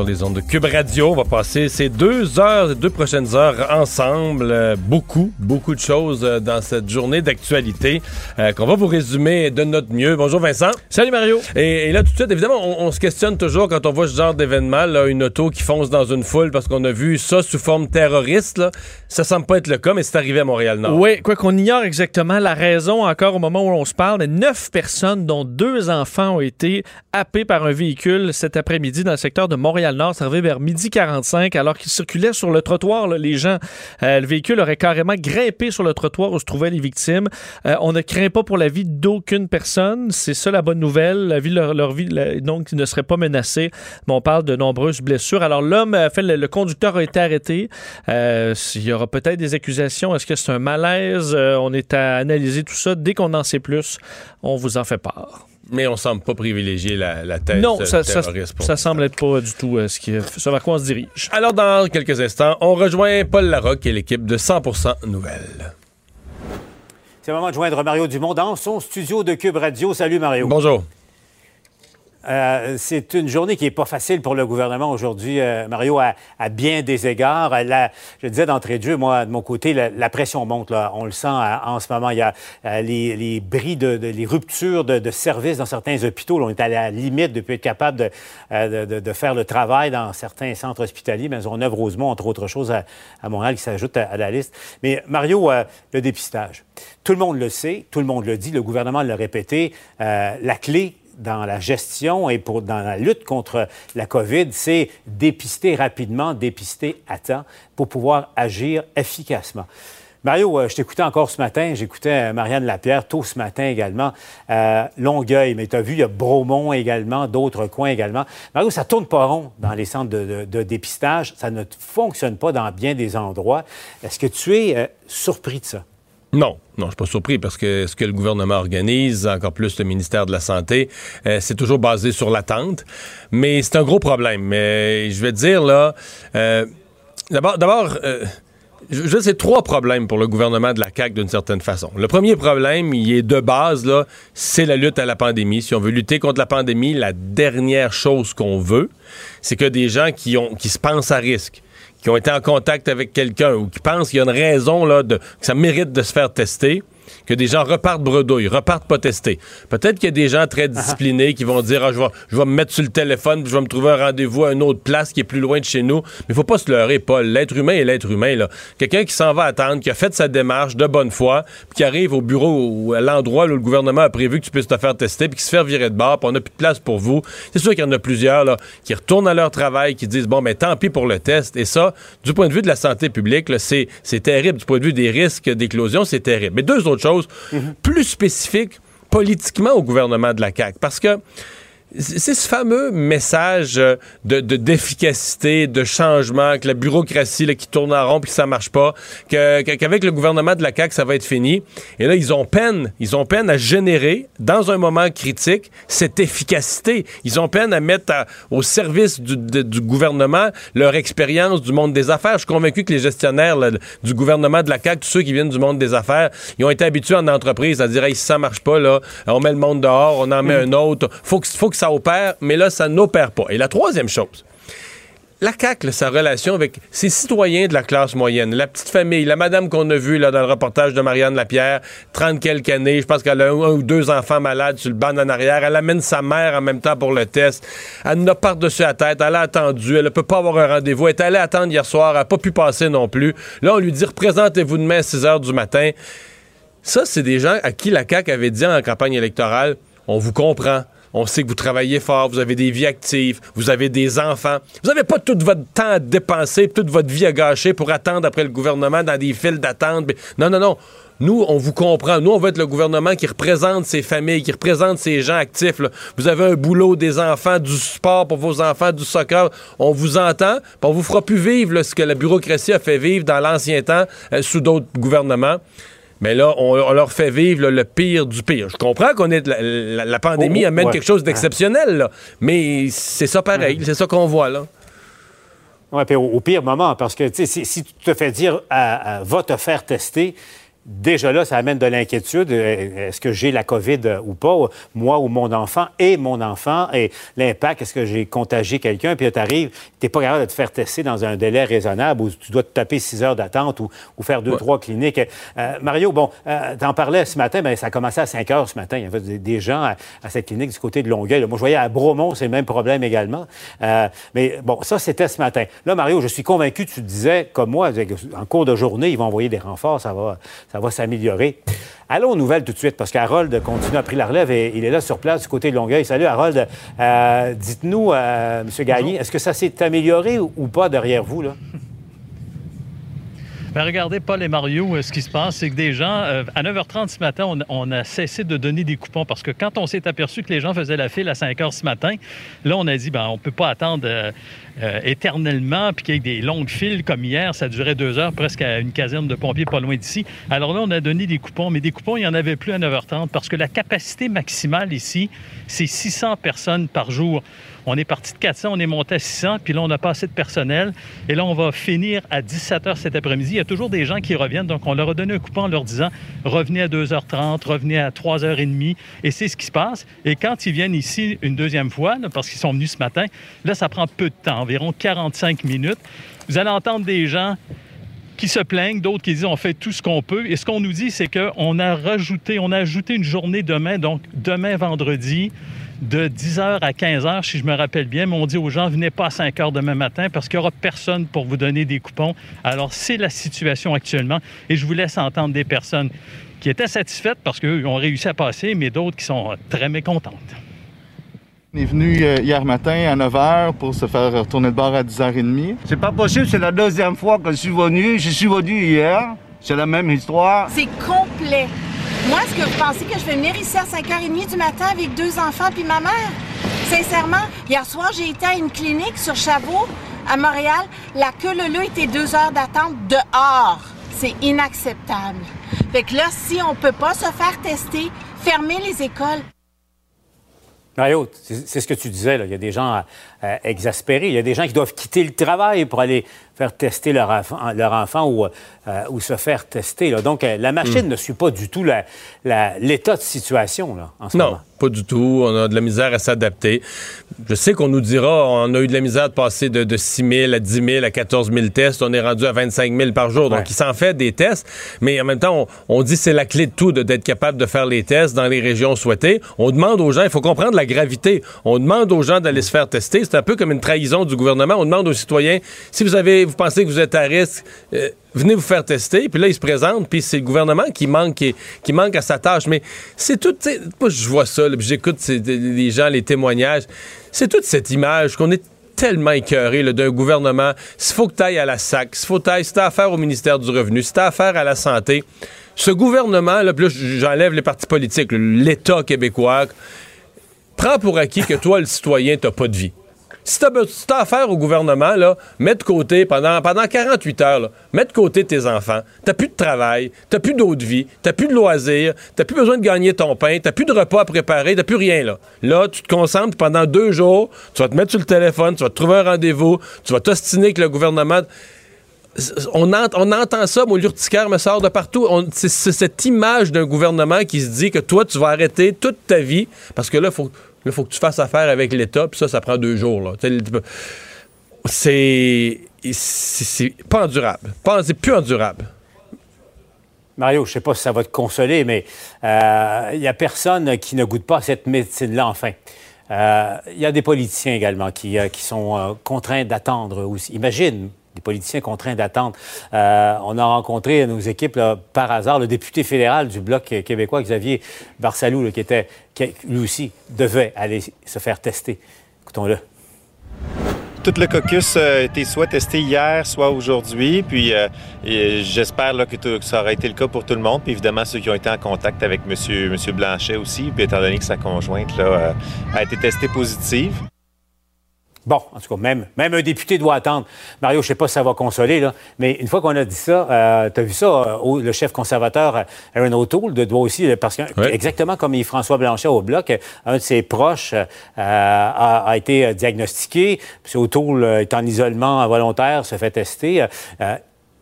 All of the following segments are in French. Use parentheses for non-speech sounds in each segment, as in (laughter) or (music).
sur les ondes de Cube Radio. On va passer ces deux heures, deux prochaines heures ensemble. Euh, beaucoup, beaucoup de choses euh, dans cette journée d'actualité euh, qu'on va vous résumer de notre mieux. Bonjour Vincent. Salut Mario. Et, là tout de suite, évidemment, on, se questionne toujours quand on voit ce genre d'événement, une auto qui fonce dans une foule parce qu'on a vu ça sous forme terroriste. Là. Ça semble pas être le cas, mais c'est arrivé à Montréal-Nord. Oui, quoi qu'on ignore exactement la raison encore au moment où on se parle, mais neuf personnes, dont deux enfants, ont été happées par un véhicule cet après-midi dans le secteur de Montréal Montréal-Nord. Vers midi 45 alors qu'ils circulaient sur le trottoir. les gens, euh, le véhicule aurait carrément grimpé sur le trottoir où se trouvaient les victimes. Euh, on ne craint pas pour la vie d'aucune personne. C'est ça la bonne nouvelle. La vie, leur, vie, donc, ne serait pas menacée. Mais on parle de nombreuses blessures. Alors l'homme, fait, le, conducteur a été arrêté. Euh, il y aura peut-être des accusations. Est-ce que c'est un malaise? on est à analyser tout ça. Dès qu'on en sait plus, on vous en fait part. Mais on semble pas privilégier la, la thèse Non, ça, ça, ça, semble être pas du tout euh, ce, qui, ce vers quoi on se dirige. Alors, dans quelques instants, on rejoint Paul Larocque et l'équipe de 100% Nouvelles. C'est le moment de joindre Mario Dumont dans son studio de Cube Radio. Salut Mario. Bonjour. Euh, c'est une journée qui n'est pas facile pour le gouvernement aujourd'hui, euh, Mario, à, bien des égards. je disais d'entrée de jeu, moi, de mon côté, la, pression monte. Là. On le sent euh, en ce moment. Il y a les, les, bris, de, les ruptures de, services dans certains hôpitaux. on est à la limite de être capable de, faire le travail dans certains centres hospitaliers. Maisonneuve-Rosemont, entre autres choses, à, Montréal, qui s'ajoute à, la liste. Mais Mario, le dépistage. Tout le monde le sait, tout le monde le dit, le gouvernement l'a répété. la clé, dans la gestion et pour, dans la lutte contre la COVID, c'est dépister rapidement, dépister à temps pour pouvoir agir efficacement. Mario, euh, je t'écoutais encore ce matin, j'écoutais euh, Marianne Lapierre tôt ce matin également, euh, Longueuil, mais tu as vu, il y a Bromont également, d'autres coins également. Mario, ça tourne pas rond dans les centres de, dépistage, ça ne fonctionne pas dans bien des endroits. Est-ce que tu es surpris de ça? Non, non, je suis pas surpris parce que ce que le gouvernement organise, encore plus le ministère de la Santé, euh, c'est toujours basé sur l'attente. Mais c'est un gros problème. Mais je vais dire là, euh, d'abord, d'abord. Euh, je c'est trois problèmes pour le gouvernement de la CAQ d'une certaine façon. Le premier problème, il est de base, là, c'est la lutte à la pandémie. Si on veut lutter contre la pandémie, la dernière chose qu'on veut, c'est que des gens qui, ont, qui se pensent à risque, qui ont été en contact avec quelqu'un ou qui pensent qu'il y a une raison là, de, que ça mérite de se faire tester, que des gens repartent bredouille, repartent pas tester. Peut-être qu'il y a des gens très disciplinés qui vont dire ah, je, vais, je vais me mettre sur le téléphone, je vais me trouver un rendez-vous à une autre place qui est plus loin de chez nous. Mais il faut pas se leurrer, Paul. L'être humain est l'être humain. là. Quelqu'un qui s'en va attendre, qui a fait sa démarche de bonne foi, puis qui arrive au bureau ou à l'endroit où le gouvernement a prévu que tu puisses te faire tester, puis qui se fait virer de bord, puis on n'a plus de place pour vous. C'est sûr qu'il y en a plusieurs là, qui retournent à leur travail, qui disent bon, mais tant pis pour le test. Et ça, du point de vue de la santé publique, c'est terrible. Du point de vue des risques d'éclosion, c'est terrible. Mais deux autres plus spécifique politiquement au gouvernement de la CAQ. Parce que c'est ce fameux message euh, de d'efficacité, de, changement, que la bureaucratie là, qui tourne en rond puis que ça marche pas, qu'avec le gouvernement de la CAQ, ça va être fini. Et là, ils ont peine, ils ont peine à générer, dans un moment critique, cette efficacité. Ils ont peine à mettre au service du, du, gouvernement leur expérience du monde des affaires. Je suis convaincu que les gestionnaires du gouvernement de la CAQ, tous ceux qui viennent du monde des affaires, ils ont été habitués en entreprise à dire, hey, si ça marche pas, là, on met le monde dehors, on en met mm. un autre. Faut que, faut que ça opère, mais là, ça n'opère pas. Et la troisième chose, la CAQ, sa relation avec ses citoyens de la classe moyenne, la petite famille, la madame qu'on a vue dans le reportage de Marianne Lapierre, 30 quelques années, je pense qu'elle a un, ou deux enfants malades sur le banc en arrière, elle amène sa mère en même temps pour le test, elle n'a par-dessus la tête, elle a attendu, elle ne peut pas avoir un rendez-vous, elle est allée attendre hier soir, elle n'a pas pu passer non plus. Là, on lui dit, représentez-vous demain à 6 heures du matin. Ça, c'est des gens à qui la CAQ avait dit en campagne électorale, on vous comprend. On sait que vous travaillez fort, vous avez des vies actives, vous avez des enfants. Vous n'avez pas tout votre temps à dépenser, toute votre vie à gâcher pour attendre après le gouvernement dans des files d'attente. Non, non, non. Nous, on vous comprend. Nous, on veut être le gouvernement qui représente ces familles, qui représente ces gens actifs. Vous avez un boulot, des enfants, du sport pour vos enfants, du soccer. On vous entend, on vous fera plus vivre ce que la bureaucratie a fait vivre dans l'ancien temps euh, sous d'autres gouvernements. Mais là, on, leur fait vivre le pire du pire. Je comprends qu'on est la, pandémie oh, amène quelque chose d'exceptionnel, mais c'est ça pareil, c'est ça qu'on voit là. Oui, puis au, pire moment, parce que si, si tu te fais dire va te faire tester, Déjà là, ça amène de l'inquiétude. Euh, est-ce que j'ai la COVID ou pas, moi ou mon enfant? Et mon enfant, et l'impact, est-ce que j'ai contagié quelqu'un, puis tu arrives, tu n'es pas capable de te faire tester dans un délai raisonnable où tu dois te taper six heures d'attente ou, faire deux, trois cliniques. Euh, Mario, bon, euh, tu en parlais ce matin, mais ça a commencé à 5 heures ce matin. Il y avait des, gens à, cette clinique du côté de Longueuil. Moi, je voyais à Bromont, c'est le même problème également. mais bon, ça, c'était ce matin. Là, Mario, je suis convaincu, tu disais, comme moi, en cours de journée, ils vont envoyer des renforts, ça va ça va s'améliorer. Allons aux nouvelles tout de suite, parce qu'Harold continue à pris la relève et il est là sur place du côté de Longueuil. Salut Harold. Euh, dites-nous, euh, M. Gagné, est-ce que ça s'est amélioré ou, pas derrière vous? Là? Ben, regardez, Paul et Mario, euh, ce qui se passe, c'est que des gens, à 9h30 ce matin, on, a cessé de donner des coupons parce que quand on s'est aperçu que les gens faisaient la file à 5 h ce matin, là, on a dit, ben, on ne peut pas attendre euh, éternellement, puis qu'il des longues files comme hier, ça durait deux heures, presque à une caserne de pompiers pas loin d'ici. Alors là, on a donné des coupons, mais des coupons, il n'y en avait plus à 9h30 parce que la capacité maximale ici, c'est 600 personnes par jour. On est parti de 400, on est monté à 600, puis là, on n'a pas assez de personnel. Et là, on va finir à 17 h cet après-midi. Il y a toujours des gens qui reviennent, donc on leur a donné un coupon en leur disant revenez à 2h30, revenez à 3h30, et c'est ce qui se passe. Et quand ils viennent ici une deuxième fois, parce qu'ils sont venus ce matin, là, ça prend peu de temps, environ 45 minutes. Vous allez entendre des gens qui se plaignent, d'autres qui disent on fait tout ce qu'on peut. Et ce qu'on nous dit, c'est qu'on a rajouté, on ajouté une journée demain, donc demain vendredi, de 10h à 15h, si je me rappelle bien, mais on dit aux gens, venez pas à 5 h demain matin parce qu'il n'y aura personne pour vous donner des coupons. Alors, c'est la situation actuellement et je vous laisse entendre des personnes qui étaient satisfaites parce qu'eux ont réussi à passer, mais d'autres qui sont très mécontentes. On est venu euh, hier matin à 9h pour se faire retourner le bar à 10h30. C'est pas possible, c'est la deuxième fois que je suis venu. Je suis venu hier. C'est la même histoire. C'est complet. Moi, est-ce que vous pensez que je vais venir ici à 5h30 du matin avec deux enfants puis ma mère? Sincèrement, hier soir, j'ai été à une clinique sur Chabot, à Montréal. La queue le était deux heures d'attente dehors. C'est inacceptable. Fait que là, si on peut pas se faire tester, fermer les écoles. Mario, c'est ce que tu disais, là. il y a des gens euh, exaspérés, il y a des gens qui doivent quitter le travail pour aller faire tester leur enfant, leur enfant ou, euh, ou se faire tester. Donc, euh, la machine hmm. ne suit pas du tout l'état de situation là, en ce non, moment. Non, pas du tout. On a de la misère à s'adapter. Je sais qu'on nous dira, on a eu de la misère de passer de, 6 000 à 10 000 à 14 000 tests. On est rendu à 25 000 par jour. Donc, il s'en fait des tests. Mais en même temps, on, dit que c'est la clé de tout d'être capable de faire les tests dans les régions souhaitées. On demande aux gens, il faut comprendre la gravité. On demande aux gens d'aller se faire tester. C'est un peu comme une trahison du gouvernement. On demande aux citoyens, si vous avez vous pensez que vous êtes à risque, euh, venez vous faire tester. Puis là, il se présente, puis c'est le gouvernement qui manque, qui, manque à sa tâche. Mais c'est tout, moi, je vois ça, j'écoute les gens, les témoignages. C'est toute cette image qu'on est tellement écœuré d'un gouvernement. S'il faut que tu ailles à la SAC, s'il faut que tu ailles, si t'as affaire au ministère du Revenu, si t'as affaire à la santé, ce gouvernement, là, j'enlève les partis politiques, l'État québécois, prend pour acquis que toi, le citoyen, t'as pas de vie. Si tu as, affaire au gouvernement, là, mets de côté pendant, pendant 48 heures, là, mets de côté tes enfants. T'as plus de travail, t'as plus d'autre vie, t'as plus de loisirs, t'as plus besoin de gagner ton pain, t'as plus de repas à préparer, t'as plus rien. Là. là, tu te concentres pendant deux jours, tu vas te mettre sur le téléphone, tu vas te trouver un rendez-vous, tu vas t'ostiner avec le gouvernement on, entend ça, mon l'urticaire me sort de partout. C'est cette image d'un gouvernement qui se dit que toi, tu vas arrêter toute ta vie, parce que là, il faut, il faut que tu fasses affaire avec l'État, puis ça, ça prend deux jours. C'est. Pas endurable. C'est plus endurable. Mario, je ne sais pas si ça va te consoler, mais euh, il n'y a personne qui ne goûte pas cette médecine-là, enfin. Euh, il y a des politiciens également qui, euh, qui sont contraints d'attendre. Imagine, des politiciens contraints d'attendre. Euh, on a rencontré nos équipes par hasard le député fédéral du Bloc québécois, Xavier Barsalou, qui était, lui aussi devait aller se faire tester. Écoutons-le. tout le caucus a été soit testé hier, soit aujourd'hui. Puis euh, j'espère que, ça aura été le cas pour tout le monde. Puis évidemment, ceux qui ont été en contact avec M. Monsieur, monsieur Blanchet aussi, puis étant donné que sa conjointe euh, a été testée positive. Bon, en tout cas, même, même un député doit attendre. Mario, je ne sais pas si ça va consoler, là, mais une fois qu'on a dit ça, tu as vu ça, euh, le chef conservateur euh, Aaron O'Toole doit aussi, euh, parce que exactement comme il François Blanchet au Bloc, euh, un de ses proches euh, a, a été euh, diagnostiqué. M. O'Toole euh, est en isolement volontaire, se fait tester. Euh, euh,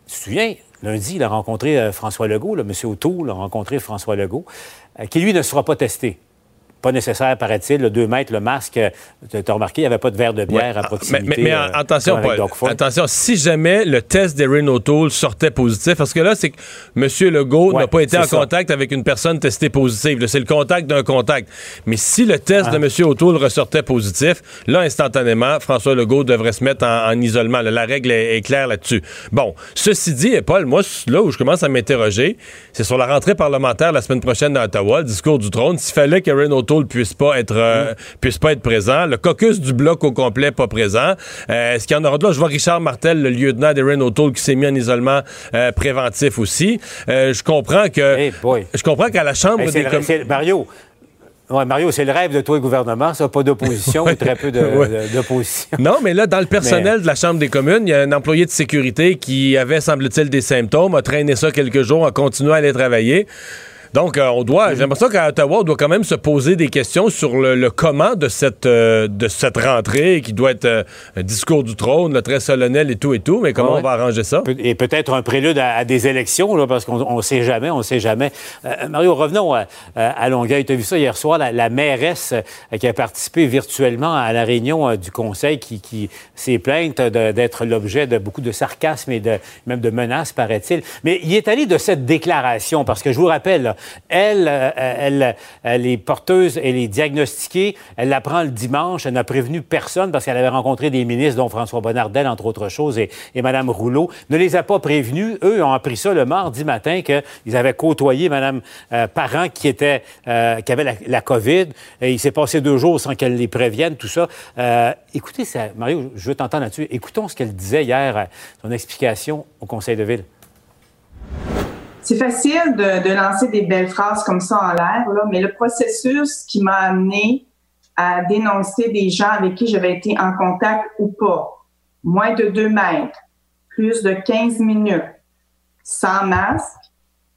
tu te souviens, lundi, il a rencontré euh, François Legault, là, M. O'Toole a rencontré François Legault, euh, qui lui ne sera pas testé. Pas nécessaire, paraît-il, le 2 mètres, le masque. Tu as remarqué, il n'y avait pas de verre de bière Ouais. à proximité. Mais, mais- mais euh, attention, Paul. Attention, si jamais le test d'Erin O'Toole sortait positif, parce que là, c'est que M. Legault Ouais, n'a pas été en ça. contact avec une personne testée positive. C'est le contact d'un contact. Mais si le test Ah. de M. O'Toole ressortait positif, là, instantanément, François Legault devrait se mettre en, en isolement. Là, la règle est, est claire là-dessus. Bon, ceci dit, et Paul, moi, là où je commence à m'interroger, c'est sur la rentrée parlementaire la semaine prochaine dans Ottawa, le discours du trône. S'il fallait qu'Erin O'Toole puisse pas être euh, puisse pas être présent, le caucus du bloc au complet pas présent. Euh, Est-ce qu'il y en aura d'autres? Je vois Richard Martel, le lieutenant d'Erin O'Toole, qui s'est mis en isolement euh, préventif aussi. Euh, je comprends que Hey je comprends qu'à la Chambre Hey, des le- com- Mario, ouais, Mario, c'est le rêve de toi le gouvernement, ça, pas d'opposition (laughs) ou très peu de- Ouais. de- d'opposition. Non, mais là, dans le personnel de la Chambre des communes, il y a un employé de sécurité qui avait, semble-t-il, des symptômes, a traîné ça quelques jours, a continué à aller travailler. Donc, euh, on doit, j'ai l'impression qu'à Ottawa, on doit quand même se poser des questions sur le, le comment de cette, euh, de cette rentrée, qui doit être euh, un discours du trône, là, très solennel et tout et tout, mais comment Ouais. on va arranger ça? Et peut-être un prélude à, à des élections, là, parce qu'on ne sait jamais, on ne sait jamais. Euh, Mario, revenons à, à Longueuil. Tu as vu ça hier soir, la, la mairesse qui a participé virtuellement à la réunion du conseil qui, qui s'est plainte d'être l'objet de beaucoup de sarcasme et de, même de menaces, paraît-il. Mais il est allé de cette déclaration, parce que je vous rappelle, là, elle, euh, elle, elle est porteuse, elle est diagnostiquée, elle l'apprend le dimanche, elle n'a prévenu personne parce qu'elle avait rencontré des ministres, dont François Bonnardel, entre autres choses, et, Mme Rouleau, ne les a pas prévenus. Eux ont appris ça le mardi matin qu'ils avaient côtoyé Mme euh, Parent qui, était, euh, qui avait la, la COVID. Il s'est passé deux jours sans qu'elle les prévienne, tout ça. Écoutez, ça, Mario, je veux t'entendre là-dessus. Écoutons ce qu'elle disait hier, son explication au Conseil de ville. C'est facile de, lancer des belles phrases comme ça en l'air, mais le processus qui m'a amené à dénoncer des gens avec qui j'avais été en contact ou pas, moins de deux mètres, plus de 15 minutes, sans masque,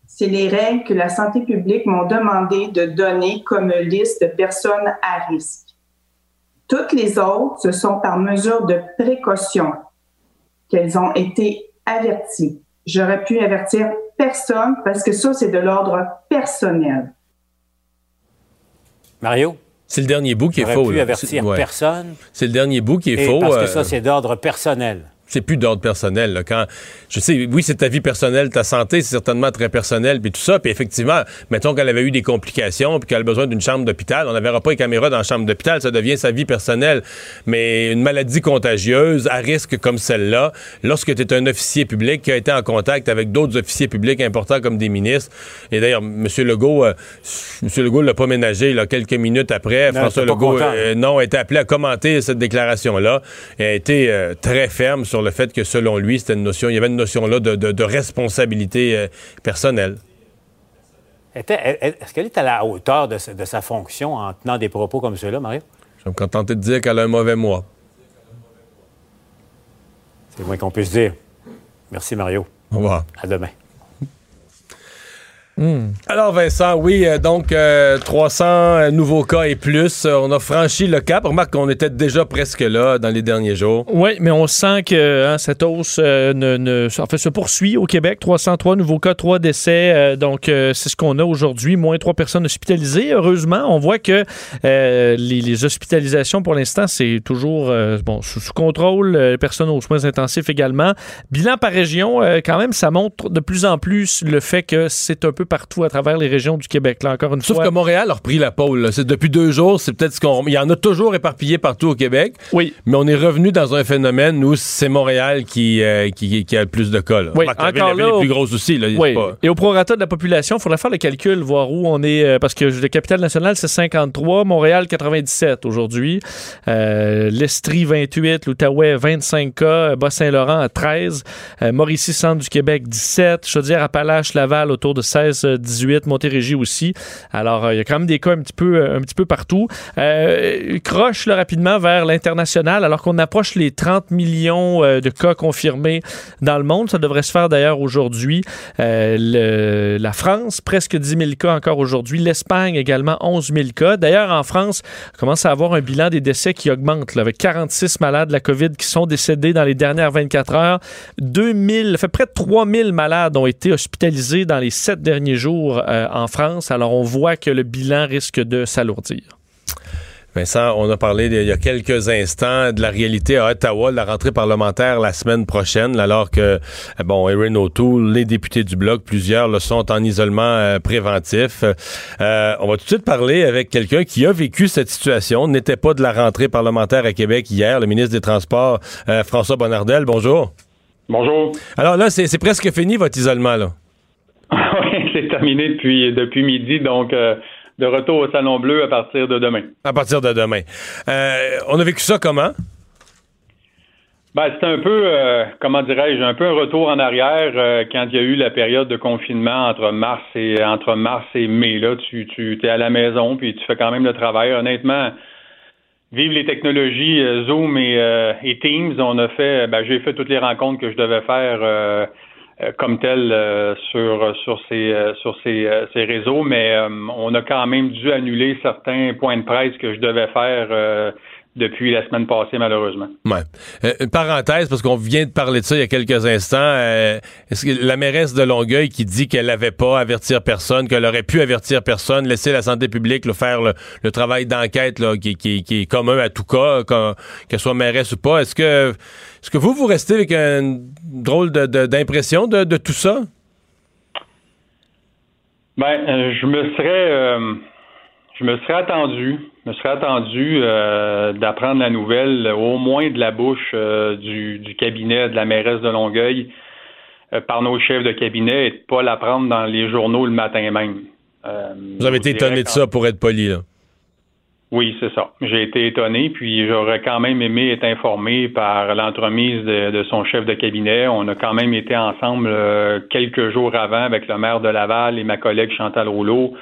c'est les règles que la santé publique m'ont demandé de donner comme liste de personnes à risque. Toutes les autres, ce sont par mesure de précaution qu'elles ont été averties. J'aurais pu avertir personne parce que ça, c'est de l'ordre personnel. Mario? C'est le dernier bout qui est faux. pu avertir ouais. personne. C'est le dernier bout qui est Et faux. parce que euh, ça, c'est d'ordre personnel. C'est plus d'ordre personnel. là. Quand je sais, oui, c'est ta vie personnelle, ta santé, c'est certainement très personnel, puis tout ça. Puis effectivement, mettons qu'elle avait eu des complications, puis qu'elle a besoin d'une chambre d'hôpital, on ne verra pas les caméras dans la chambre d'hôpital, ça devient sa vie personnelle. Mais une maladie contagieuse à risque comme celle-là, lorsque tu es un officier public qui a été en contact avec d'autres officiers publics importants comme des ministres, et d'ailleurs, M. Legault, euh, M. Legault l'a pas ménagé là, quelques minutes après. Non, François Legault euh, non, a été appelé à commenter cette déclaration-là et a été euh, très ferme sur le fait que, selon lui, c'était une notion, il y avait une notion-là de, de- de responsabilité euh, personnelle. Est-ce qu'elle est à la hauteur de sa, de sa fonction en tenant des propos comme ceux-là, Mario? Je vais me contenter de dire qu'elle a un mauvais mois. C'est le moins qu'on puisse dire. Merci, Mario. Au revoir. À demain. Alors Vincent, oui, euh, donc euh, 300 euh, nouveaux cas et plus. Euh, on a franchi le cap. Remarque qu'on était déjà presque là dans les derniers jours. Oui, mais on sent que hein, cette hausse se poursuit au Québec. 303 nouveaux cas, 3 décès. donc, c'est ce qu'on a aujourd'hui. Moins 3 personnes hospitalisées. Heureusement, on voit que les, les hospitalisations, pour l'instant, c'est toujours sous, contrôle. Euh, personnes aux soins intensifs également. Bilan par région, quand même, ça montre de plus en plus le fait que c'est un peu partout à travers les régions du Québec. Là, encore une Sauf fois. que Montréal a repris la pôle. C'est depuis deux jours, c'est peut-être ce qu'on. Il y en a toujours éparpillé partout au Québec. Oui. Mais on est revenu dans un phénomène où c'est Montréal qui, euh, qui, qui a le plus de cas. Là. Oui, Enfin, la ville- encore la ville là, est plus grosse aussi. Là. Oui. Pas- Et au prorata de la population, il faudrait faire le calcul, voir où on est, euh, parce que le capital national, c'est 53, Montréal, 97 aujourd'hui, euh, l'Estrie, 28, l'Outaouais, 25 cas, Bas-Saint-Laurent à 13, euh, Mauricie, centre du Québec, 17, Chaudière-Appalaches, Laval, autour de 16, euh, 18, Montérégie aussi. Alors, euh, il y a quand même des cas un petit peu, euh, un petit peu partout. Euh, croche là, rapidement vers l'international, alors qu'on approche les 30 millions de cas confirmés dans le monde. Ça devrait se faire d'ailleurs aujourd'hui. La France, presque 10 000 cas encore aujourd'hui. L'Espagne également, 11 000 cas. D'ailleurs, en France, on commence à avoir un bilan des décès qui augmente, là, avec 46 malades de la COVID qui sont décédés dans les dernières 24 heures. 2000, fait près de 3 000 malades ont été hospitalisés dans les sept derniers jours euh, en France. Alors, on voit que le bilan risque de s'alourdir. Vincent, on a parlé il y a quelques instants de la réalité à Ottawa, de la rentrée parlementaire la semaine prochaine, alors que, euh, bon, Erin O'Toole, les députés du Bloc, plusieurs le sont en isolement euh, préventif. Euh, on va tout de suite parler avec quelqu'un qui a vécu cette situation, n'était pas de la rentrée parlementaire à Québec hier, le ministre des Transports, euh, François Bonnardel. Bonjour. Bonjour. Alors là, c'est c'est presque fini votre isolement, là. (laughs) Terminé depuis, depuis midi, donc euh, de retour au Salon Bleu à partir de demain. À partir de demain. Euh, on a vécu ça comment? Ben, c'est un peu, euh, comment dirais-je, un peu un retour en arrière euh, quand il y a eu la période de confinement entre mars et entre mars et mai. Là, tu, tu es à la maison puis tu fais quand même le travail. Honnêtement, vive les technologies Zoom et, et Teams. On a fait, ben, j'ai fait toutes les rencontres que je devais faire comme telles euh, sur sur ces euh, sur ces, euh, ces réseaux, mais euh, on a quand même dû annuler certains points de presse que je devais faire euh, depuis la semaine passée, malheureusement. Ouais. Euh, une parenthèse, parce qu'on vient de parler de ça il y a quelques instants. euh, est-ce que la mairesse de Longueuil qui dit qu'elle n'avait pas à avertir personne, qu'elle aurait pu avertir personne, laisser la santé publique là, faire le, le travail d'enquête là, qui, qui- qui est commun à tout cas, qu'elle soit mairesse ou pas. Est-ce que, est-ce que vous, vous restez avec une drôle de- de- d'impression de, de tout ça? Ben, euh, je me serais, euh, je me serais attendu, me serais attendu euh, d'apprendre la nouvelle, au moins de la bouche euh, du, du cabinet de la mairesse de Longueuil euh, par nos chefs de cabinet et de pas l'apprendre dans les journaux le matin même. Vous avez été étonné de ça pour être poli, là. Oui, c'est ça. J'ai été étonné, puis j'aurais quand même aimé être informé par l'entremise de, de son chef de cabinet. On a quand même été ensemble quelques jours avant avec le maire de Laval et ma collègue Chantal Rouleau.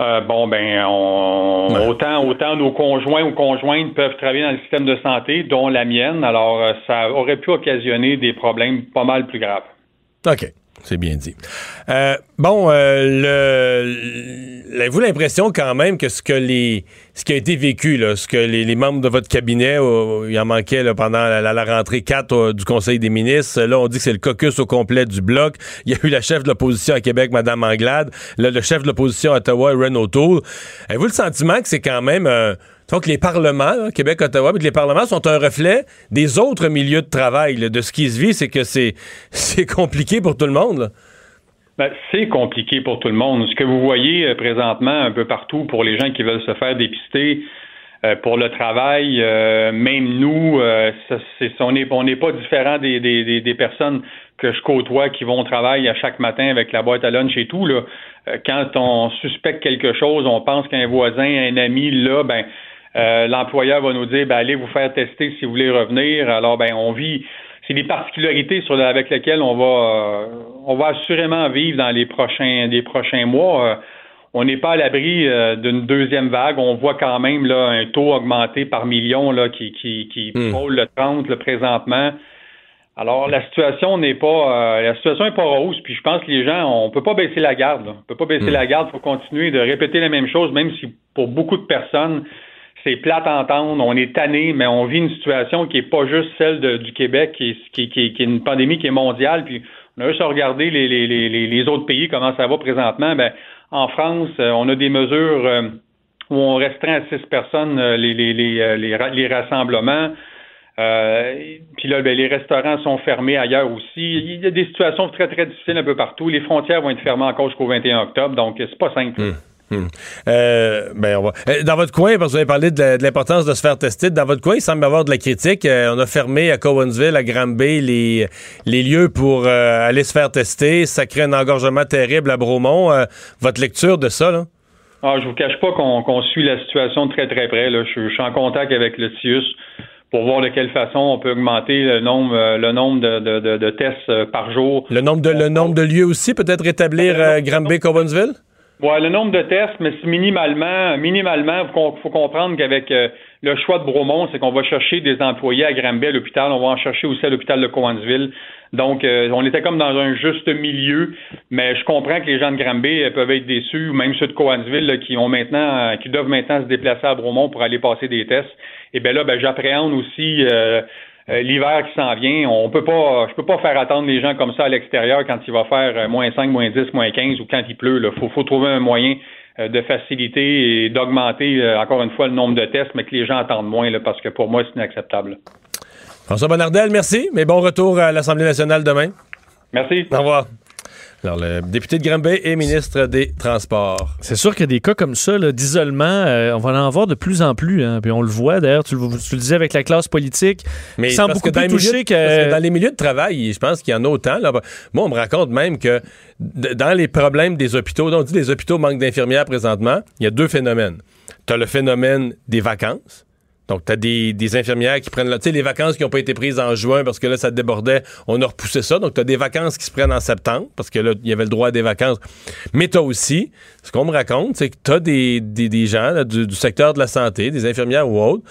Euh, bon, ben, on, autant, autant nos conjoints ou conjointes peuvent travailler dans le système de santé, dont la mienne. Alors, euh, ça aurait pu occasionner des problèmes pas mal plus graves. OK. C'est bien dit. Euh, bon, euh, le- avez-vous l'impression quand même que ce que les ce qui a été vécu, ce que les, membres de votre cabinet, euh, il en manquait pendant la, rentrée 4 euh, du Conseil des ministres, là, on dit que c'est le caucus au complet du bloc. Il y a eu la chef de l'opposition à Québec, Mme Anglade, là, le chef de l'opposition à Ottawa, Ren O'Toole. Avez-vous le sentiment que c'est quand même... Euh, donc, les parlements, Québec, Ottawa, mais que les parlements sont un reflet des autres milieux de travail. de ce qui se vit, c'est que c'est (laughs) compliqué pour tout le monde. Ben, c'est compliqué pour tout le monde. Ce que vous voyez euh, présentement un peu partout pour les gens qui veulent se faire dépister euh, pour le travail, euh, même nous, euh, on n'est on n'est pas différent des, des, des, des personnes que je côtoie qui vont au travail à chaque matin avec la boîte à lunch et tout. Là. Euh, quand on suspecte quelque chose, on pense qu'un voisin, un ami, là, ben euh, l'employeur va nous dire ben, allez vous faire tester si vous voulez revenir. Alors ben on vit c'est des particularités sur avec lesquelles on va euh, on va assurément vivre dans les prochains des prochains mois. Euh, on n'est pas à l'abri euh, d'une deuxième vague. On voit quand même là un taux augmenté par million là qui qui qui frôle le 30 là, présentement. Alors la situation n'est pas la situation n'est pas rose. Puis je pense que les gens on peut pas baisser la garde. là. On peut pas baisser la garde. Faut continuer de répéter la même chose, même si pour beaucoup de personnes c'est plate à entendre, on est tanné, mais on vit une situation qui est pas juste celle de- du Québec, qui est, qui, est une pandémie qui est mondiale. Puis on a juste à regarder les, autres pays, comment ça va présentement. Ben, en France, euh, on a des mesures euh, où on restreint à six personnes euh, les, les, les, les, ra- les rassemblements. puis là, ben, les restaurants sont fermés ailleurs aussi. Il y a des situations très, très difficiles un peu partout. Les frontières vont être fermées encore jusqu'au 21 octobre, donc c'est pas simple. Hmm. Hmm. Euh, ben on va. Euh, dans votre coin, parce que vous avez parlé de, l'importance de se faire tester, dans votre coin, il semble y avoir de la critique. Euh, on a fermé à Cowansville, à Granby, les, les lieux pour aller se faire tester. Ça crée un engorgement terrible à Bromont. votre lecture de ça, là? Ah, je vous cache pas qu'on suit la situation très, très près. Là. Je, suis en contact avec le CIUS pour voir de quelle façon on peut augmenter le nombre, le nombre de, de, tests par jour. Le nombre de, le nombre de lieux aussi, peut-être rétablir Granby, Oui, le nombre de tests, mais minimalement, minimalement, il faut comprendre qu'avec euh, le choix de Bromont, c'est qu'on va chercher des employés à Granby à l'hôpital, on va en chercher aussi à l'hôpital de Cowansville. Donc, euh, on était comme dans un juste milieu, mais je comprends que les gens de Granby euh, peuvent être déçus, même ceux de Cowansville qui ont maintenant, qui doivent maintenant se déplacer à Bromont pour aller passer des tests. Et bien là, ben, j'appréhende aussi l'hiver qui s'en vient, on peut pas, je peux pas faire attendre les gens comme ça à l'extérieur quand il va faire euh, moins 5, moins 10, moins 15 ou quand il pleut. Il faut, faut trouver un moyen euh, de faciliter et d'augmenter encore une fois le nombre de tests, mais que les gens attendent moins là, parce que pour moi, c'est inacceptable. François Bonnardel, merci, mais bon retour à l'Assemblée nationale demain. Merci. Au revoir. Alors, le député de Granby et ministre des Transports. C'est sûr qu'il y a des cas comme ça d'isolement, euh, on va en avoir de plus en plus. Hein, puis on le voit, d'ailleurs, tu, le disais avec la classe politique. Mais sans beaucoup que dans, plus que... dans les milieux de travail, je pense qu'il y en a autant. Là. Moi, on me raconte même que dans les problèmes des hôpitaux, on dit les hôpitaux manquent d'infirmières présentement, il y a deux phénomènes. Tu as le phénomène des vacances donc, tu as des, infirmières qui prennent, tu sais, les vacances qui n'ont pas été prises en juin parce que là, ça débordait, on a repoussé ça. Donc, tu as des vacances qui se prennent en septembre parce que là, il y avait le droit à des vacances. Mais tu aussi, ce qu'on me raconte, c'est que tu as des, gens du, secteur de la santé, des infirmières ou autres,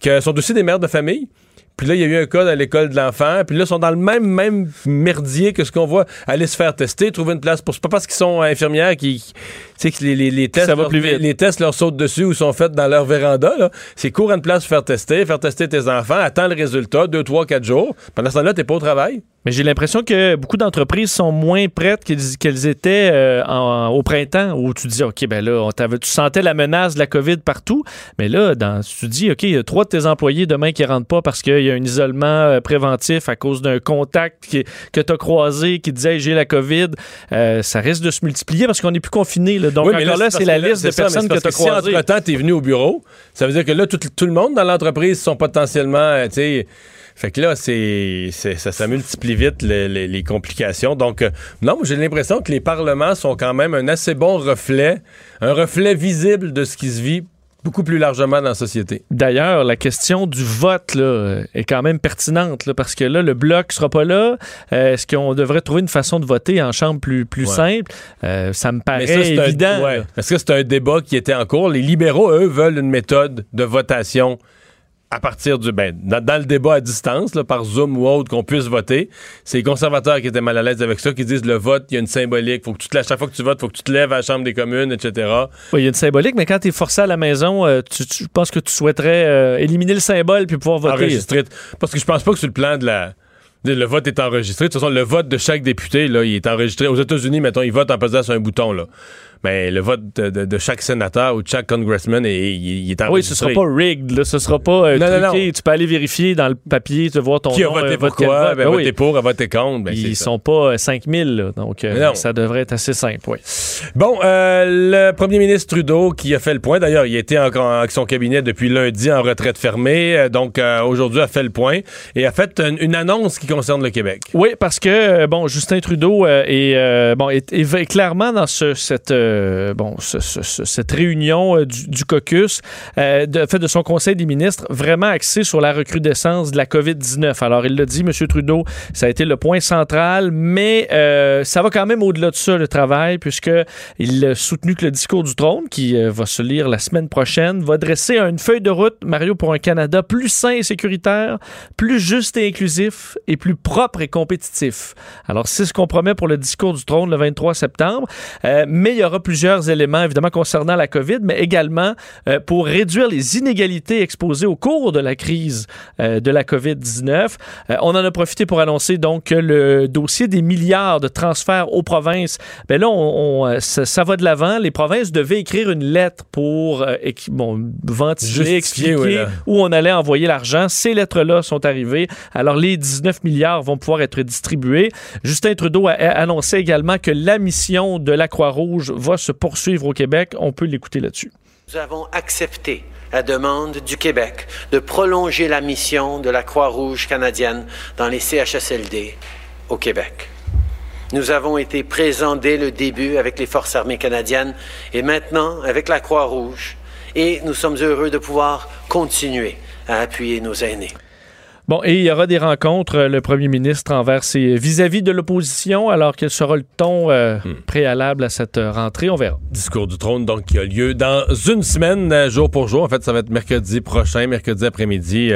qui sont aussi des mères de famille puis là, il y a eu un cas dans l'école de l'enfant. Puis là, ils sont dans le même, même merdier que ce qu'on voit. Aller se faire tester, trouver une place pour. C'est pas parce qu'ils sont infirmières qui. Tu sais, que les, les, tests. Ça va plus vite. Les tests leur sautent dessus ou sont faits dans leur véranda. C'est cours une place pour faire tester, faire tester tes enfants, attends le résultat, deux, trois, quatre jours. Pendant ce temps-là, t'es pas au travail. Mais j'ai l'impression que beaucoup d'entreprises sont moins prêtes qu'elles étaient euh, au printemps, où tu dis, OK, ben là, on tu sentais la menace de la COVID partout. Mais là, dans, tu dis, OK, il y a trois de tes employés demain qui rentrent pas parce qu'il y a un isolement euh, préventif à cause d'un contact que tu as croisé qui disait, j'ai la COVID. Euh, ça risque de se multiplier parce qu'on n'est plus confiné. Donc, encore là, c'est la liste de personnes que tu as croisées. Si entre-temps, tu es venu au bureau, ça veut dire que là, tout, tout le monde dans l'entreprise sont potentiellement, tu sais, fait que là, c'est, ça, ça multiplie vite les, complications. Donc, euh, non, j'ai l'impression que les parlements sont quand même un assez bon reflet, un reflet visible de ce qui se vit beaucoup plus largement dans la société. D'ailleurs, la question du vote là, est quand même pertinente parce que là, le bloc sera pas là. Euh, est-ce qu'on devrait trouver une façon de voter en chambre plus, plus simple? Euh, ça me paraît évident. Est-ce que c'est un débat qui était en cours? Les libéraux, eux, veulent une méthode de votation à partir du ben, dans, le débat à distance, là, par Zoom ou autre, qu'on puisse voter. C'est les conservateurs qui étaient mal à l'aise avec ça, qui disent le vote, il y a une symbolique. Faut que tu te, à chaque fois que tu votes, faut que tu te lèves à la Chambre des communes, etc. Oui, il y a une symbolique, mais quand tu es forcé à la maison, euh, tu, penses que tu souhaiterais euh, éliminer le symbole puis pouvoir voter? Enregistrer. Parce que je pense pas que sur le plan de la le vote est enregistré. De toute façon, le vote de chaque député, là, il est enregistré. Aux États-Unis, mettons, ils votent en pesant sur un bouton, là mais le vote de, chaque sénateur ou de chaque congressman est, il, est enregistré. Oui, ce sera pas rigged, là, ce sera pas euh, non, non, Tu peux aller vérifier dans le papier, tu voir ton Qui a voté euh, pour quoi, ben, voté pour, a voté contre. Ben, Ils sont pas 5000, euh, donc ça devrait être assez simple, oui. Bon, le premier ministre Trudeau qui a fait le point, d'ailleurs, il était en, avec son cabinet depuis lundi en retraite fermée, donc aujourd'hui a fait le point et a fait une, annonce qui concerne le Québec. Oui, parce que, bon, Justin Trudeau est, bon, est, clairement dans ce, cette euh, bon, cette réunion euh, du, caucus, euh, de, fait de son Conseil des ministres, vraiment axé sur la recrudescence de la COVID-19. Alors, il l'a dit, M. Trudeau, ça a été le point central, mais ça va quand même au-delà de ça, le travail, puisqu'il a soutenu que le discours du trône, qui va se lire la semaine prochaine, va dresser une feuille de route, Mario, pour un Canada plus sain et sécuritaire, plus juste et inclusif et plus propre et compétitif. Alors, c'est ce qu'on promet pour le discours du trône le 23 septembre, mais il y aura plusieurs éléments, évidemment, concernant la COVID, mais également euh, pour réduire les inégalités exposées au cours de la crise euh, de la COVID-19. Euh, on en a profité pour annoncer donc que le dossier des milliards de transferts aux provinces, ben là, on, on, ça, ça, va de l'avant. Les provinces devaient écrire une lettre pour bon, ventiler, expliquer oui, où on allait envoyer l'argent. Ces lettres-là sont arrivées. Alors, les 19 milliards vont pouvoir être distribués. Justin Trudeau a annoncé également que la mission de la Croix-Rouge va se poursuivre au Québec. On peut l'écouter là-dessus. Nous avons accepté la demande du Québec de prolonger la mission de la Croix-Rouge canadienne dans les CHSLD au Québec. Nous avons été présents dès le début avec les Forces armées canadiennes et maintenant avec la Croix-Rouge. Et nous sommes heureux de pouvoir continuer à appuyer nos aînés. Bon, et il y aura des rencontres, euh, le premier ministre envers ses vis-à-vis de l'opposition, alors quel sera le ton euh, hmm. préalable à cette euh, rentrée, on verra. Discours du trône, donc, qui a lieu dans une semaine, jour pour jour. En fait, ça va être mercredi prochain, mercredi après-midi.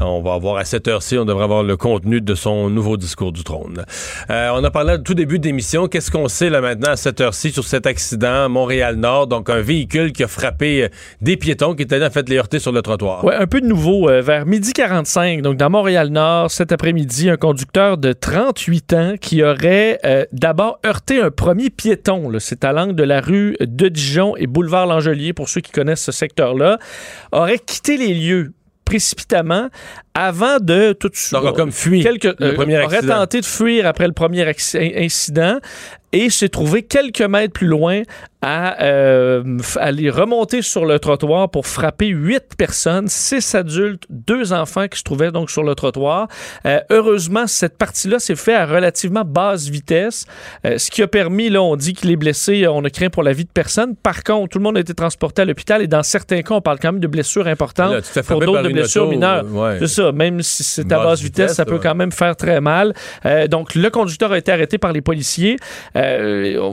on va avoir à cette heure-ci, on devrait avoir le contenu de son nouveau discours du trône. on a parlé au tout début d'émission. Qu'est-ce qu'on sait là maintenant à cette heure-ci sur cet accident à Montréal-Nord? Donc, un véhicule qui a frappé des piétons qui étaient en fait les heurter sur le trottoir. Oui, un peu de nouveau. vers midi 45, donc dans Montréal-Nord, cet après-midi, un conducteur de 38 ans qui aurait euh, d'abord heurté un premier piéton. C'est à l'angle de la rue de Dijon et boulevard Langelier, pour ceux qui connaissent ce secteur-là, aurait quitté les lieux précipitamment avant de tout de suite. Donc, comme euh, aurait tenté de fuir après le premier incident et s'est trouvé quelques mètres plus loin à euh, aller remonter sur le trottoir pour frapper huit personnes, six adultes, deux enfants qui se trouvaient donc sur le trottoir. Euh, heureusement, cette partie-là s'est fait à relativement basse vitesse, euh, ce qui a permis, là, on dit qu'il est blessé, on a craint pour la vie de personne. Par contre, tout le monde a été transporté à l'hôpital et dans certains cas, on parle quand même de blessures importantes là, pour d'autres de blessures auto, mineures. Ouais. C'est ça, même si c'est à basse vitesse, vitesse ça peut ouais. quand même faire très mal. Euh, donc, le conducteur a été arrêté par les policiers. Euh,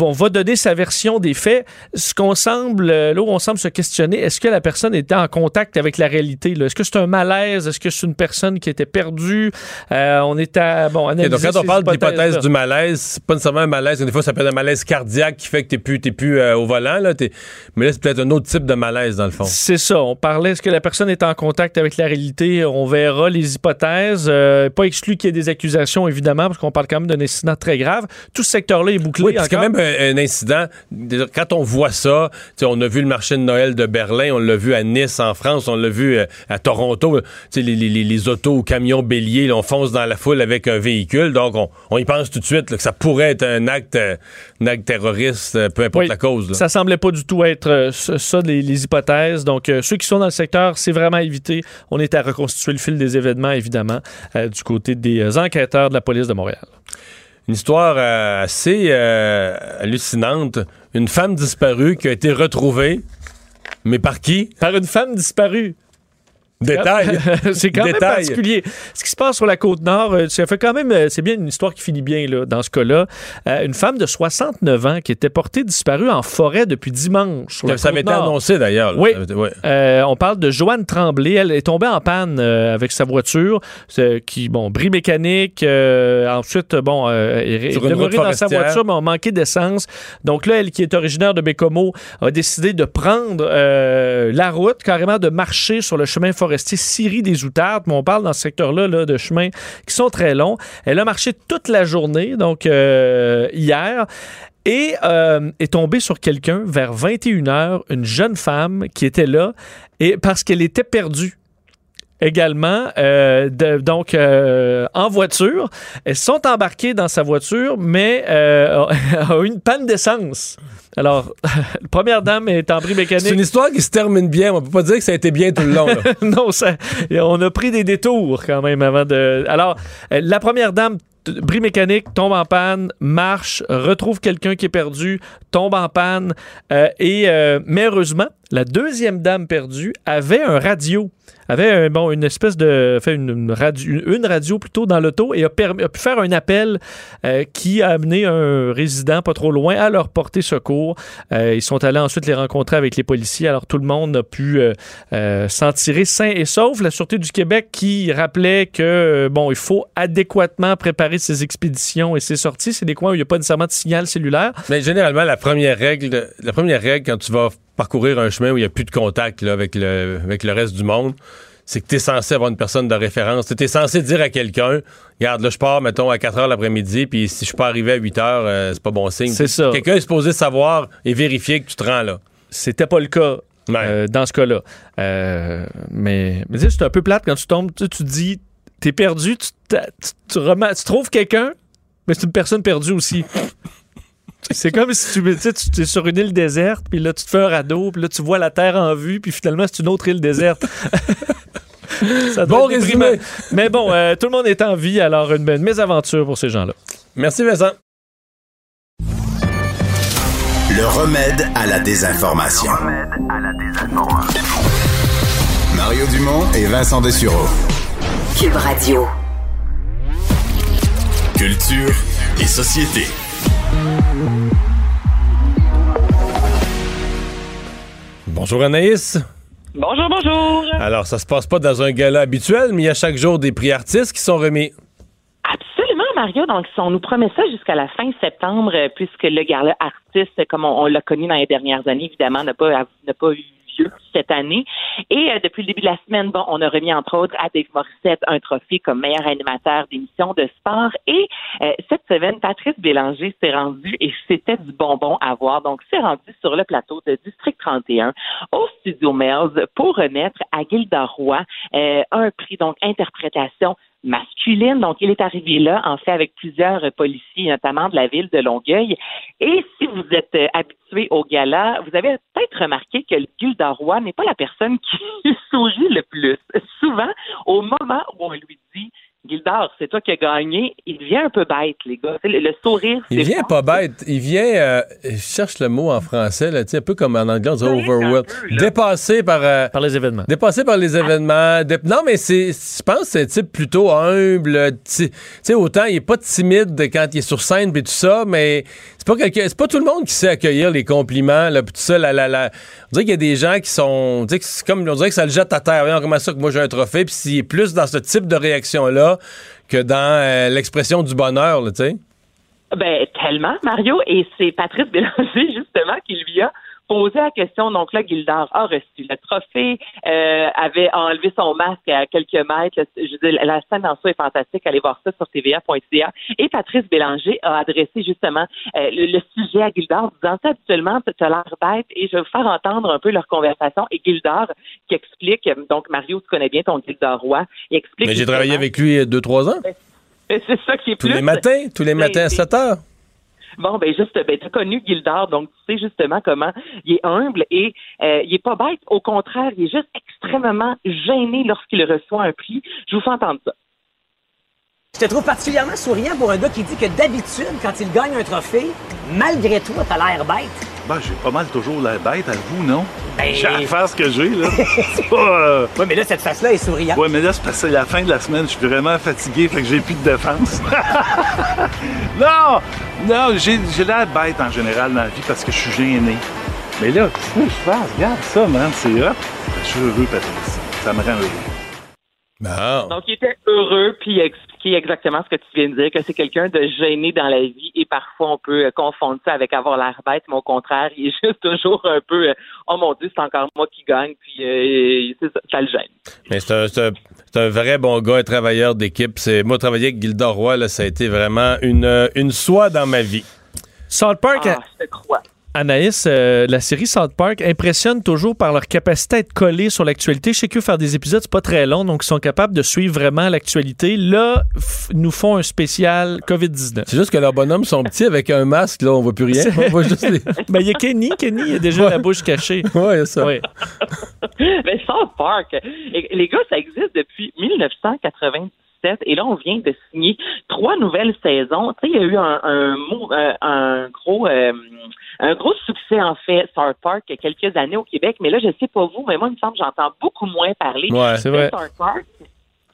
on va donner sa version des faits. Ce qu'on semble, là où on semble se questionner, est-ce que la personne était en contact avec la réalité? Est-ce que c'est un malaise? Est-ce que c'est une personne qui était perdue? Euh, on est à, bon, okay, donc quand on parle d'hypothèse du malaise, c'est pas nécessairement un malaise. Des fois, ça peut être un malaise cardiaque qui fait que t'es plus, t'es plus euh, au volant. Là, mais là, c'est peut-être un autre type de malaise, dans le fond. C'est ça. On parlait, est-ce que la personne est en contact avec la réalité? On verra les hypothèses. Euh, pas exclu qu'il y ait des accusations, évidemment, parce qu'on parle quand même d'un incident très grave. Tout ce secteur-là est bouclé. Oui, c'est quand même un, un, incident. Quand on voit ça, on a vu le marché de Noël de Berlin, on l'a vu à Nice en France, on l'a vu euh, à Toronto. Les, les, les, autos ou camions béliers, là, on fonce dans la foule avec un véhicule. Donc, on, on y pense tout de suite là, que ça pourrait être un acte, un acte terroriste, euh, peu importe oui, la cause. Là. Ça semblait pas du tout être euh, ça, les, les, hypothèses. Donc, euh, ceux qui sont dans le secteur, c'est vraiment évité. On est à reconstituer le fil des événements, évidemment, euh, du côté des enquêteurs de la police de Montréal une histoire euh, assez euh, hallucinante. Une femme disparue qui a été retrouvée. Mais par qui? Par une femme disparue. Détail. (laughs) c'est quand même particulier. Ce qui se passe sur la côte nord, ça fait quand même, c'est bien une histoire qui finit bien là, dans ce cas-là. Euh, une femme de 69 ans qui était portée disparue en forêt depuis dimanche. Sur ça avait été annoncé d'ailleurs. Oui. Euh, on parle de Joanne Tremblay. Elle est tombée en panne euh, avec sa voiture, qui, bon, bris mécanique. Euh, ensuite, bon, est, est demeurée dans sa voiture, mais a manqué d'essence. Donc là, elle qui est originaire de Bécomo a décidé de prendre la route, carrément de marcher sur le chemin forestier Syrie des Outardes, mais on parle dans ce secteur-là là, de chemins qui sont très longs. Elle a marché toute la journée, donc euh, hier et euh, est tombée sur quelqu'un vers 21h, une jeune femme qui était là, et parce qu'elle était perdue également, euh, de, donc euh, en voiture. Elles sont embarquées dans sa voiture, mais euh, (laughs) a une panne d'essence. Alors, la (laughs) première dame est en bris mécanique. C'est une histoire qui se termine bien. On peut pas dire que ça a été bien tout le long. (laughs) non, ça, on a pris des détours quand même avant de. Alors, la première dame bris mécanique, tombe en panne, marche, retrouve quelqu'un qui est perdu, tombe en panne. Euh, et euh, mais heureusement, La deuxième dame perdue avait un radio avait bon, une espèce de. fait une, radio, une radio plutôt dans l'auto et a, pu faire un appel euh, qui a amené un résident pas trop loin à leur porter secours. Ils sont allés ensuite les rencontrer avec les policiers. Alors tout le monde a pu s'en tirer sain et sauf. La Sûreté du Québec qui rappelait que bon, il faut adéquatement préparer ses expéditions et ses sorties. C'est des coins où il n'y a pas nécessairement de signal cellulaire. Mais généralement, la première règle, la première règle quand tu vas parcourir un chemin où il n'y a plus de contact avec, le, avec le reste du monde, c'est que tu es censé avoir une personne de référence. Tu es censé dire à quelqu'un, regarde, là, je pars, mettons, à 4 heures l'après-midi, puis si je suis pas arrivé à 8 heures, euh, c'est pas bon signe. C'est ça. Quelqu'un est supposé savoir et vérifier que tu te rends là. C'était pas le cas. Euh, dans ce cas-là. Euh, mais mais c'est un peu plate quand tu tombes, tu, tu dis, t'es perdu, tu, tu, tu trouves quelqu'un, mais c'est une personne perdue aussi. (laughs) C'est comme si tu, tu es sur une île déserte, puis là, tu te fais un radeau, puis là, tu vois la Terre en vue, puis finalement, c'est une autre île déserte. (laughs) bon résumé. Mais bon, euh, tout le monde est en vie, alors une, une mésaventure pour ces gens-là. Merci, Vincent. Le remède à la désinformation. Le remède à la désinformation. Mario Dumont et Vincent Dessureau. Cube Radio. Culture et société. Bonjour Anaïs. Bonjour, bonjour. Alors, ça se passe pas dans un gala habituel, mais il y a chaque jour des prix artistes qui sont remis. Absolument, Mario. Donc, on nous promet ça jusqu'à la fin septembre, euh, puisque le gala artiste, comme on, l'a connu dans les dernières années, évidemment, n'a pas, n'a pas eu cette année. Et euh, depuis le début de la semaine, bon, on a remis entre autres à Dave Morissette un trophée comme meilleur animateur d'émission de sport. Et euh, cette semaine, Patrice Bélanger s'est rendu et c'était du bonbon à voir. Donc, s'est rendu sur le plateau de District 31 au Studio Mills pour remettre à Gilda Roy euh, un prix, donc interprétation masculine. Donc, il est arrivé là, en fait, avec plusieurs policiers, notamment de la ville de Longueuil. Et si vous êtes euh, habitué au gala, vous avez peut-être remarqué que le Gilda Roy n'est pas la personne qui (laughs) sourit le plus. Souvent, au moment où on lui dit Gildard, c'est toi qui as gagné. Il vient un peu bête, les gars. Le, sourire, Il vient pas bête. Il vient, euh, je cherche le mot en français, là, un peu comme en anglais, on dit overwhelmed. Dépassé par... Euh, par les événements. Dépassé par les événements. Non, mais c'est, je pense que c'est un type plutôt humble. Tu sais, autant il est pas timide quand il est sur scène et tout ça, mais c'est pas quelqu'un, c'est pas tout le monde qui sait accueillir les compliments, là, tout ça, la, la, la... On dirait qu'il y a des gens qui sont, comme, on dirait que ça le jette à terre. Voyons comment ça que moi j'ai un trophée, puis s'il est plus dans ce type de réaction-là, que dans euh, l'expression du bonheur, tu sais. Ben, tellement, Mario. Et c'est Patrice Bélanger, (laughs) justement, qui lui a posé la question. Donc là, Gildard a reçu le trophée, euh, avait enlevé son masque à quelques mètres. Je la scène en soi est fantastique. Allez voir ça sur tva.ca. Et Patrice Bélanger a adressé justement euh, le, sujet à Gildard, disant ça habituellement, tu as l'air bête et je vais vous faire entendre un peu leur conversation. Et Gildard qui explique, donc Mario, tu connais bien ton Gildard Roi, il explique... Mais j'ai travaillé avec lui deux, trois ans. C'est ça qui est tous les matins, tous les matins à 7 heures. Bon, ben juste, ben as connu Gildard, donc tu sais justement comment il est humble et euh, il est pas bête. Au contraire, il est juste extrêmement gêné lorsqu'il reçoit un prix. Je vous fais entendre ça. Je te trouve particulièrement souriant pour un gars qui dit que d'habitude, quand il gagne un trophée, malgré toi, t'as l'air bête. Ben, j'ai pas mal toujours l'air bête, à vous, non? Ben... J'ai à faire ce que j'ai, là. (laughs) c'est pas... Euh... Ouais, mais là, cette face-là est souriante. Ouais, mais là, c'est parce que la fin de la semaine, je suis vraiment fatigué, fait que j'ai plus de défense. (laughs) non! Non, j'ai, l'air bête en général dans la vie parce que je suis gêné. Mais là, qu'est-ce que je fais? Regarde ça, man, c'est hot. Je suis heureux, Patrice. Ça me rend heureux. Donc, il était heureux, puis il a expliqué exactement ce que tu viens de dire, que c'est quelqu'un de gêné dans la vie, et parfois on peut euh, confondre ça avec avoir l'air bête, mais au contraire, il est (laughs) juste toujours un peu euh, Oh mon Dieu, c'est encore moi qui gagne, puis euh, ça, le gêne. Mais c'est un, un, vrai bon gars, un travailleur d'équipe. C'est Moi, travailler avec Gilda Roy, là, ça a été vraiment une, une soie dans ma vie. South Park. Ah, je te crois. Anaïs, euh, la série South Park impressionne toujours par leur capacité à être collés sur l'actualité. Je sais que faire des épisodes, c'est pas très long, donc ils sont capables de suivre vraiment l'actualité. Là, nous font un spécial COVID-19. C'est juste que leurs bonhommes sont petits avec un masque, là, on voit plus rien. On voit juste (laughs) ben, il y a Kenny, Kenny a déjà la bouche cachée. Oui, ça. Ouais. (laughs) Mais South Park, les gars, ça existe depuis 1990 et là, on vient de signer trois nouvelles saisons. Tu sais, il y a eu un, un, un gros, euh, un gros succès, en fait, South Park, il y a quelques années au Québec. Mais là, je sais pas vous, mais moi, il me semble que j'entends beaucoup moins parler Ouais, de c'est vrai. South Park.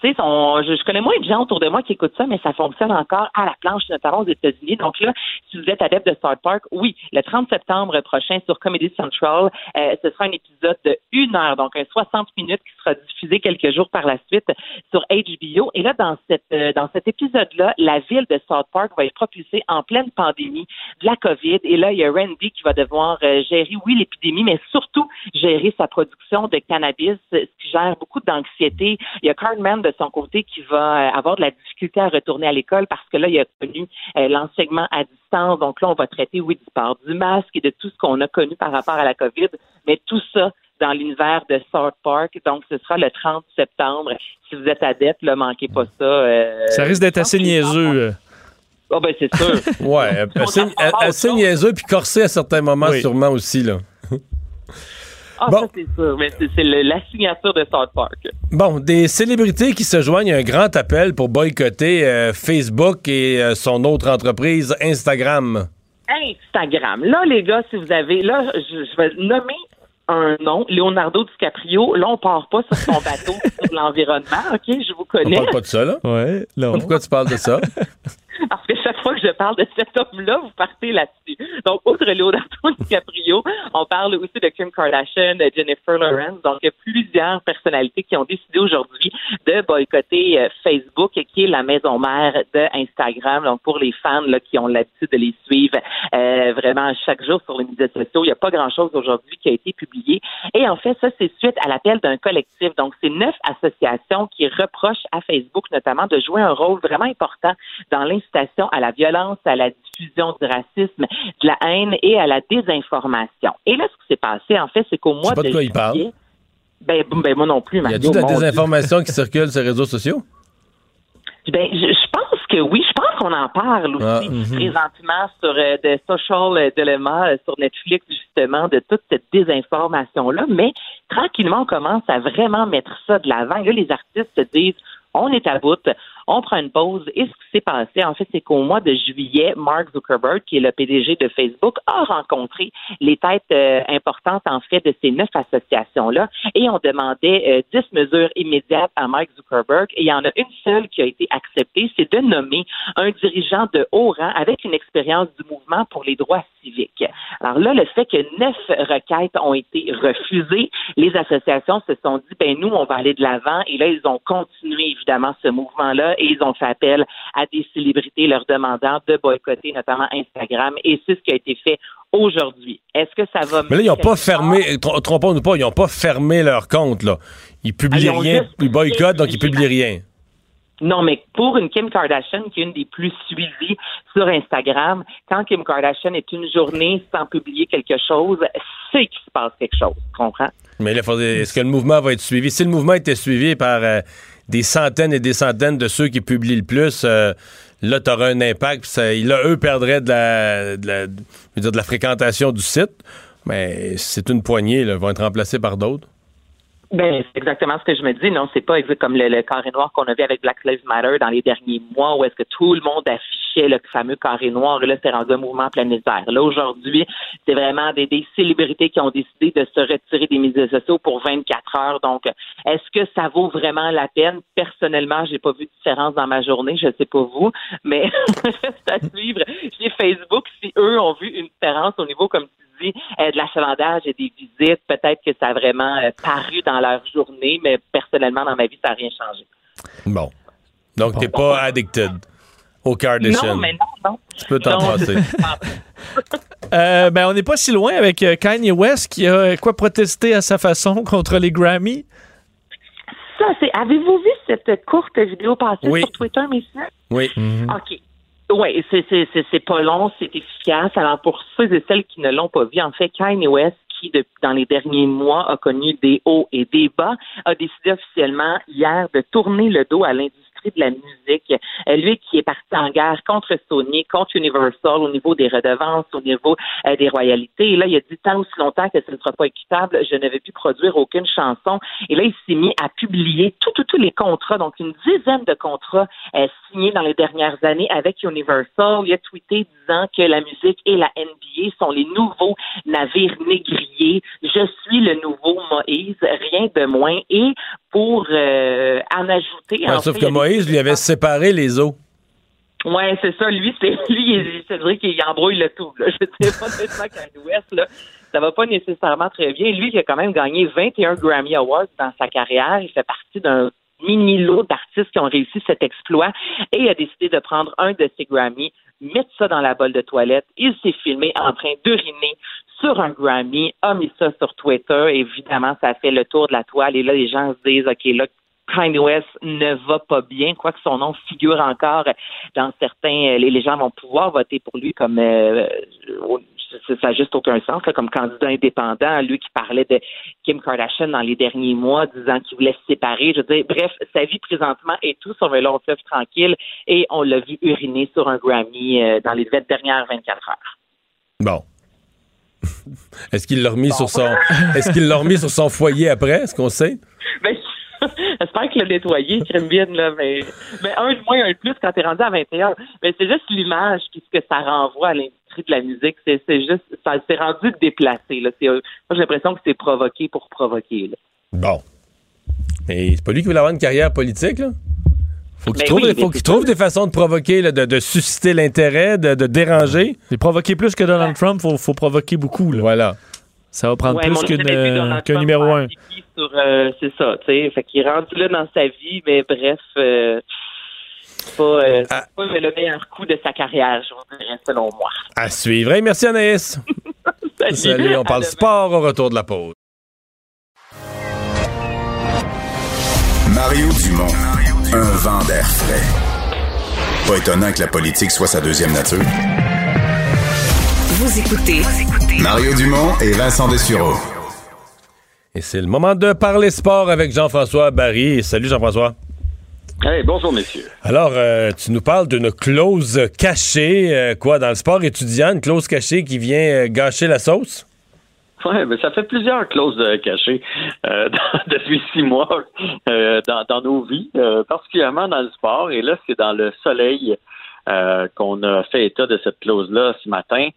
Sais, je, je connais moins de gens autour de moi qui écoutent ça, mais ça fonctionne encore à la planche, notamment aux États-Unis. Donc là, si vous êtes adepte de South Park, oui, le 30 septembre prochain sur Comedy Central, euh, ce sera un épisode de une heure, donc un 60 minutes qui sera diffusé quelques jours par la suite sur HBO. Et là, dans cette euh, dans cet épisode-là, la ville de South Park va être propulsée en pleine pandémie de la COVID. Et là, il y a Randy qui va devoir euh, gérer, oui, l'épidémie, mais surtout gérer sa production de cannabis, ce qui gère beaucoup d'anxiété. Il y a Cartman de son côté qui va euh, avoir de la difficulté à retourner à l'école parce que là, il a connu euh, l'enseignement à distance. Donc là, on va traiter, oui, du port du masque et de tout ce qu'on a connu par rapport à la COVID, mais tout ça dans l'univers de South Park. Donc, ce sera le 30 septembre. Si vous êtes adepte, ne manquez pas ça. euh, Ça risque d'être assez niaiseux. Ah ben, c'est sûr. (laughs) Ouais, assez, assez niaiseux puis corsé à certains moments, Oui. sûrement aussi, là. (laughs) Ah, Bon. ça, c'est sûr. Mais c'est c'est le- la signature de South Park. Bon, des célébrités qui se joignent à un grand appel pour boycotter euh, Facebook et euh, son autre entreprise, Instagram. Instagram. Là, les gars, si vous avez. Là, je, je vais nommer un nom, Leonardo DiCaprio. Là, on part pas sur son bateau (laughs) sur l'environnement, OK? Je vous On connais. parle pas de ça, là? Ouais, non. Pourquoi tu parles de ça? (laughs) Parce que chaque fois que je parle de cet homme-là, vous partez là-dessus. Donc, outre Leonardo (laughs) DiCaprio, on parle aussi de Kim Kardashian, de Jennifer Lawrence. Donc, il y a plusieurs personnalités qui ont décidé aujourd'hui de boycotter euh, Facebook, qui est la maison mère de Instagram. Donc, pour les fans là, qui ont l'habitude de les suivre euh, vraiment chaque jour sur les médias sociaux, il n'y a pas grand-chose aujourd'hui qui a été publié. Et en fait, ça, c'est suite à l'appel d'un collectif. Donc, c'est neuf associations qui reprochent à Facebook, notamment, de jouer un rôle vraiment important dans l'incitation à la violence, à la diffusion du racisme, de la haine et à la désinformation. Et là, ce qui s'est passé, en fait, c'est qu'au mois pas de de quoi il parle? juillet- Ben, ben, moi non plus, Y Mario. a-t-il de la Dieu. désinformation qui circule sur les réseaux sociaux? Ben, je, je pense que oui. Je pense qu'on en parle aussi Ah, mhm. présentement sur euh, de Social euh, Dilemma euh, sur Netflix, justement, de toute cette désinformation-là. Mais tranquillement, on commence à vraiment mettre ça de l'avant. Là, les artistes se disent on est à bout, on prend une pause. Et ce qui s'est passé, en fait, c'est qu'au mois de juillet, Mark Zuckerberg, qui est le PDG de Facebook, a rencontré les têtes euh, importantes, en fait, de ces neuf associations-là. Et on demandait euh, 10 mesures immédiates à Mark Zuckerberg. Et il y en a une seule qui a été acceptée, c'est de nommer un dirigeant de haut rang avec une expérience du mouvement pour les droits civiques. Alors là, le fait que neuf requêtes ont été refusées, les associations se sont dit, ben nous, on va aller de l'avant. Et là, ils ont continué, évidemment, ce mouvement-là et ils ont fait appel à des célébrités leur demandant de boycotter, notamment Instagram. Et c'est ce qui a été fait aujourd'hui. Est-ce que ça va... Mais là, ils n'ont pas fermé, tr- trompons-nous pas, ils n'ont pas fermé leur compte, là. Ils publient Ah, ils rien, ils boycottent, donc ils publient rien. Non, mais pour une Kim Kardashian, qui est une des plus suivies sur Instagram, quand Kim Kardashian est une journée sans publier quelque chose, c'est qu'il se passe quelque chose. Tu comprends? Mais là, est-ce que le mouvement va être suivi? Si le mouvement était suivi par euh, des centaines et des centaines de ceux qui publient le plus, euh, là, tu un impact. eux perdraient de la, fréquentation du site. Mais c'est une poignée, là, ils vont être remplacés par d'autres. Ben, c'est exactement ce que je me dis. Non, c'est pas comme le, le carré noir qu'on a vu avec Black Lives Matter dans les derniers mois où est-ce que tout le monde affichait le fameux carré noir. Là, c'est rendu un mouvement planétaire. Là, aujourd'hui, c'est vraiment des, des célébrités qui ont décidé de se retirer des médias sociaux pour 24 heures. Donc, est-ce que ça vaut vraiment la peine? Personnellement, j'ai pas vu de différence dans ma journée. Je sais pas vous, mais (laughs) reste à suivre chez Facebook si eux ont vu une différence au niveau, comme tu euh, de l'achalandage et des visites. Peut-être que ça a vraiment euh, paru dans leur journée, mais personnellement, dans ma vie, ça n'a rien changé. Bon. Donc, t'es pas addicted au Kardashian. Non, mais non, non. Tu peux t'en passer. (laughs) Euh, ben, on n'est pas si loin avec Kanye West qui a quoi protesté à sa façon (laughs) contre les Grammy. Ça, c'est. Avez-vous vu cette courte vidéo passée Oui. sur Twitter, messieurs? Oui. OK. Oui, c'est, pas long, c'est efficace. Alors, pour ceux et celles qui ne l'ont pas vu, en fait, Kanye West, qui, depuis, dans les derniers mois, a connu des hauts et des bas, a décidé officiellement hier de tourner le dos à l'industrie l'industrie de la musique. Euh, lui qui est parti en guerre contre Sony, contre Universal au niveau des redevances, au niveau euh, des royalités. Et là, il a dit tant aussi longtemps que ce ne sera pas équitable, je ne vais plus produire aucune chanson. Et là, il s'est mis à publier tous tout, tous les contrats, donc une dizaine de contrats euh, signés dans les dernières années avec Universal. Il a tweeté disant que la musique et la NBA sont les nouveaux navires négriers. Je suis le nouveau Moïse, rien de moins. Et pour euh, en ajouter... Ouais, en sauf fait, que Lui avait séparé les eaux. Ouais, c'est ça. Lui, c'est (laughs) lui, il- c'est vrai qu'il embrouille le tout. (laughs) Je sais pas honnêtement qu'à l'Ouest, là, ça va pas nécessairement très bien. Lui, qui a quand même gagné 21 Grammy Awards dans sa carrière, il fait partie d'un mini lot d'artistes qui ont réussi cet exploit et il a décidé de prendre un de ses Grammy, mettre ça dans la bolle de toilette. Il s'est filmé en train d'uriner sur un Grammy, a mis ça sur Twitter. Évidemment, ça a fait le tour de la toile et là, les gens se disent, OK, là, Kanye West ne va pas bien, quoique son nom figure encore dans certains. Les, les gens vont pouvoir voter pour lui comme euh, au- ça n'a juste aucun sens, là, comme candidat indépendant, lui qui parlait de Kim Kardashian dans les derniers mois, disant qu'il voulait se séparer. Je veux dire, bref, sa vie présentement est tout sur un long fleuve tranquille et on l'a vu uriner sur un Grammy euh, dans les 20 dernières 24 heures. Bon. (laughs) Est-ce qu'il l'a remis sur son est-ce qu'il l'a remis sur son foyer après? Est-ce qu'on sait? Ben, (laughs) J'espère qu'il l'a nettoyé, crème bien, là, mais, mais un de moins, un de plus quand t'es rendu à 21. Mais c'est juste l'image puis ce que ça renvoie à l'industrie de la musique. C'est, c'est juste, ça s'est rendu déplacé, là. C'est, moi, j'ai l'impression que c'est provoqué pour provoquer, là. Bon. Mais c'est pas lui qui voulait avoir une carrière politique, là? Faut qu'il Ben trouve, oui, faut qu'il trouve des façons de provoquer, là, de, de susciter l'intérêt, de, de déranger. Et provoquer plus que Donald Trump, faut, faut provoquer beaucoup. Là. Voilà. Ça va prendre Ouais, plus euh, qu'un numéro un. pipi Sur, euh, c'est ça, tu sais. Fait qu'il est rendu là dans sa vie, mais bref, euh, c'est pas, euh, Ah. pas le meilleur coup de sa carrière, je vous dirais, selon moi. À suivre. Hey, merci Anaïs. (laughs) Salut. Salut, on parle sport au retour de la pause. Mario Dumont, un vent d'air frais. Pas étonnant que la politique soit sa deuxième nature. Vous écoutez Mario Dumont et Vincent Dessureau. Et c'est le moment de parler sport avec Jean-François Barry. Salut Jean-François. Hey, bonjour, messieurs. Alors, euh, tu nous parles d'une clause cachée, euh, quoi, dans le sport étudiant, une clause cachée qui vient euh, gâcher la sauce? Ouais, mais ça fait plusieurs clauses euh, cachées euh, (laughs) dans- depuis six mois euh, dans, dans nos vies, euh, particulièrement dans le sport. Et là, c'est dans le soleil euh, qu'on a fait état de cette clause-là ce matin.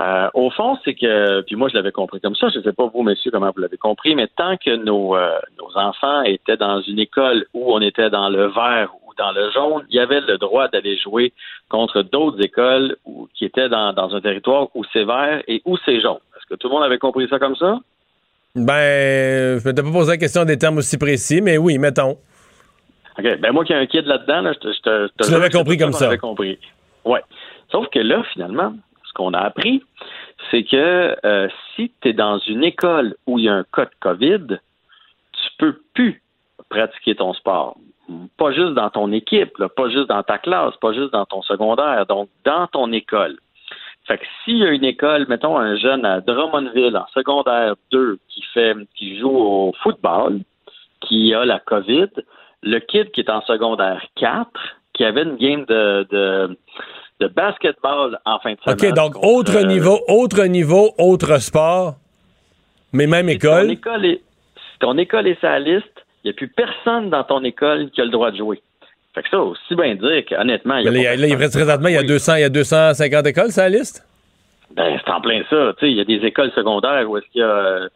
Euh, au fond, c'est que, puis moi je l'avais compris comme ça, je ne sais pas vous, messieurs, comment vous l'avez compris, mais tant que nos, euh, nos enfants étaient dans une école où on était dans le vert ou dans le jaune, il y avait le droit d'aller jouer contre d'autres écoles où, qui étaient dans, dans un territoire où c'est vert et où c'est jaune. Est-ce que tout le monde avait compris ça comme ça? Ben, je m'étais pas posé la question des termes aussi précis, mais oui, mettons. OK. Ben moi qui ai un kid là-dedans, là, je te, je te- je te Tu l'avais compris comme ça. avait compris. Ouais. Sauf que là, finalement, qu'on a appris, c'est que euh, si tu es dans une école où il y a un cas de COVID, tu peux plus pratiquer ton sport. Pas juste dans ton équipe, pas juste dans ta classe, pas juste dans ton secondaire, donc dans ton école. Fait que s'il y a une école, mettons un jeune à Drummondville en secondaire 2 qui fait qui joue au football, qui a la COVID, le kid qui est en secondaire 4, qui avait une game de, de basketball en fin de semaine. OK, donc autre euh, niveau, autre niveau, autre sport, mais même si ton école? école est, si ton école est sa liste, il n'y a plus personne dans ton école qui a le droit de jouer. Fait que ça, aussi bien dire qu'honnêtement, il y a Mais là, il là, reste présentement, il y a qui 200, il y a 250 écoles, sur la liste? Ben, c'est en plein ça. Tu sais, il y a des écoles secondaires où est-ce qu'il y a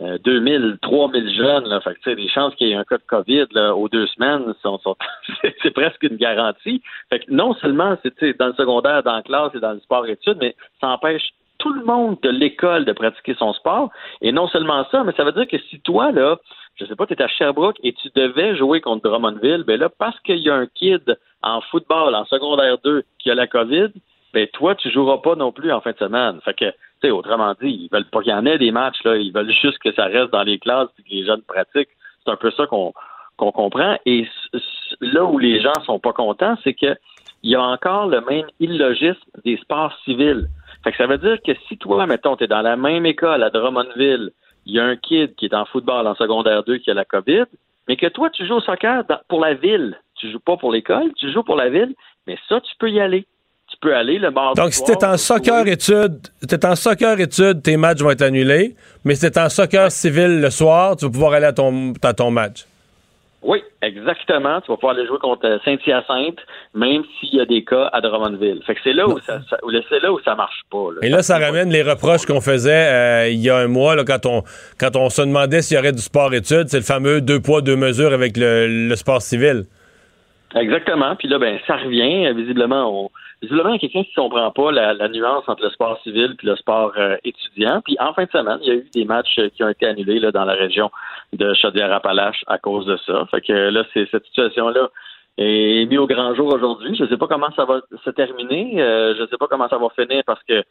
euh, euh, 2000, 3000 jeunes. Là. Fait que, les chances qu'il y ait un cas de COVID là, aux deux semaines, sont, sont- (laughs) c'est- presque une garantie. Fait que non seulement c'est dans le secondaire, dans la classe et dans le sport-études, mais ça empêche tout le monde de l'école de pratiquer son sport. Et non seulement ça, mais ça veut dire que si toi, là, je sais pas, tu es à Sherbrooke et tu devais jouer contre Drummondville, ben là, parce qu'il y a un kid en football en secondaire 2 qui a la COVID, ben toi, tu joueras pas non plus en fin de semaine. Fait que, autrement dit, ils veulent pas qu'il y en ait des matchs, là. Ils veulent juste que ça reste dans les classes et que les jeunes pratiquent. C'est un peu ça qu'on comprend. Et là où les gens sont pas contents, c'est que il y a encore le même illogisme des sports civils. Fait que ça veut dire que si toi, mettons, tu es dans la même école à Drummondville, il y a un kid qui est en football en secondaire 2 qui a la COVID, mais que toi, tu joues au soccer pour la ville Tu joues pas pour l'école, tu joues pour la ville, mais ça, tu peux y aller. Tu peux aller le mardi Donc, si t'es en soccer jouer. études, t'es en soccer études, tes matchs vont être annulés. Mais si t'es en soccer civil le soir, tu vas pouvoir aller à ton, à ton match. Oui, exactement. Tu vas pouvoir aller jouer contre Saint-Hyacinthe, même s'il y a des cas à Drummondville. Fait que c'est là où ça, ça- c'est là où ça marche pas. là. Et là, ça ramène les reproches qu'on faisait euh, il y a un mois, là, quand, on, quand on se demandait s'il y aurait du sport-études. C'est le fameux deux poids, deux mesures avec le, le sport civil. Exactement. Puis là, ben, ça revient. Euh, Visiblement, on, visiblement, il y a quelqu'un qui comprend pas la, la nuance entre le sport civil puis le sport euh, étudiant. Puis en fin de semaine, il y a eu des matchs euh, qui ont été annulés là, dans la région de Chaudière-Appalaches à cause de ça. Fait que là, c'est cette situation-là est mise au grand jour aujourd'hui. Je sais pas comment ça va se terminer. Euh, je sais pas comment ça va finir parce que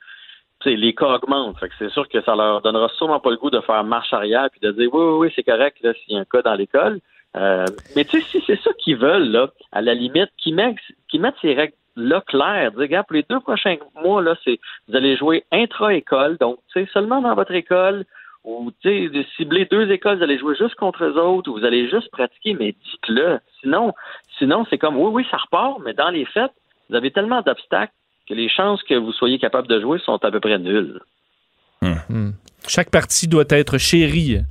les cas augmentent. Fait que c'est sûr que ça leur donnera sûrement pas le goût de faire marche arrière puis de dire oui, oui, oui, c'est correct là, s'il y a un cas dans l'école. Euh, mais tu sais, si c'est ça qu'ils veulent, là, à la limite, qu'ils mettent, qu'ils mettent ces règles-là claires. Dire, regarde, pour les deux prochains mois, là, c'est vous allez jouer intra-école, donc seulement dans votre école, ou de cibler deux écoles, vous allez jouer juste contre eux autres, ou vous allez juste pratiquer, mais dites-le. Sinon, sinon, c'est comme oui, oui, ça repart, mais dans les faits, vous avez tellement d'obstacles que les chances que vous soyez capable de jouer sont à peu près nulles. Hmm. Chaque partie doit être chérie.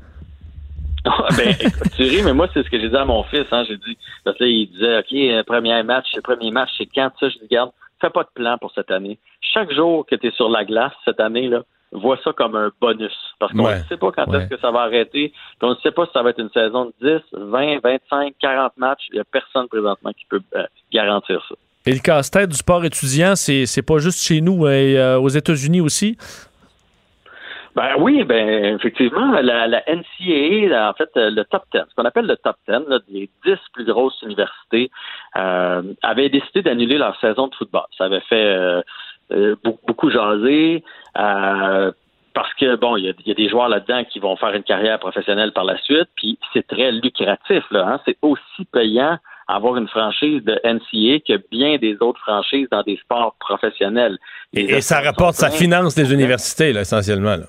Ah, ben, écoute, tu ris, mais moi, c'est ce que j'ai dit à mon fils. Hein. J'ai dit, parce que là, il disait, OK, premier match, le premier match, c'est quand ça? Je dis, garde, fais pas de plan pour cette année. Chaque jour que tu es sur la glace cette année, là, vois ça comme un bonus. Parce qu'on Ouais. ne sait pas quand Ouais. est-ce que ça va arrêter. On ne sait pas si ça va être une saison de 10, 20, 25, 40 matchs. Il n'y a personne présentement qui peut euh, garantir ça. Et le casse-tête du sport étudiant, c'est pas juste chez nous, et, euh, aux États-Unis aussi. Ben oui, ben effectivement, la, la NCAA, en fait, euh, le top 10, ce qu'on appelle le top 10, là, des 10 plus grosses universités, euh, avait décidé d'annuler leur saison de football. Ça avait fait euh, euh, beaucoup, jaser. euh, parce que bon, il y y a des joueurs là-dedans qui vont faire une carrière professionnelle par la suite, puis c'est très lucratif là. Hein? C'est aussi payant avoir une franchise de NCAA que bien des autres franchises dans des sports professionnels. Les Et, et ça rapporte, ça finance les universités, là, essentiellement. là.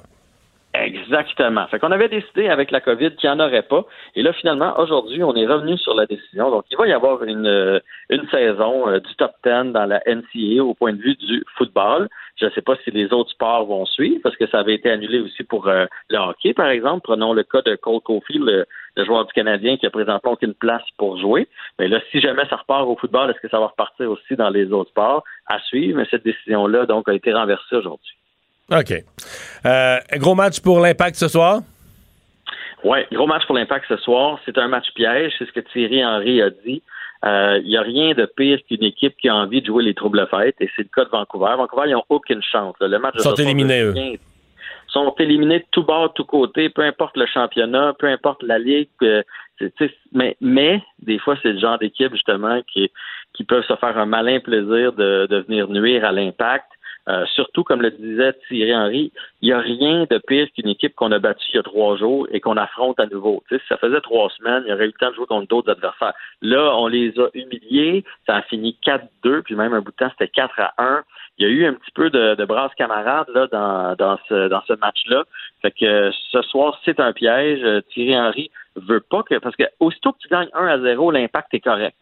Exactement. Fait qu'on avait décidé avec la COVID qu'il n'y en aurait pas. Et là, finalement, aujourd'hui, on est revenu sur la décision. Donc, il va y avoir une, euh, une saison euh, du top 10 dans la NCAA au point de vue du football. Je ne sais pas si les autres sports vont suivre parce que ça avait été annulé aussi pour euh, le hockey, par exemple. Prenons le cas de Cole Caulfield, le, joueur du Canadien qui a présentement aucune place pour jouer. Mais là, si jamais ça repart au football, est-ce que ça va repartir aussi dans les autres sports? À suivre. Mais cette décision-là, donc, a été renversée aujourd'hui. OK. Euh, gros match pour l'Impact ce soir? Oui, gros match pour l'Impact ce soir. C'est un match piège, c'est ce que Thierry Henry a dit. Il n'y a rien de pire qu'une équipe qui a envie de jouer les troubles fêtes, et c'est le cas de Vancouver. Vancouver, ils n'ont aucune chance. là. Le match de Ils sont éliminés, eux. sont éliminés de tout bord, de tout côté, peu importe le championnat, peu importe la ligue. euh, mais, mais des fois, c'est le genre d'équipe justement qui, qui peuvent se faire un malin plaisir de, de venir nuire à l'impact. Euh, surtout, comme le disait Thierry Henry, il n'y a rien de pire qu'une équipe qu'on a battue il y a trois jours et qu'on affronte à nouveau. Si ça faisait trois semaines, il y aurait eu le temps de jouer contre d'autres adversaires. Là, on les a humiliés, ça a fini 4-2, puis même un bout de temps, c'était 4 à 1. Il y a eu un petit peu de, de brasse camarade là, dans, dans ce, dans ce match-là. Fait que ce soir, c'est un piège. Euh, Thierry Henry veut pas que. Parce que aussitôt que tu gagnes 1 à 0, l'impact est correct.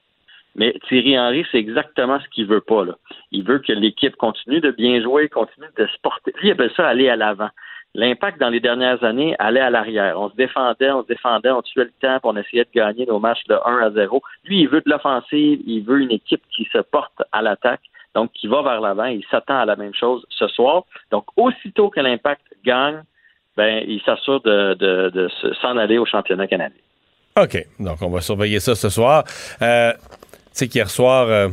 Mais Thierry Henry, c'est exactement ce qu'il veut pas. Il veut que l'équipe continue de bien jouer, continue de se porter. Lui, il appelle ça aller à l'avant. L'impact dans les dernières années allait à l'arrière. On se défendait, on se défendait, on tuait le temps, on essayait de gagner nos matchs de 1 à 0. Lui, il veut de l'offensive, il veut une équipe qui se porte à l'attaque, donc qui va vers l'avant. Il s'attend à la même chose ce soir. Donc, aussitôt que l'impact gagne, ben, il s'assure de, de, de se- s'en aller au championnat canadien. OK. Donc, on va surveiller ça ce soir. Euh, sais qu'hier soir, euh,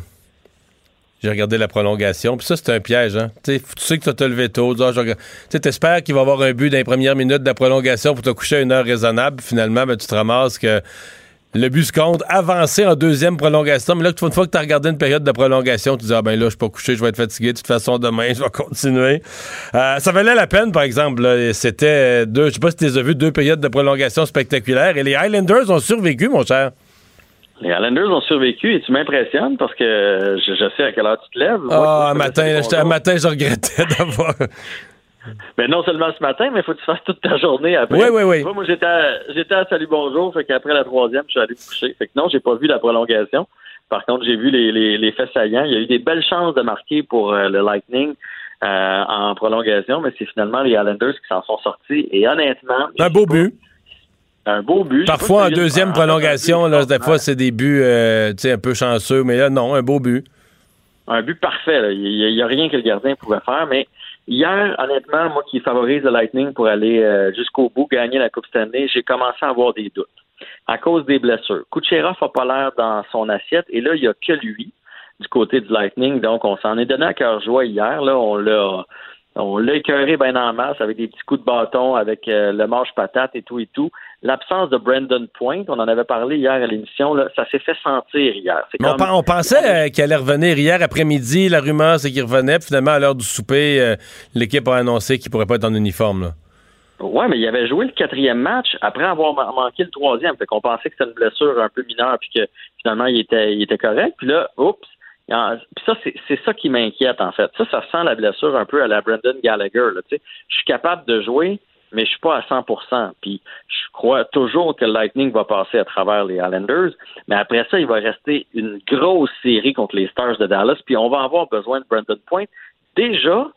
j'ai regardé la prolongation. Puis ça, c'est un piège. Hein? Tu sais, que tu te lever tôt. Tu t'espères qu'il va y avoir un but dans les premières minutes de la prolongation pour te coucher à une heure raisonnable. Finalement, ben, tu te ramasses que le but se compte. Avancer en deuxième prolongation. Mais là, une fois que tu as regardé une période de prolongation, tu dis, ah ben là, je suis pas couché, je vais être fatigué. De toute façon, demain, je vais continuer. Euh, ça valait la peine, par exemple. C'était deux, je sais pas si tu les as vu, deux périodes de prolongation spectaculaires. Et les Highlanders ont survécu, mon cher. Les Islanders ont survécu et tu m'impressionnes parce que je, je sais à quelle heure tu te lèves. Ah, un matin, un matin, je regrettais (laughs) d'avoir. Ben non seulement ce matin, mais il faut que tu fasses toute ta journée après. Oui, oui, oui. Vois, moi, j'étais à, j'étais à Salut Bonjour, fait qu'après la troisième, je suis allé me coucher. Fait que non, j'ai pas vu la prolongation. Par contre, j'ai vu les, les, les faits saillants. Il y a eu des belles chances de marquer pour euh, le Lightning euh, en prolongation, mais c'est finalement les Islanders qui s'en sont sortis. Et honnêtement, un beau but. Un beau but. Parfois, en deuxième prolongation, là, des fois, c'est des buts euh, un peu chanceux, mais là, non, un beau but. Un but parfait. Il n'y a, rien que le gardien pouvait faire, mais hier, honnêtement, moi qui favorise le Lightning pour aller euh, jusqu'au bout, gagner la Coupe Stanley, j'ai commencé à avoir des doutes à cause des blessures. Kucherov n'a pas l'air dans son assiette, et là, il n'y a que lui du côté du Lightning. Donc, on s'en est donné à cœur joie hier. Là, on l'a on l'a écœuré bien en masse avec des petits coups de bâton, avec euh, le manche patate et tout et tout. L'absence de Brandon Point, on en avait parlé hier à l'émission, ça s'est fait sentir hier. On, pensait euh, qu'il allait revenir hier après-midi. La rumeur, c'est qu'il revenait. Puis finalement, à l'heure du souper, euh, l'équipe a annoncé qu'il pourrait pas être en uniforme. Là. Ouais, mais il avait joué le quatrième match après avoir manqué le troisième. Fait qu'on pensait que c'était une blessure un peu mineure, puis que finalement, il était, il était correct. Puis là, oups, puis ça, c'est ça qui m'inquiète, en fait. Ça, ça sent la blessure un peu à la Brendan Gallagher. Là, je suis capable de jouer, mais je suis pas à 100% Puis je crois toujours que le Lightning va passer à travers les Islanders. Mais après ça, il va rester une grosse série contre les Stars de Dallas. Puis on va avoir besoin de Brendan Point. Déjà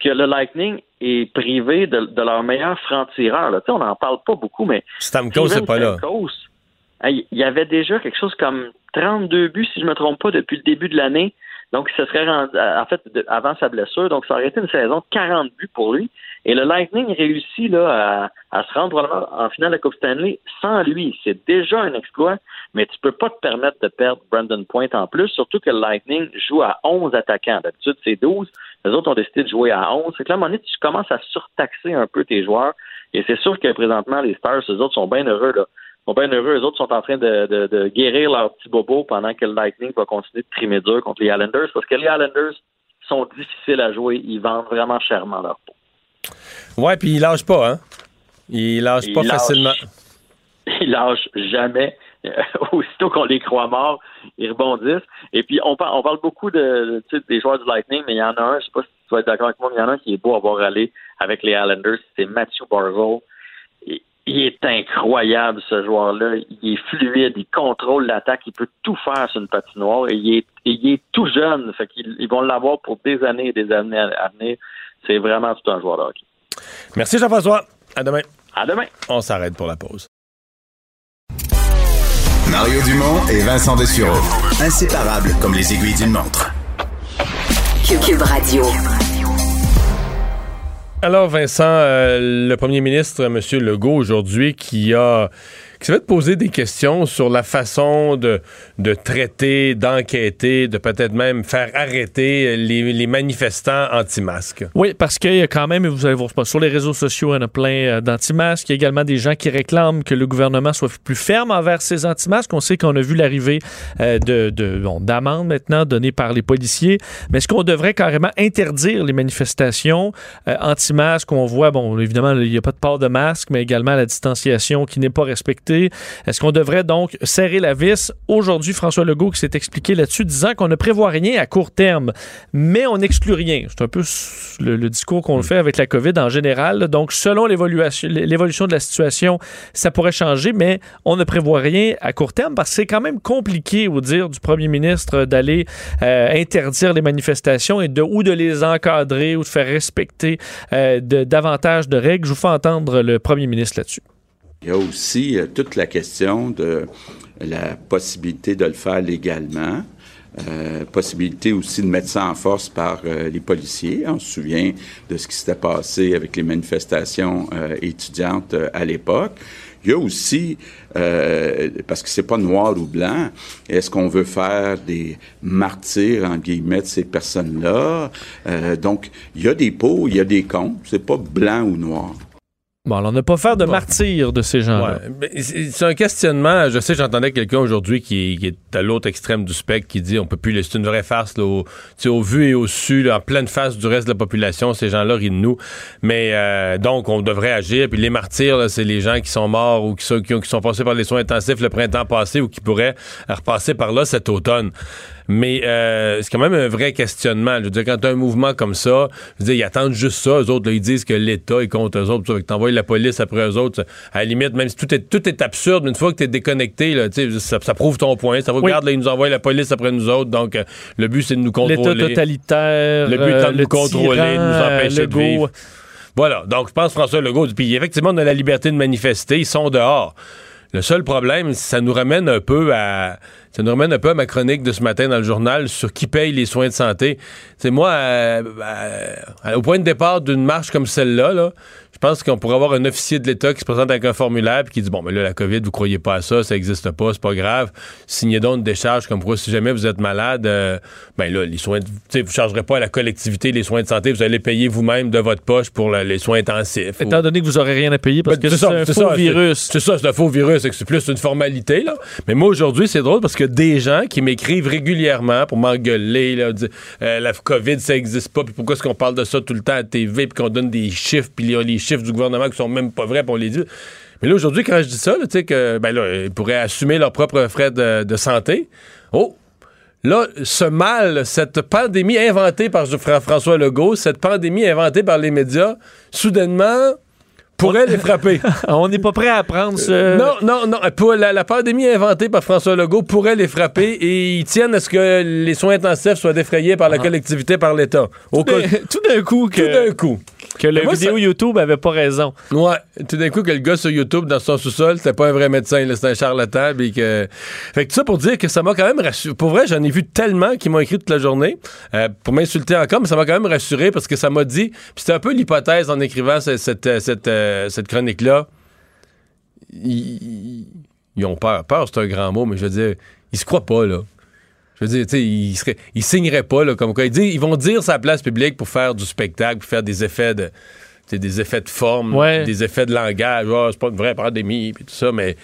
que le Lightning est privé de, leur meilleur franc-tireur. On n'en parle pas beaucoup, mais... Stamkos, c'est pas là. Il y avait déjà quelque chose comme 32 buts, si je ne me trompe pas, depuis le début de l'année. Donc, ce serait rendu, en fait, avant sa blessure. Donc, ça aurait été une saison de 40 buts pour lui. Et le Lightning réussit là, à, se rendre en finale de la Coupe Stanley sans lui. C'est déjà un exploit, mais tu peux pas te permettre de perdre Brandon Point en plus, surtout que le Lightning joue à 11 attaquants. D'habitude, c'est 12. Les autres ont décidé de jouer à 11. C'est que là, à un moment donné, tu commences à surtaxer un peu tes joueurs. Et c'est sûr que présentement, les Stars, eux autres sont bien heureux. Là sont bien heureux. Les autres sont en train de, guérir leur petit bobo pendant que le Lightning va continuer de trimer dur contre les Islanders parce que les Islanders sont difficiles à jouer. Ils vendent vraiment chèrement leur peau. Ouais, puis ils lâchent pas, hein? Ils lâchent pas facilement. (laughs) Ils lâchent jamais. (laughs) Aussitôt qu'on les croit morts, ils rebondissent. Et puis, on, parle, on parle beaucoup de, des joueurs du Lightning, mais il y en a un, je sais pas si tu vas être d'accord avec moi, mais il y en a un qui est beau à voir aller avec les Islanders, c'est Matthew Barzell il est incroyable, ce joueur-là. Il est fluide, il contrôle l'attaque, il peut tout faire sur une patinoire et il est, il est tout jeune. Fait qu'ils ils vont l'avoir pour des années et des années à venir. C'est vraiment tout un joueur de hockey. Merci Jean-François. À demain. À demain. On s'arrête pour la pause. Mario Dumont et Vincent Dessureau. Inséparables comme les aiguilles d'une montre. Cube Radio. Alors, Vincent, euh, le premier ministre, M. Legault, aujourd'hui, qui a qui va te poser des questions sur la façon de, de traiter, d'enquêter, de peut-être même faire arrêter les, manifestants anti-masques. Oui, parce qu'il y a quand même, vous allez voir, sur les réseaux sociaux, il y en a plein euh, d'anti-masques. Il y a également des gens qui réclament que le gouvernement soit plus ferme envers ces anti-masques. On sait qu'on a vu l'arrivée euh, de, d'amendes maintenant données par les policiers. Mais est-ce qu'on devrait carrément interdire les manifestations euh, anti-masques? On voit, bon, évidemment, il n'y a pas de port de masque, mais également la distanciation qui n'est pas respectée est-ce qu'on devrait donc serrer la vis? Aujourd'hui, François Legault qui s'est expliqué là-dessus, disant qu'on ne prévoit rien à court terme, mais on n'exclut rien. C'est un peu le, discours qu'on fait avec la COVID en général. Donc, selon l'évolution de la situation, ça pourrait changer, mais on ne prévoit rien à court terme parce que c'est quand même compliqué, au dire du premier ministre, d'aller euh, interdire les manifestations et de, ou de les encadrer ou de faire respecter euh, davantage de règles. Je vous fais entendre le premier ministre là-dessus. Il y a aussi euh, toute la question de la possibilité de le faire légalement. Euh, possibilité aussi de mettre ça en force par euh, les policiers. On se souvient de ce qui s'était passé avec les manifestations étudiantes à l'époque. Il y a aussi, parce que c'est pas noir ou blanc, est-ce qu'on veut faire des martyrs, en guillemets, de ces personnes-là? donc, il y a des pots, il y a des cons, c'est pas blanc ou noir. Bon, alors ne pas faire de martyrs de ces gens-là. C'est un questionnement. Je sais, j'entendais quelqu'un aujourd'hui qui, est à l'autre extrême du spectre qui dit on peut plus. C'est une vraie farce là, au, au vu et au su, en pleine face du reste de la population. Ces gens-là rient de nous. Mais euh, donc, on devrait agir. Puis les martyrs, c'est les gens qui sont morts ou qui sont, qui, sont passés par les soins intensifs le printemps passé ou qui pourraient repasser par là cet automne. Mais euh, c'est quand même un vrai questionnement. Je veux dire, quand as un mouvement comme ça, je veux dire, ils attendent juste ça. Eux autres, là, ils disent que l'État est contre eux autres. Tu t'envoies la police après eux autres. À la limite, même si tout est, tout est absurde, mais une fois que tu es déconnecté, là, ça, ça prouve ton point. Ça regarde, là, ils nous envoient la police après nous autres. Donc, euh, le but, c'est de nous contrôler. L'État totalitaire. Le but étant euh, de le nous contrôler, de nous tyran, empêcher Legault. de vivre. Voilà. Donc, je pense François Legault. Puis, effectivement, on a la liberté de manifester. Ils sont dehors. Le seul problème, ça nous ramène un peu à. Ça nous ramène un peu à ma chronique de ce matin dans le journal sur qui paye les soins de santé. C'est moi, euh, euh, au point de départ d'une marche comme celle-là, là, je pense qu'on pourrait avoir un officier de l'État qui se présente avec un formulaire puis qui dit Bon, mais là, la COVID, vous croyez pas à ça, ça n'existe pas, c'est pas grave. Signez donc une décharge comme quoi, si jamais vous êtes malade, euh, ben là, les soins, de- vous ne chargerez pas à la collectivité les soins de santé, vous allez payer vous-même de votre poche pour la- les soins intensifs. Étant donné que vous n'aurez rien à payer parce Ben, que c'est un faux ça, virus. C'est ça, c'est un faux virus, c'est que c'est plus une formalité, là. Mais moi, aujourd'hui, c'est drôle parce que des gens qui m'écrivent régulièrement pour m'engueuler, là, dire, euh, la COVID, ça n'existe pas, puis pourquoi est-ce qu'on parle de ça tout le temps à TV, puis qu'on donne des chiffres, puis les, les chiffres du gouvernement qui sont même pas vrais, on les dit. Mais là, aujourd'hui, quand je dis ça, tu sais, que, ben là, ils pourraient assumer leurs propres frais de, de santé. Oh! Là, ce mal, cette pandémie inventée par Fra- François Legault, cette pandémie inventée par les médias, soudainement, pourrait les frapper. (laughs) On n'est pas prêt à prendre ce. Non, non, non. Pour la, la pandémie inventée par François Legault pourrait les frapper et ils tiennent à ce que les soins intensifs soient défrayés par la collectivité, par l'État. Au (laughs) Tout d'un- coup que, Tout d'un coup. que moi, vidéo ça- YouTube avait pas raison. Ouais, tout d'un coup que le gars sur YouTube dans son sous-sol, c'était pas un vrai médecin, c'était un charlatan, puis que fait que tout ça pour dire que ça m'a quand même rassuré. Pour vrai, j'en ai vu tellement qui m'ont écrit toute la journée euh, pour m'insulter encore, mais ça m'a quand même rassuré parce que ça m'a dit, puis c'était un peu l'hypothèse en écrivant ce- cette euh, cette, euh, cette chronique là. Ils, ils ont peur, peur c'est un grand mot, mais je veux dire, ils se croient pas là. Je veux dire, tu sais, ils, seraient- ils signeraient pas, là, comme quoi. Ils, disent- ils vont dire sa place publique pour faire du spectacle, pour faire des effets de. des effets de forme, Ouais. des effets de langage. Ah, c'est pas une vraie pandémie, puis tout ça, mais.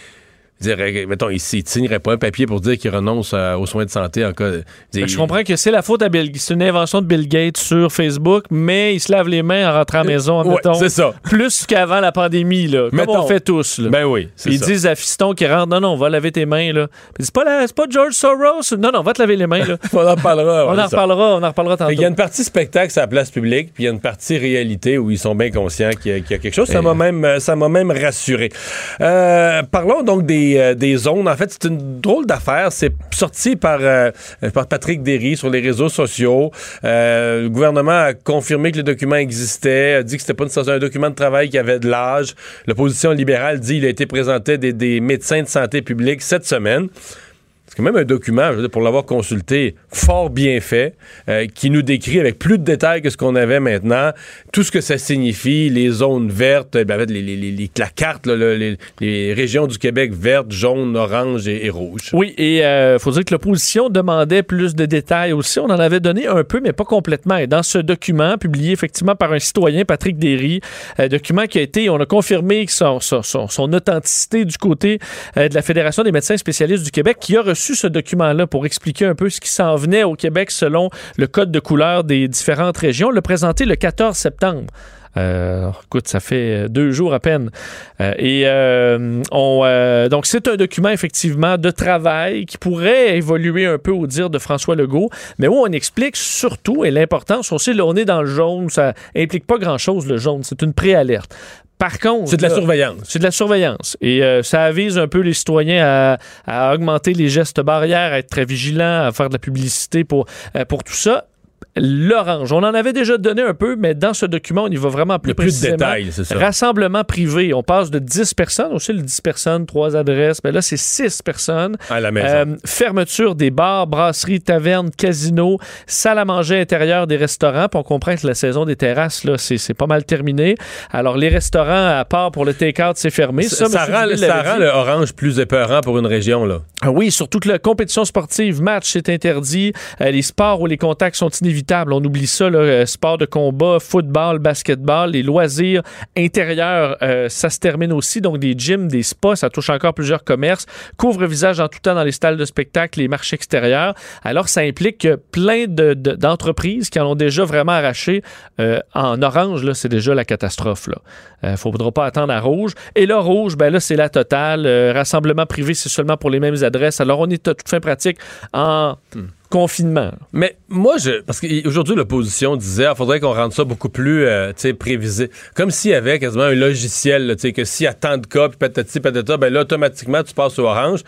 Dire, euh, mettons, ils ne signeraient pas un papier pour dire qu'ils renoncent à- aux soins de santé en cas. Fait que je comprends que c'est la faute à Bill C'est une invention de Bill Gates sur Facebook, mais il se lave les mains en rentrant à la maison, Ouais, mettons, c'est ça. plus qu'avant la pandémie, là, comme Mettons. on fait tous. Là. Ben oui, ils ça. disent à Fiston qui rentre, non, non, on va laver tes mains. Là. C'est pas, la- c'est pas George Soros. Non, non, on va te laver les mains. Là. (laughs) On en parlera. on en reparlera, on en reparlera tantôt. qu'il y a une partie spectacle sur la place publique, puis il y a une partie réalité où ils sont bien conscients qu'il y, a- qu'il y a quelque chose. Ça m'a même, euh, ça m'a même rassuré. Euh, parlons donc des, euh, des zones. En fait, c'est une drôle d'affaire. C'est sorti par, euh, Patrick Derry sur les réseaux sociaux. Euh, le gouvernement a confirmé que le document existait, a dit que c'était pas un document de travail qui avait de l'âge. L'opposition libérale dit qu'il a été présenté des, des médecins de santé publique cette semaine. C'est quand même un document, je veux dire, pour l'avoir consulté, fort bien fait, euh, qui nous décrit avec plus de détails que ce qu'on avait maintenant, tout ce que ça signifie, les zones vertes, ben, les, les- la carte, les, régions du Québec vertes, jaunes, oranges et, rouges. Oui, et il faut dire que l'opposition demandait plus de détails aussi. On en avait donné un peu, mais pas complètement. Et dans ce document, publié effectivement par un citoyen, Patrick Derry, euh, document qui a été, on a confirmé son- son authenticité du côté euh, de la Fédération des médecins spécialistes du Québec, qui a reçu ce document-là pour expliquer un peu ce qui s'en venait au Québec selon le code de couleur des différentes régions. On l'a présenté le 14 septembre. Euh, écoute, ça fait euh, deux jours à peine. Euh, et on, donc, c'est un document effectivement de travail qui pourrait évoluer un peu au dire de François Legault, mais où on explique surtout, et l'importance, on sait, là, on est dans le jaune, ça implique pas grand-chose le jaune, c'est une préalerte. Par contre, C'est de la là, surveillance. c'est de la surveillance. Et euh, ça avise un peu les citoyens à, à augmenter les gestes barrières, à être très vigilants, à faire de la publicité pour, euh, pour tout ça. L'orange, on en avait déjà donné un peu, mais dans ce document, on y va vraiment plus plus de détails, c'est ça. Rassemblement privé, on passe de 10 personnes, aussi le 10 personnes, 3 adresses, mais là, c'est 6 personnes. À la maison. Euh, fermeture des bars, brasseries, tavernes, casinos, salles à manger intérieures des restaurants. Puis on comprend que la saison des terrasses, là, c'est c'est pas mal terminé. Alors, les restaurants, à part pour le take-out, c'est fermé. ça, rend, ça le orange plus épeurant pour une région, là. Ah oui, sur toute la compétition sportive, match, c'est interdit. Euh, les sports où les contacts sont inévitables, on oublie ça, là, euh, sport de combat, football, basketball, les loisirs intérieurs, euh, ça se termine aussi. Donc, des gyms, des spas, ça touche encore plusieurs commerces. Couvre-visage en tout temps dans les salles de spectacle, les marchés extérieurs. Alors, ça implique que plein de- de- d'entreprises qui en ont déjà vraiment arraché euh, en orange, là, c'est déjà la catastrophe. Là. Euh, faudra pas attendre à rouge. Et là, rouge, ben là, c'est la totale. Rassemblement privé, c'est seulement pour les mêmes adresses. Alors, on est à toute fin pratique en Mais moi, je. Parce qu'aujourd'hui, l'opposition disait il faudrait qu'on rende ça beaucoup plus euh, prévisible. Comme s'il y avait quasiment un logiciel, que s'il y a tant de cas, puis patati patata, ben là, automatiquement, tu passes au orange.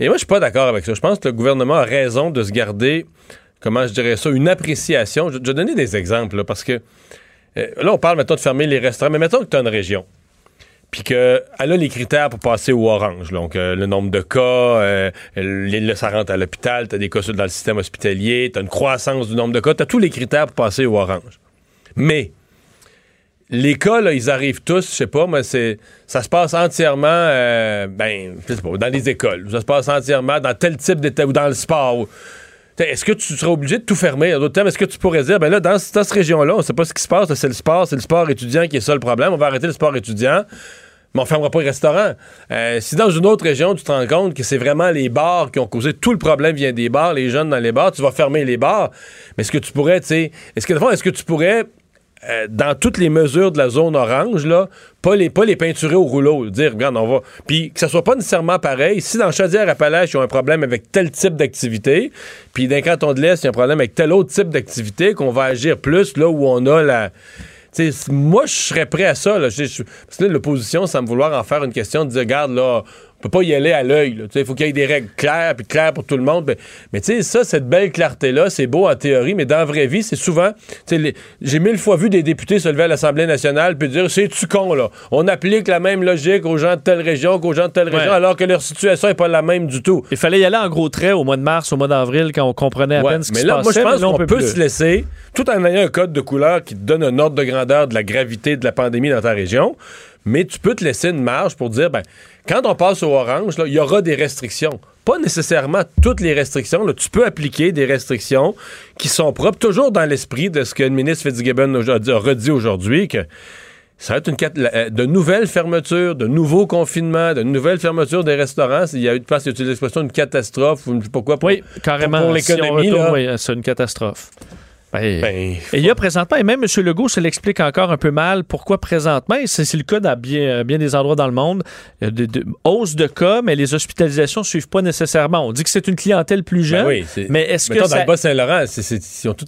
Et moi, je suis pas d'accord avec ça. Je pense que le gouvernement a raison de se garder, comment je dirais ça, une appréciation. Je, vais donner des exemples, parce que euh, là, on parle, mettons, de fermer les restaurants, mais mettons que tu as une région puis qu'elle a les critères pour passer au orange. Donc, euh, le nombre de cas, euh, ça rentre à l'hôpital, tu as des cas dans le système hospitalier, tu as une croissance du nombre de cas, tu as tous les critères pour passer au orange. Mais, les cas, là, ils arrivent tous, je sais pas, mais c'est, ça se passe entièrement, euh, ben, sais pas, dans les écoles. Ça se passe entièrement dans tel type d'état ou dans le sport. Est-ce que tu seras obligé de tout fermer? d'autres termes, est-ce que tu pourrais dire, ben là, dans, cette région-là, on ne sait pas ce qui se passe, c'est le sport, c'est le sport étudiant qui est ça le problème, on va arrêter le sport étudiant, mais on fermera pas le restaurant. Euh, si dans une autre région, tu te rends compte que c'est vraiment les bars qui ont causé tout le problème vient des bars, les jeunes dans les bars, tu vas fermer les bars. Mais est-ce que tu pourrais, tu sais, est-ce que, est-ce que tu pourrais euh, dans toutes les mesures de la zone orange, là, pas les, pas les peinturer au rouleau. Dire, regarde, on va. Puis que ça soit pas nécessairement pareil. Si dans Chaudière-Appalaches, ils ont un problème avec tel type d'activité, puis d'un canton de l'Est, il y a un problème avec tel autre type d'activité, qu'on va agir plus là où on a la. Sais, moi, je serais prêt à ça. Là. parce que l'opposition, me vouloir en faire une question de dire, regarde, là, peut pas y aller à l'œil. Il faut qu'il y ait des règles claires, puis claires pour tout le monde. Mais, tu sais, ça, cette belle clarté-là, c'est beau en théorie, mais dans la vraie vie, c'est souvent... J'ai mille fois vu des députés se lever à l'Assemblée nationale puis dire, c'est-tu con, là? On applique la même logique aux gens de telle région qu'aux gens de telle région, alors que leur situation n'est pas la même du tout. Il fallait y aller en gros traits au mois de mars, au mois d'avril, quand on comprenait à peine ce qui se là, Moi, je pense qu'on peut, se laisser, tout en ayant un code de couleur qui te donne un ordre de grandeur de la gravité de la pandémie dans ta région, mais tu peux te laisser une marge pour dire, ben, quand on passe au orange, il y aura des restrictions. Pas nécessairement toutes les restrictions. tu peux appliquer des restrictions qui sont propres, toujours dans l'esprit de ce que le ministre Fitzgibbon a redit aujourd'hui, que ça va être une, euh, de nouvelles fermetures, de nouveaux confinements, de nouvelles fermetures des restaurants. Il y a eu de place, il l'expression une catastrophe, ou pourquoi pour, oui, carrément, pour, l'économie. oui, c'est une catastrophe. Ben, ben, et il y a présentement, et même M. Legault se l'explique encore un peu mal, pourquoi présentement, et c'est le cas dans bien, bien des endroits dans le monde, il y a de, de hausse de cas, mais les hospitalisations ne suivent pas nécessairement. On dit que c'est une clientèle plus jeune, oui, mais est-ce que ça... dans le Bas-Saint-Laurent,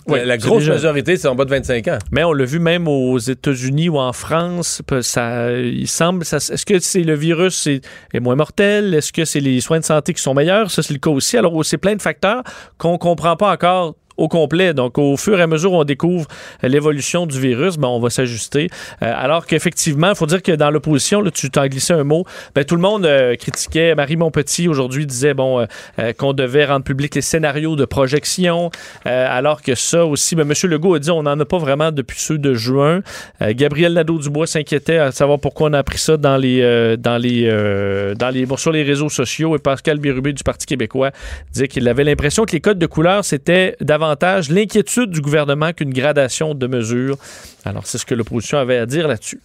la grosse majorité, c'est en bas de 25 ans. Mais on l'a vu même aux États-Unis ou en France, ça, il semble, est-ce que c'est le virus est, est moins mortel? Est-ce que c'est les soins de santé qui sont meilleurs? Ça, c'est le cas aussi. Alors, c'est plein de facteurs qu'on comprend pas encore au complet. Donc, au fur et à mesure où on découvre l'évolution du virus, ben, on va s'ajuster. Euh, alors qu'effectivement, il faut dire que dans l'opposition, tu t'en glissé un mot, ben, tout le monde euh, critiquait. Marie Montpetit, aujourd'hui, disait bon euh, qu'on devait rendre public les scénarios de projection, alors que ça aussi, ben, M. Legault a dit on n'en a pas vraiment depuis ceux de juin. Gabriel Nadeau-Dubois s'inquiétait à savoir pourquoi on a appris ça dans les, dans les, dans les, bon, sur les réseaux sociaux. Et Pascal Bérubé du Parti québécois disait qu'il avait l'impression que les codes de couleur, c'était davantage l'inquiétude du gouvernement qu'une gradation de mesures. Alors, c'est ce que l'opposition avait à dire là-dessus.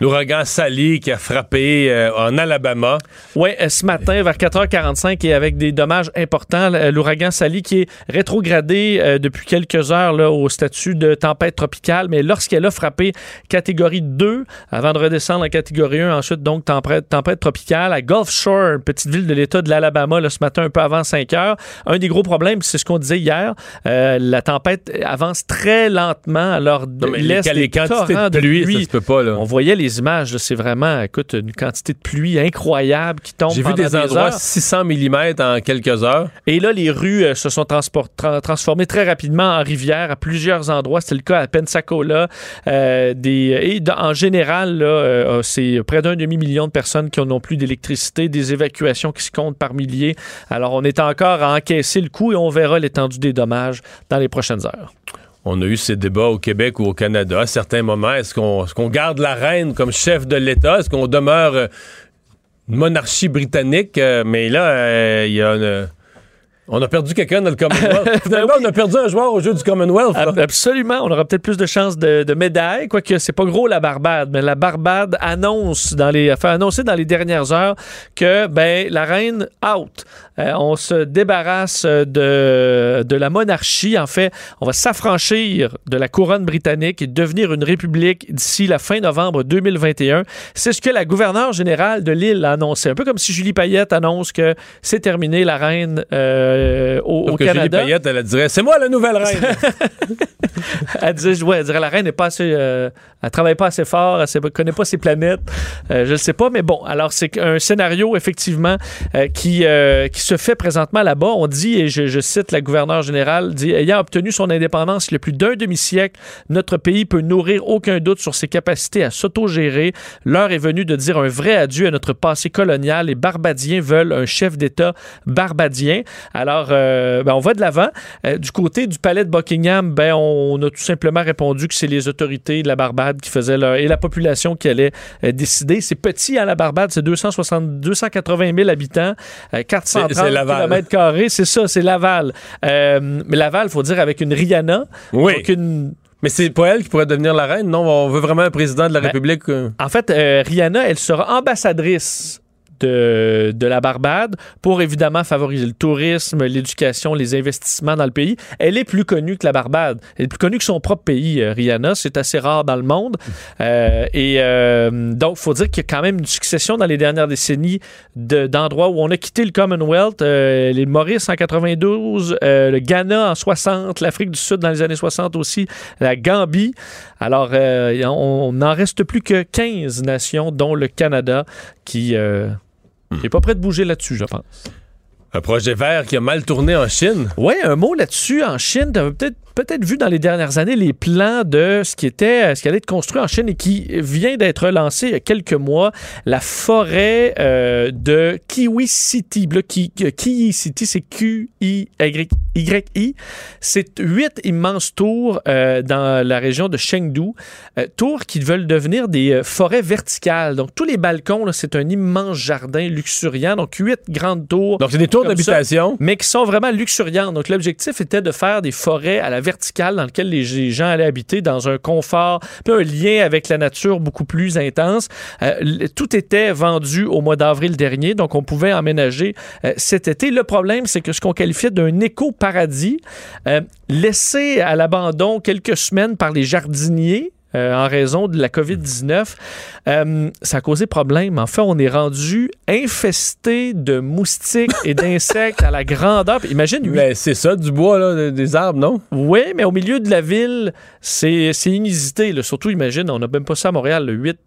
L'ouragan Sally qui a frappé euh, en Alabama. Oui, euh, ce matin vers 4h45 et avec des dommages importants. L'ouragan Sally qui est rétrogradé euh, depuis quelques heures là, au statut de tempête tropicale, mais lorsqu'elle a frappé catégorie 2 avant de redescendre en catégorie 1, ensuite donc tempête, tempête tropicale à Gulf Shore, une petite ville de l'État de l'Alabama, ce matin un peu avant 5 heures. Un des gros problèmes, c'est ce qu'on disait hier, la tempête avance très lentement alors laisse les, les quantités de pluie, Ça se peut pas, là. On voyait les images, c'est vraiment, écoute, une quantité de pluie incroyable qui tombe. J'ai vu des, endroits 600 mm en quelques heures. Et là, les rues euh, se sont transformées très rapidement en rivières à plusieurs endroits. C'était le cas à Pensacola. Euh, des, et en général, là, euh, c'est près d'un demi-million de personnes qui n'ont plus d'électricité, des évacuations qui se comptent par milliers. Alors, on est encore à encaisser le coup et on verra l'étendue des dommages dans les prochaines heures on a eu ces débats au Québec ou au Canada à certains moments. Est-ce qu'on garde la reine comme chef de l'État? Est-ce qu'on demeure euh, une monarchie britannique? Euh, mais là, euh, il y a On a perdu quelqu'un dans le Commonwealth. (laughs) Finalement, on a perdu un joueur au jeu du Commonwealth. Absolument. On aura peut-être plus de chances de, de médailles, quoique c'est pas gros la Barbade. Mais la Barbade annonce dans les, a fait annoncer dans les dernières heures que ben la reine out. Euh, on se débarrasse de, de la monarchie. En fait, on va s'affranchir de la couronne britannique et devenir une république d'ici la fin novembre 2021. C'est ce que la gouverneure générale de l'île a annoncé. Un peu comme si Julie Payette annonce que c'est terminé, la reine euh, euh, au, Sauf au que Julie Canada. Payette, elle dirait C'est moi la nouvelle reine. (laughs) elle disait, ouais, elle dirait la reine n'est pas assez, euh, elle travaille pas assez fort, elle ne connaît pas ses planètes. Euh, je ne sais pas, mais bon, alors c'est un scénario effectivement euh, qui, euh, qui se fait présentement là-bas. On dit, et je, je cite la gouverneure générale, dit ayant obtenu son indépendance il y a plus d'un demi-siècle, notre pays peut nourrir aucun doute sur ses capacités à s'autogérer. L'heure est venue de dire un vrai adieu à notre passé colonial. Les Barbadiens veulent un chef d'État barbadien. Alors, euh, ben, on va de l'avant. Euh, du côté du palais de Buckingham, ben, on a tout simplement répondu que c'est les autorités de la Barbade qui faisaient leur, et la population qui allait euh, décider. C'est petit à la Barbade, c'est 260, 280 000 habitants, euh, 430 C'est- c'est Laval. kilomètres carrés. C'est ça, c'est Laval. Mais Laval, faut dire, avec une Rihanna. Oui. Donc une, Mais c'est pas elle qui pourrait devenir la reine, non? On veut vraiment un président de la Ben, République. En fait, euh, Rihanna, elle sera ambassadrice de, la Barbade pour évidemment favoriser le tourisme, l'éducation, les investissements dans le pays. Elle est plus connue que la Barbade. Elle est plus connue que son propre pays, euh, Rihanna. C'est assez rare dans le monde. Euh, et euh, donc, il faut dire qu'il y a quand même une succession dans les dernières décennies de- d'endroits où on a quitté le Commonwealth. Les Maurice en 92, euh, le Ghana en 60, l'Afrique du Sud dans les années 60 aussi, la Gambie. Alors, on n'en reste plus que 15 nations, dont le Canada, qui n'est pas prêt de bouger là-dessus, je pense. Un projet vert qui a mal tourné en Chine? Oui, un mot là-dessus. En Chine, tu peut-être peut-être vu dans les dernières années les plans de ce qui était, ce qui allait être construit en Chine et qui vient d'être lancé il y a quelques mois, la forêt euh, de Kiwi City. Là, Ki- Kiwi City, c'est Q-I-Y-I. C'est huit immenses tours euh, dans la région de Chengdu, euh, tours qui veulent devenir des euh, forêts verticales. Donc tous les balcons, là, c'est un immense jardin luxuriant. Donc huit grandes tours. Donc c'est des tours d'habitation? mais qui sont vraiment luxuriantes. Donc, l'objectif était de faire des forêts à la verticale dans lesquelles les gens allaient habiter dans un confort, puis un lien avec la nature beaucoup plus intense. Euh, tout était vendu au mois d'avril dernier, donc on pouvait emménager euh, cet été. Le problème, c'est que ce qu'on qualifiait d'un éco-paradis, euh, laissé à l'abandon quelques semaines par les jardiniers, euh, en raison de la COVID-19. Euh, ça a causé problème. En fait, on est rendu infesté de moustiques et d'insectes à la grandeur. Imagine, Mais c'est ça, du bois, là, des arbres, non? oui, mais au milieu de la ville, c'est c'est inusité. là. Surtout, imagine, on n'a même pas ça à Montréal, le 8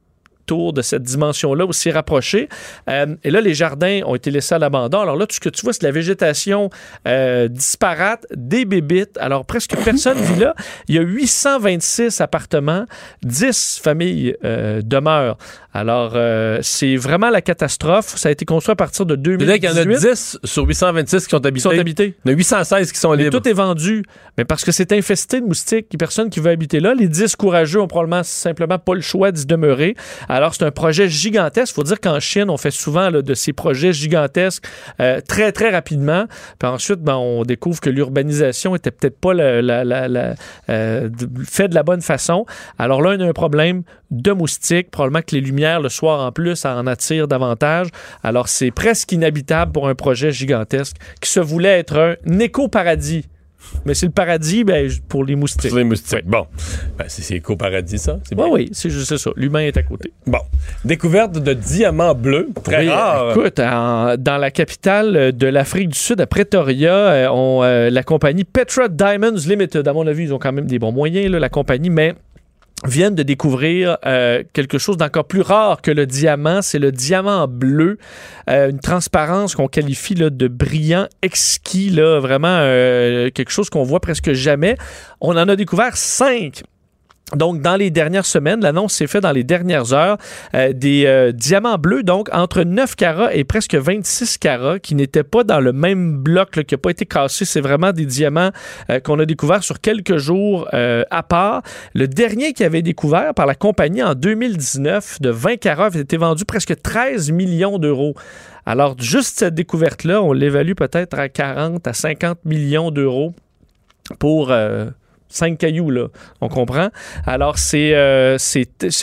tours de cette dimension-là aussi rapprochée. Euh, et là, les jardins ont été laissés à l'abandon. Alors là, tout ce que tu vois, c'est la végétation euh, disparate, des bébites. Alors, presque personne vit là. Il y a 826 appartements, 10 familles euh, demeurent. Alors, euh, c'est vraiment la catastrophe. Ça a été construit à partir de C'est-à-dire qu'il y en a 2018. 10 sur 826 qui sont habités. sont habités. Il y en a 816 qui sont Mais libres. tout est vendu. Mais parce que c'est infesté de moustiques, il n'y a personne qui veut habiter là. Les 10 courageux ont probablement simplement pas le choix d'y demeurer. Alors, c'est un projet gigantesque. Il faut dire qu'en Chine, on fait souvent là, de ces projets gigantesques euh, très, très rapidement. Puis ensuite, ben, on découvre que l'urbanisation était peut-être pas la, la- la- la- euh, fait de la bonne façon. Alors là, on a un problème de moustiques. Probablement que les lumières, le soir en plus, ça en attire davantage. Alors, c'est presque inhabitable pour un projet gigantesque qui se voulait être un éco-paradis. Mais c'est le paradis ben, pour les moustiques. Sur les moustiques. Bon. Ben, c'est éco-paradis, ça. C'est Oui, c'est juste ça. L'humain est à côté. Bon. Découverte de diamants bleus. Très Oui, rare. Écoute, en- dans la capitale de l'Afrique du Sud, à Pretoria, euh, on, euh, la compagnie Petra Diamonds Limited, à mon avis, ils ont quand même des bons moyens, là, la compagnie, mais viennent de découvrir euh, quelque chose d'encore plus rare que le diamant, c'est le diamant bleu, Euh, une transparence qu'on qualifie de brillant exquis, là, vraiment euh, quelque chose qu'on voit presque jamais. On en a découvert cinq donc, dans les dernières semaines, l'annonce s'est faite dans les dernières heures, euh, des euh, diamants bleus, donc entre 9 carats et presque 26 carats, qui n'étaient pas dans le même bloc, qui n'a pas été cassé. C'est vraiment des diamants euh, qu'on a découverts sur quelques jours à part. Le dernier qui avait découvert par la compagnie en 2019 de 20 carats avait été vendu presque 13 millions d'euros. Alors, juste cette découverte-là, on l'évalue peut-être à 40 à 50 millions d'euros pour... cinq cailloux, là. On comprend? Alors, c'est euh,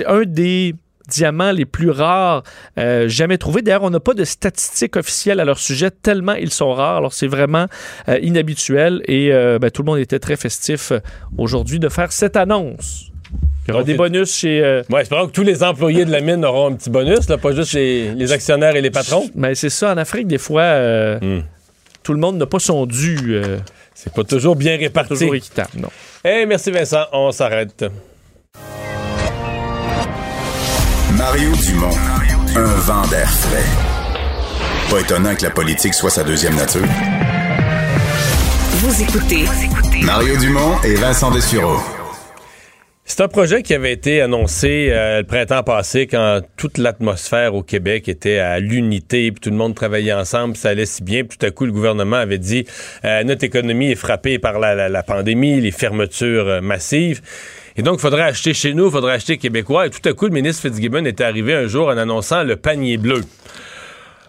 un des diamants les plus rares euh, jamais trouvés. D'ailleurs, on n'a pas de statistiques officielles à leur sujet, tellement ils sont rares. Alors, c'est vraiment euh, inhabituel et ben, tout le monde était très festif aujourd'hui de faire cette annonce. Il y aura Donc, des bonus chez... euh, Ouais, espérons que tous les employés de la mine auront un petit bonus, là, pas juste les, les actionnaires et les patrons. Mais c'est ça, en Afrique, des fois, euh, tout le monde n'a pas son dû. Euh, c'est pas toujours bien réparti. toujours équitable, non. Hey, merci Vincent, on s'arrête. Mario Dumont, un vent d'air frais. Pas étonnant que la politique soit sa deuxième nature. Vous écoutez Mario Dumont et Vincent Dessureau. C'est un projet qui avait été annoncé euh, le printemps passé quand toute l'atmosphère au Québec était à l'unité, puis tout le monde travaillait ensemble, ça allait si bien. Puis tout à coup, le gouvernement avait dit euh, notre économie est frappée par la, pandémie, les fermetures euh, massives. Et donc, il faudrait acheter chez nous, il faudrait acheter québécois. Et tout à coup, le ministre Fitzgibbon était arrivé un jour en annonçant le panier bleu.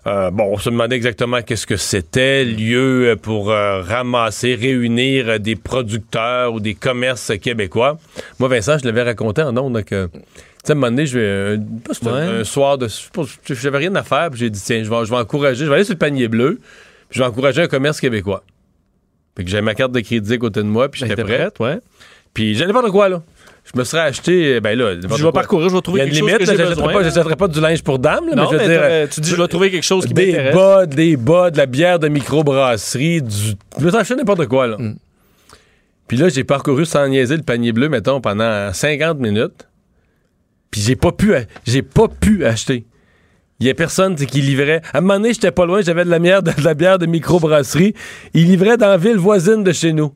Euh, bon, on se demandait exactement qu'est-ce que c'était, lieu pour euh, ramasser, réunir euh, des producteurs ou des commerces québécois. Moi, Vincent, je l'avais raconté en ondes que, tu sais, à un moment donné, je vais, un, soir de, j'avais rien à faire, puis j'ai dit, tiens, je vais, je vais encourager, je vais aller sur le panier bleu, puis je vais encourager un commerce québécois. Puis que j'avais ma carte de crédit à côté de moi, puis j'étais prêt. Prête, ouais. Puis j'allais pas de quoi, là? Je me serais acheté, ben là, je vais parcourir, je vais trouver quelque chose que j'ai besoin. Pas, j'achèterais pas du linge pour dame, non, mais, je veux dire, tu dis, je vais trouver quelque chose qui des bas, des bas, de la bière de microbrasserie, du, je me acheté n'importe quoi là. Mm. Puis là, j'ai parcouru sans niaiser le panier bleu, mettons, pendant 50 minutes. Puis j'ai pas pu, j'ai pas pu acheter. Il y a personne qui livrait. À un moment donné, j'étais pas loin, j'avais de la bière de, (laughs) de la bière de microbrasserie. Il livrait dans la ville voisine de chez nous.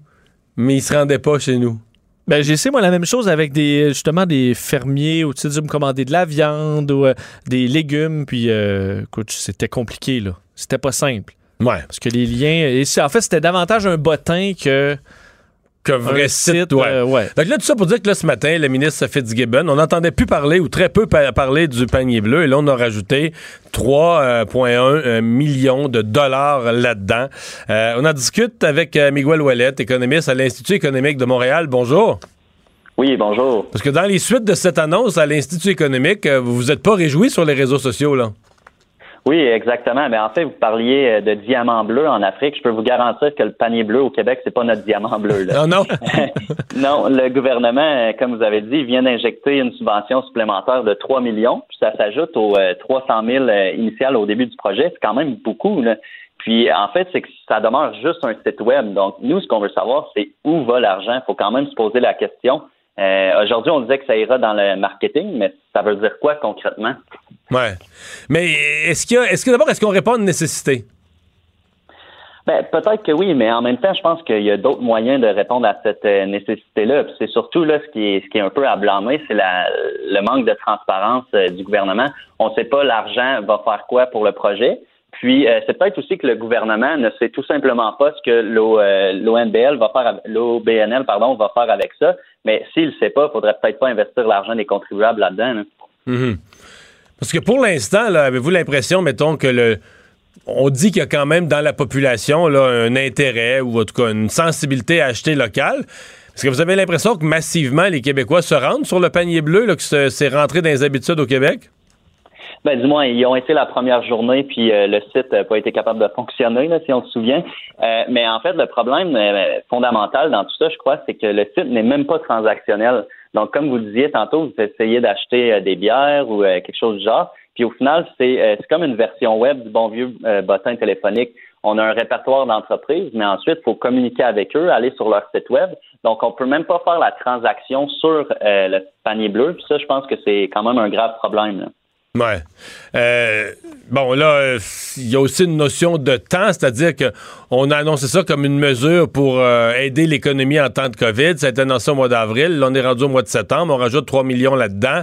Mais il se rendait pas chez nous. Ben, j'ai essayé, moi, la même chose avec des, justement, des fermiers où tu sais, me commander de la viande ou euh, des légumes. Puis, euh, écoute, c'était compliqué, là. C'était pas simple. Ouais. Parce que les liens. Et en fait, c'était davantage un bottin que qu'un vrai site. Euh, ouais. Donc là, tout ça pour dire que là, ce matin, le ministre Fitzgibbon, on n'entendait plus parler ou très peu parler du panier bleu. Et là, on a rajouté 3,1 euh, millions de dollars là-dedans. Euh, on en discute avec Miguel Ouellet, économiste à l'Institut économique de Montréal. Bonjour. Oui, bonjour. Parce que dans les suites de cette annonce à l'Institut économique, vous vous êtes pas réjoui sur les réseaux sociaux, là? Oui, exactement. Mais en fait, vous parliez euh, de diamant bleu en Afrique. Je peux vous garantir que le panier bleu au Québec, c'est pas notre diamant bleu. (laughs) Non, non. (laughs) non, le gouvernement, euh, comme vous avez dit, vient d'injecter une subvention supplémentaire de 3 millions. Puis ça s'ajoute aux 300 euh, 000 initiales au début du projet. C'est quand même beaucoup. Là. Puis en fait, c'est que ça demeure juste un site web. Donc nous, ce qu'on veut savoir, c'est où va l'argent. Il faut quand même se poser la question. Aujourd'hui, on disait que ça ira dans le marketing, mais ça veut dire quoi concrètement? Ouais. Mais est-ce qu'il est-ce que d'abord, est-ce qu'on répond à une nécessité? Ben, peut-être que oui, mais en même temps, je pense qu'il y a d'autres moyens de répondre à cette euh, nécessité-là. C'est surtout là ce qui est ce qui est un peu à blâmer, c'est le manque de transparence euh, du gouvernement. On ne sait pas l'argent va faire quoi pour le projet. Puis euh, c'est peut-être aussi que le gouvernement ne sait tout simplement pas ce que l'ONBL va faire, l'OBNL pardon va faire avec ça. Mais s'il ne sait pas, il faudrait peut-être pas investir l'argent des contribuables là-dedans. Là. Mm-hmm. Parce que pour l'instant, avez-vous l'impression, mettons, que le. On dit qu'il y a quand même dans la population là, un intérêt ou en tout cas une sensibilité à acheter local? Est-ce que vous avez l'impression que massivement les Québécois se rendent sur le panier bleu, là, que c'est rentré dans les habitudes au Québec? Ben, du moins, ils ont été la première journée, puis euh, le site n'a pas été capable de fonctionner, si on se souvient. Euh, mais en fait, le problème euh, fondamental dans tout ça, je crois, c'est que le site n'est même pas transactionnel. Donc, comme vous le disiez tantôt, vous essayez d'acheter des bières ou quelque chose du genre. Puis au final, c'est comme une version web du bon vieux bottin téléphonique. On a un répertoire d'entreprises, mais ensuite, il faut communiquer avec eux, aller sur leur site web. Donc, on peut même pas faire la transaction sur le panier bleu. Puis ça, je pense que c'est quand même un grave problème. Euh, bon, là, il y a aussi une notion de temps, c'est-à-dire qu'on a annoncé ça comme une mesure pour euh, aider l'économie en temps de COVID. Ça a été annoncé au mois d'avril. On est rendu au mois de septembre. On rajoute 3 millions là-dedans.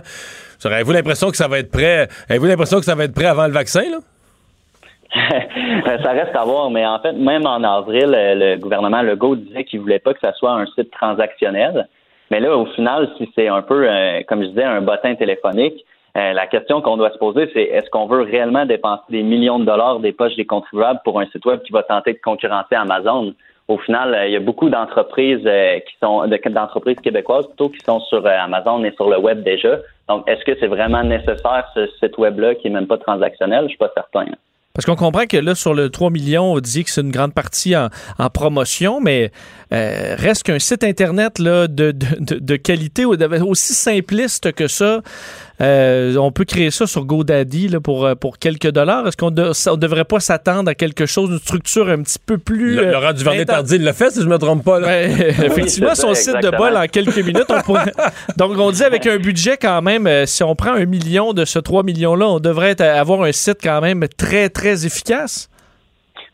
Avez-vous l'impression que ça va être prêt? Avez-vous l'impression que ça va être prêt avant le vaccin, (laughs) ça reste à voir, mais en fait, même en avril, le gouvernement Legault disait qu'il voulait pas que ça soit un site transactionnel. Mais là, au final, si c'est un peu, euh, comme je disais, un bottin téléphonique, la question qu'on doit se poser, c'est est-ce qu'on veut réellement dépenser des millions de dollars des poches des contribuables pour un site web qui va tenter de concurrencer Amazon? Au final, euh, il y a beaucoup d'entreprises euh, qui sont d'entreprises québécoises plutôt qui sont sur Amazon et sur le web déjà. Donc, est-ce que c'est vraiment nécessaire ce site web-là qui est même pas transactionnel? Je suis pas certain. Parce qu'on comprend que là, sur le 3 millions, on dit que c'est une grande partie en, promotion, mais reste qu'un site Internet là, de, de, de, qualité aussi simpliste que ça, Euh, on peut créer ça sur GoDaddy là, pour, euh, pour quelques dollars. Est-ce qu'on ne devrait pas s'attendre à quelque chose, une structure un petit peu plus... Le, Laurent Duvernay-Tardy l'a fait, si je me trompe pas. Là. Ouais, (laughs) effectivement, son site de bol en quelques minutes. On pourrait... (laughs) Donc, on dit avec un budget quand même, si on prend un million de ce 3 millions-là, on devrait avoir un site quand même très, très efficace.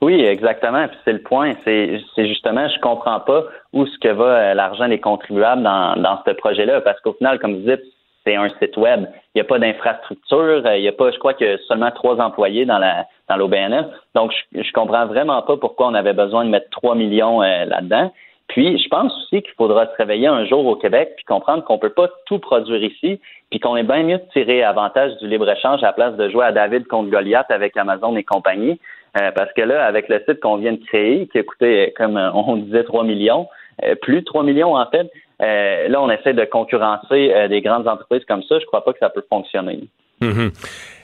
Oui, exactement. Puis c'est le point. C'est, justement, je comprends pas où ce que va l'argent des contribuables dans, dans ce projet-là. Parce qu'au final, comme vous dites, c'est un site web. Il n'y a pas d'infrastructure. Il y a pas, je crois a seulement trois employés dans la dans l'OBNF. Donc, je, je comprends vraiment pas pourquoi on avait besoin de mettre 3 millions là-dedans. Puis, je pense aussi qu'il faudra se réveiller un jour au Québec puis comprendre qu'on peut pas tout produire ici, puis qu'on est bien mieux de tirer avantage du libre-échange à la place de jouer à David contre Goliath avec Amazon et compagnie. Euh, parce que là, avec le site qu'on vient de créer, qui a coûté, comme on disait, 3 millions, euh, plus de 3 millions en fait, euh, là, on essaie de concurrencer des grandes entreprises comme ça. Je crois pas que ça peut fonctionner. Mm-hmm.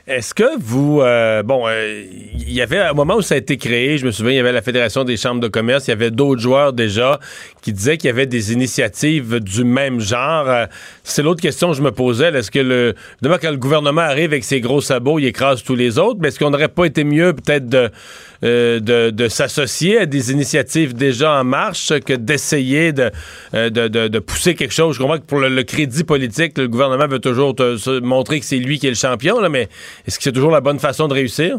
Est-ce que vous... Euh, bon, il y avait un moment où ça a été créé, je me souviens, il y avait la Fédération des chambres de commerce, il y avait d'autres joueurs déjà qui disaient qu'il y avait des initiatives du même genre. C'est l'autre question que je me posais. Est-ce que le... Demain, quand le gouvernement arrive avec ses gros sabots, il écrase tous les autres, mais est-ce qu'on n'aurait pas été mieux peut-être de euh, de, s'associer à des initiatives déjà en marche que d'essayer de, euh, de, de, pousser quelque chose. Je comprends que pour le, crédit politique, le gouvernement veut toujours montrer que c'est lui qui est le champion, mais est-ce que c'est toujours la bonne façon de réussir?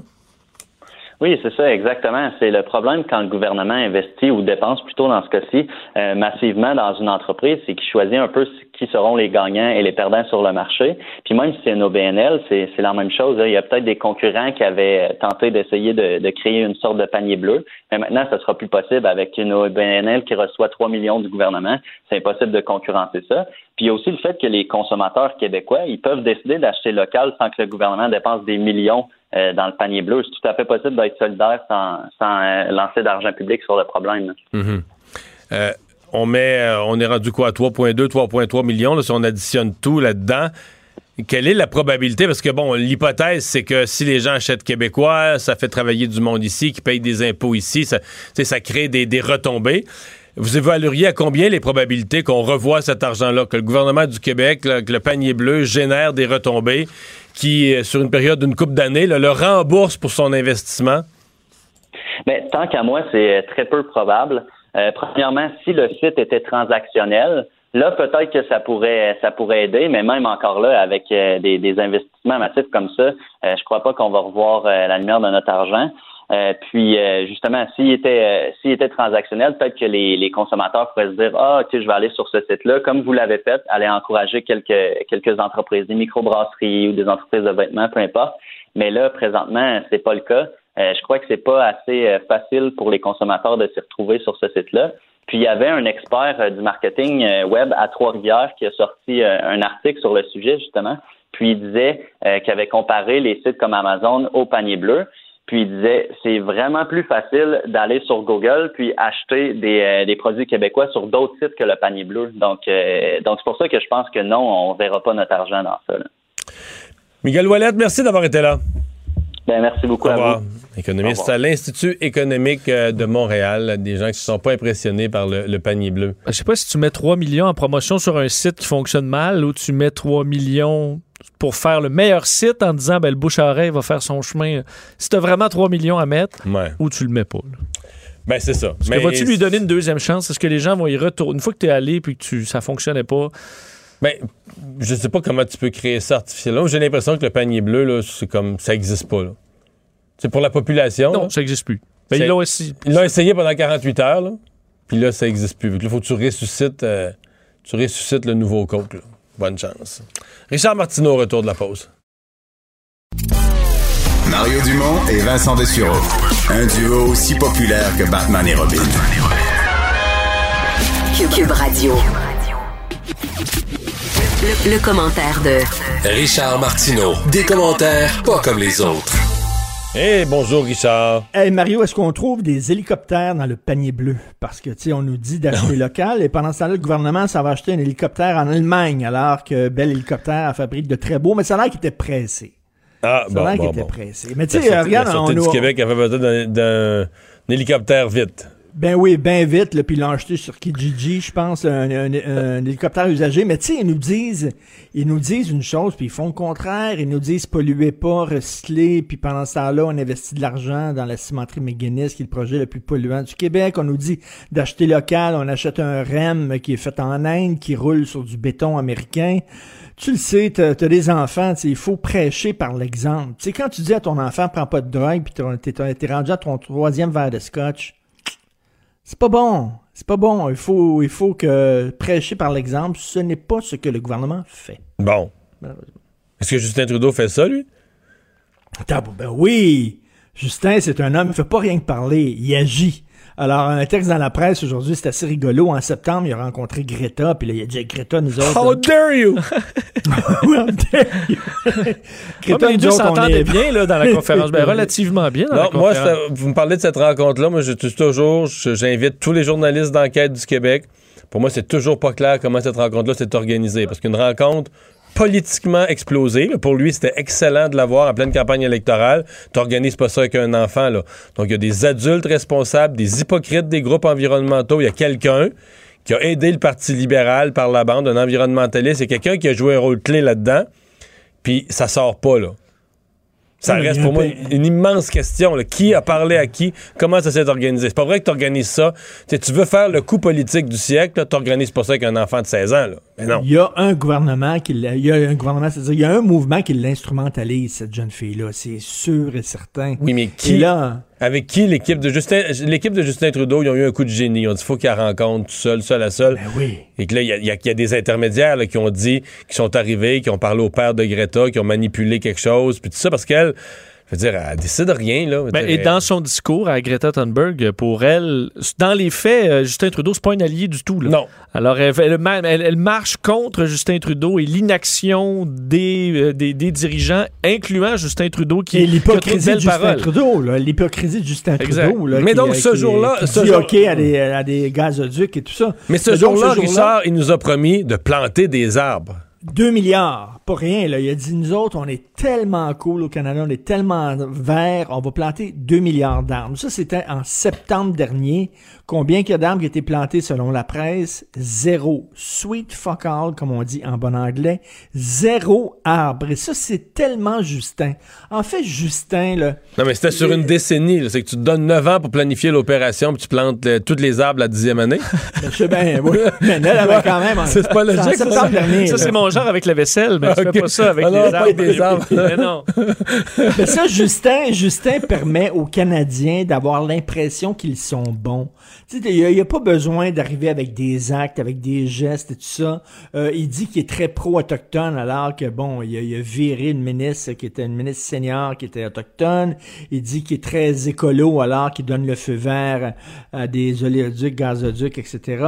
Oui, c'est ça, exactement. C'est le problème quand le gouvernement investit ou dépense plutôt dans ce cas-ci euh, massivement dans une entreprise, c'est qu'il choisit un peu qui seront les gagnants et les perdants sur le marché. Puis même si c'est une OBNL, c'est la même chose. Il y a peut-être des concurrents qui avaient tenté d'essayer de, créer une sorte de panier bleu, mais maintenant, ça sera plus possible avec une OBNL qui reçoit 3 millions du gouvernement. C'est impossible de concurrencer ça. Puis il y a aussi le fait que les consommateurs québécois, ils peuvent décider d'acheter local sans que le gouvernement dépense des millions euh, dans le panier bleu. C'est tout à fait possible d'être solidaire sans, sans euh, lancer d'argent public sur le problème. Mm-hmm. Euh, on met, on est rendu quoi, à 3,2, 3,3 millions, si on additionne tout là-dedans. Quelle est la probabilité? Parce que, bon, l'hypothèse, c'est que si les gens achètent québécois, ça fait travailler du monde ici, qui paye des impôts ici, ça, ça crée des, retombées. Vous évalueriez à combien les probabilités qu'on revoie cet argent-là, que le gouvernement du Québec, que le panier bleu génère des retombées qui, euh, sur une période d'une coupe d'années, le rembourse pour son investissement? Mais tant qu'à moi, c'est très peu probable. Euh, premièrement, si le site était transactionnel, là, peut-être que ça pourrait, ça pourrait aider, mais même encore là, avec euh, des, des, investissements massifs comme ça, je crois pas qu'on va revoir la lumière de notre argent. Euh, puis euh, justement, s'il était euh, s'il était transactionnel, peut-être que les, les, consommateurs pourraient se dire Ah, ok, je vais aller sur ce site-là, comme vous l'avez fait, aller encourager quelques quelques entreprises, des microbrasseries ou des entreprises de vêtements, peu importe. Mais là, présentement, c'est pas le cas. Je crois que c'est pas assez facile pour les consommateurs de s'y retrouver sur ce site-là. Puis il y avait un expert du marketing web à Trois-Rivières qui a sorti un article sur le sujet justement. Puis il disait qu'il avait comparé les sites comme Amazon au panier bleu. Puis il disait, c'est vraiment plus facile d'aller sur Google puis acheter des, euh, des produits québécois sur d'autres sites que le panier bleu. Donc, euh, donc c'est pour ça que je pense que non, on verra pas notre argent dans ça. Miguel Wallet, merci d'avoir été là. Ben, merci beaucoup à vous. Économiste à l'Institut économique euh, de Montréal, des gens qui ne sont pas impressionnés par le, panier bleu. Je sais pas si tu mets 3 millions en promotion sur un site qui fonctionne mal ou tu mets 3 millions pour faire le meilleur site en disant ben, le bouche à oreille va faire son chemin. Si tu as vraiment 3 millions à mettre, ou tu le mets pas. Ben, c'est ça. Mais vas-tu lui donner une deuxième chance? Est-ce que les gens vont y retourner? Une fois que tu es allé et que tu, ça fonctionnait pas, ben, je sais pas comment tu peux créer ça artificiellement. J'ai l'impression que le panier bleu, là, c'est comme ça existe pas. C'est pour la population. Non, ça existe plus. Ben, ils l'ont essayé pendant 48 heures, là, puis là, ça existe plus. Il faut que tu ressuscites, euh, tu ressuscites le nouveau Coke. Bonne chance. Richard Martineau, retour de la pause. Mario Dumont et Vincent Dessureau. Un duo aussi populaire que Batman et Robin. Cube Radio. Le, commentaire de Richard Martineau. Des commentaires pas comme les autres. Eh, bonjour Richard. Hey Mario, est-ce qu'on trouve des hélicoptères dans le panier bleu? Parce que, tu sais, on nous dit d'acheter local et pendant ce temps-là, le gouvernement, ça va acheter un hélicoptère en Allemagne alors que Bel Hélicoptère fabrique de très beaux, mais ça a l'air qu'il était pressé. Ah, ça bon, était pressé. Mais tu sais, regarde, on... du Québec avait besoin d'un hélicoptère vite. Ben oui, ben vite, là, puis l'ont acheté sur Kijiji, je pense, un, un- hélicoptère usagé. Mais tu sais, ils nous disent, ils nous disent une chose, puis ils font le contraire. Ils nous disent polluez pas, recyclez, puis pendant ce temps-là, on investit de l'argent dans la cimenterie McGuinness, qui est le projet le plus polluant du Québec. On nous dit d'acheter local, on achète un REM qui est fait en Inde, qui roule sur du béton américain. Tu le sais, t'as as des enfants, il faut prêcher par l'exemple. Tu sais, quand tu dis à ton enfant, prends pas de drogue, puis t'es rendu à ton troisième verre de scotch, c'est pas bon. C'est pas bon. Il faut, il faut que prêcher par l'exemple, ce n'est pas ce que le gouvernement fait. Bon. Est-ce que Justin Trudeau fait ça, lui? Attends, ben oui. Justin, c'est un homme, il fait pas rien que parler, il agit. Alors, un texte dans la presse aujourd'hui, c'est assez rigolo. En septembre, il a rencontré Greta, puis là, il a dit Greta, nous autres. How dare you! (laughs) How dare you! (laughs) Mais les deux s'entendaient est- bien là, dans la conférence. Ben, (laughs) relativement bien dans la Non, moi, conférence. ça- vous me parlez de cette rencontre-là. Moi, je suis toujours, j'invite tous les journalistes d'enquête du Québec. Pour moi, c'est toujours pas clair comment cette rencontre-là s'est organisée. Parce qu'une rencontre politiquement explosée, là, pour lui, c'était excellent de l'avoir en pleine campagne électorale. T'organises pas ça avec un enfant. Donc, il y a des adultes responsables, des hypocrites des groupes environnementaux. Il y a quelqu'un qui a aidé le Parti libéral par la bande, un environnementaliste. C'est quelqu'un qui a joué un rôle clé là-dedans. Puis, ça sort pas, là. Ça mais reste pour moi une, immense question. là. Qui a parlé à qui? Comment ça s'est organisé? C'est pas vrai que tu organises ça. Tu veux faire le coup politique du siècle, tu n'organises pas ça avec un enfant de 16 ans. Là. Mais non. Il y a un gouvernement qui l'a- il y a un gouvernement, c'est-à-dire il y a un mouvement qui l'instrumentalise cette jeune fille-là, c'est sûr et certain. Oui, mais Et qui? là, Avec qui l'équipe de Justin l'équipe de Justin Trudeau, ils ont eu un coup de génie. Ils ont dit faut qu'il rencontre tout seul, seul à seul. Ben oui. Et que là, il y y y a des intermédiaires là, qui ont dit, qui sont arrivés, qui ont parlé au père de Greta, qui ont manipulé quelque chose, puis tout ça, parce qu'elle, je veux dire, elle décide rien. Là. Ben, dire, et dans son discours à Greta Thunberg, pour elle, dans les faits, euh, Justin Trudeau, c'est pas un allié du tout. Là. Non. Alors, elle, elle- elle- elle marche contre Justin Trudeau et l'inaction des, euh, des, des dirigeants, incluant Justin Trudeau, qui, de l'hypocrisie de Justin. Trudeau, là, l'hypocrisie de Justin. Trudeau. Là, Mais qui- donc, ce jour-là- qui ce dit jour- OK à des, à des gazoducs et tout ça. Mais ce jour-là, Richard, il nous a promis de planter des arbres. 2 milliards, pas rien. Là. Il a dit, nous autres, on est tellement cool au Canada, on est tellement vert, on va planter 2 milliards d'arbres. Ça, c'était en septembre dernier. Combien qu'il y a d'arbres qui ont été plantés selon la presse? Zéro. Sweet fuck all, comme on dit en bon anglais. Zéro arbre. Et ça, c'est tellement Justin. En fait, Justin, là, Non, mais c'était sur une décennie. là. C'est que tu te donnes 9 ans pour planifier l'opération, puis tu plantes euh, toutes les arbres la dixième année. (laughs) je sais bien, oui. Mais là, là, (laughs) quand même. C'est pas logique, en ça, septembre dernier. Ça, c'est mon genre avec la vaisselle, mais tu Ok. fais pas ça avec Ah non, les arbres. avec des arbres. (laughs) Mais non. Mais ça, Justin, Justin permet aux Canadiens d'avoir l'impression qu'ils sont bons. Tu sais, il n'y a, pas besoin d'arriver avec des actes, avec des gestes et tout ça. Euh, il dit qu'il est très pro-autochtone, alors que, bon, il a, il a viré une ministre qui était une ministre senior qui était autochtone. Il dit qu'il est très écolo, alors qu'il donne le feu vert à des oléoducs, gazoducs, etc.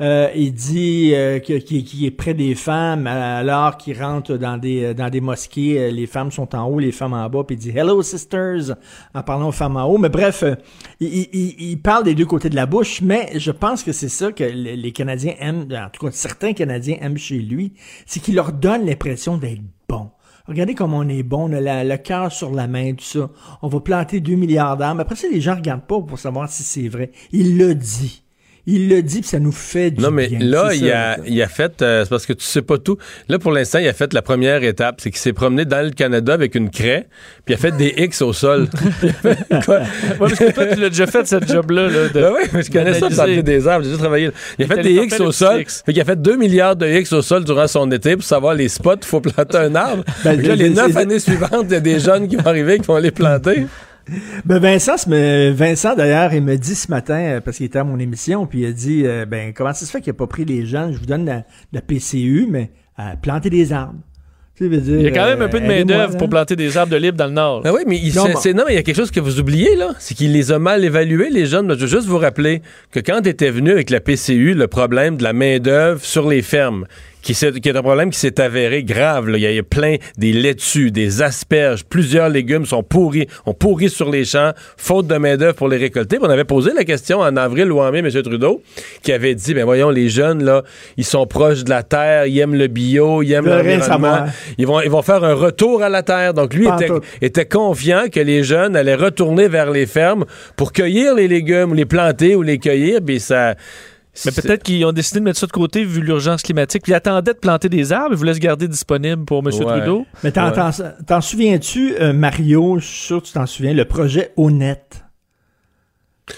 Euh, il dit euh, qu'il est près des femmes, alors qu'il rentre dans des, dans des mosquées. euh, Les femmes sont en haut, les femmes en bas. Puis il dit « Hello, sisters » en parlant aux femmes en haut. Mais bref, euh, il, il- il- parle des deux côtés de la bouche, mais je pense que c'est ça que les Canadiens aiment, en tout cas certains Canadiens aiment chez lui, c'est qu'il leur donne l'impression d'être bons. Regardez comme on est bon, on a le cœur sur la main, tout ça. On va planter 2 milliards d'arbres. Après ça, les gens regardent pas pour savoir si c'est vrai. Il le dit. Il le dit, puis ça nous fait du Non, mais bien. là, il ça, a, il a fait, euh, c'est parce que tu sais pas tout. Là, pour l'instant, il a fait la première étape, c'est qu'il s'est promené dans le Canada avec une craie, puis il a fait des (laughs) X au sol. Quoi? Ouais, parce que toi, tu l'as déjà fait, cette job-là. Là, de- Ben oui, mais je connais ça, planter des arbres, j'ai déjà travaillé. Il a fait des X au sol. X. Fait qu'il a fait 2 milliards de X au sol durant son été pour savoir les spots il faut planter un arbre. Ben, là, les je- neuf je- années suivantes, il y a des jeunes qui vont arriver qui vont les planter. Ben Vincent, me- Vincent d'ailleurs, il me dit ce matin, euh, parce qu'il était à mon émission, puis il a dit, euh, ben comment ça se fait qu'il n'a pas pris les jeunes, je vous donne la, la PCU, mais à planter des arbres. Tu sais, veut dire, Il y a quand même un peu de euh, main-d'œuvre pour planter des arbres de libre dans le Nord. Ben oui, mais il, Non, c'est- non, mais il y a quelque chose que vous oubliez, là. C'est qu'il les a mal évalués, les jeunes. Je veux juste vous rappeler que quand était venu avec la PCU, le problème de la main-d'œuvre sur les fermes, qui, qui est un problème qui s'est avéré grave. là. Il y a- il y a plein des laitues, des asperges, plusieurs légumes sont pourris, ont pourri sur les champs, faute de main-d'œuvre pour les récolter. Puis on avait posé la question en avril ou en mai, M. Trudeau, qui avait dit, ben voyons, les jeunes, là, ils sont proches de la terre, ils aiment le bio, ils aiment l'environnement. Ils vont, ils vont faire un retour à la terre. Donc lui était, était confiant que les jeunes allaient retourner vers les fermes pour cueillir les légumes, les planter ou les cueillir. Puis ça... Mais peut-être qu'ils ont décidé de mettre ça de côté vu l'urgence climatique. Puis ils attendaient de planter des arbres, ils voulaient se garder disponible pour M. Ouais. Trudeau. Mais t'en, Ouais. t'en- t'en souviens-tu, euh, Mario, je suis sûr que tu t'en souviens, le projet Honnête?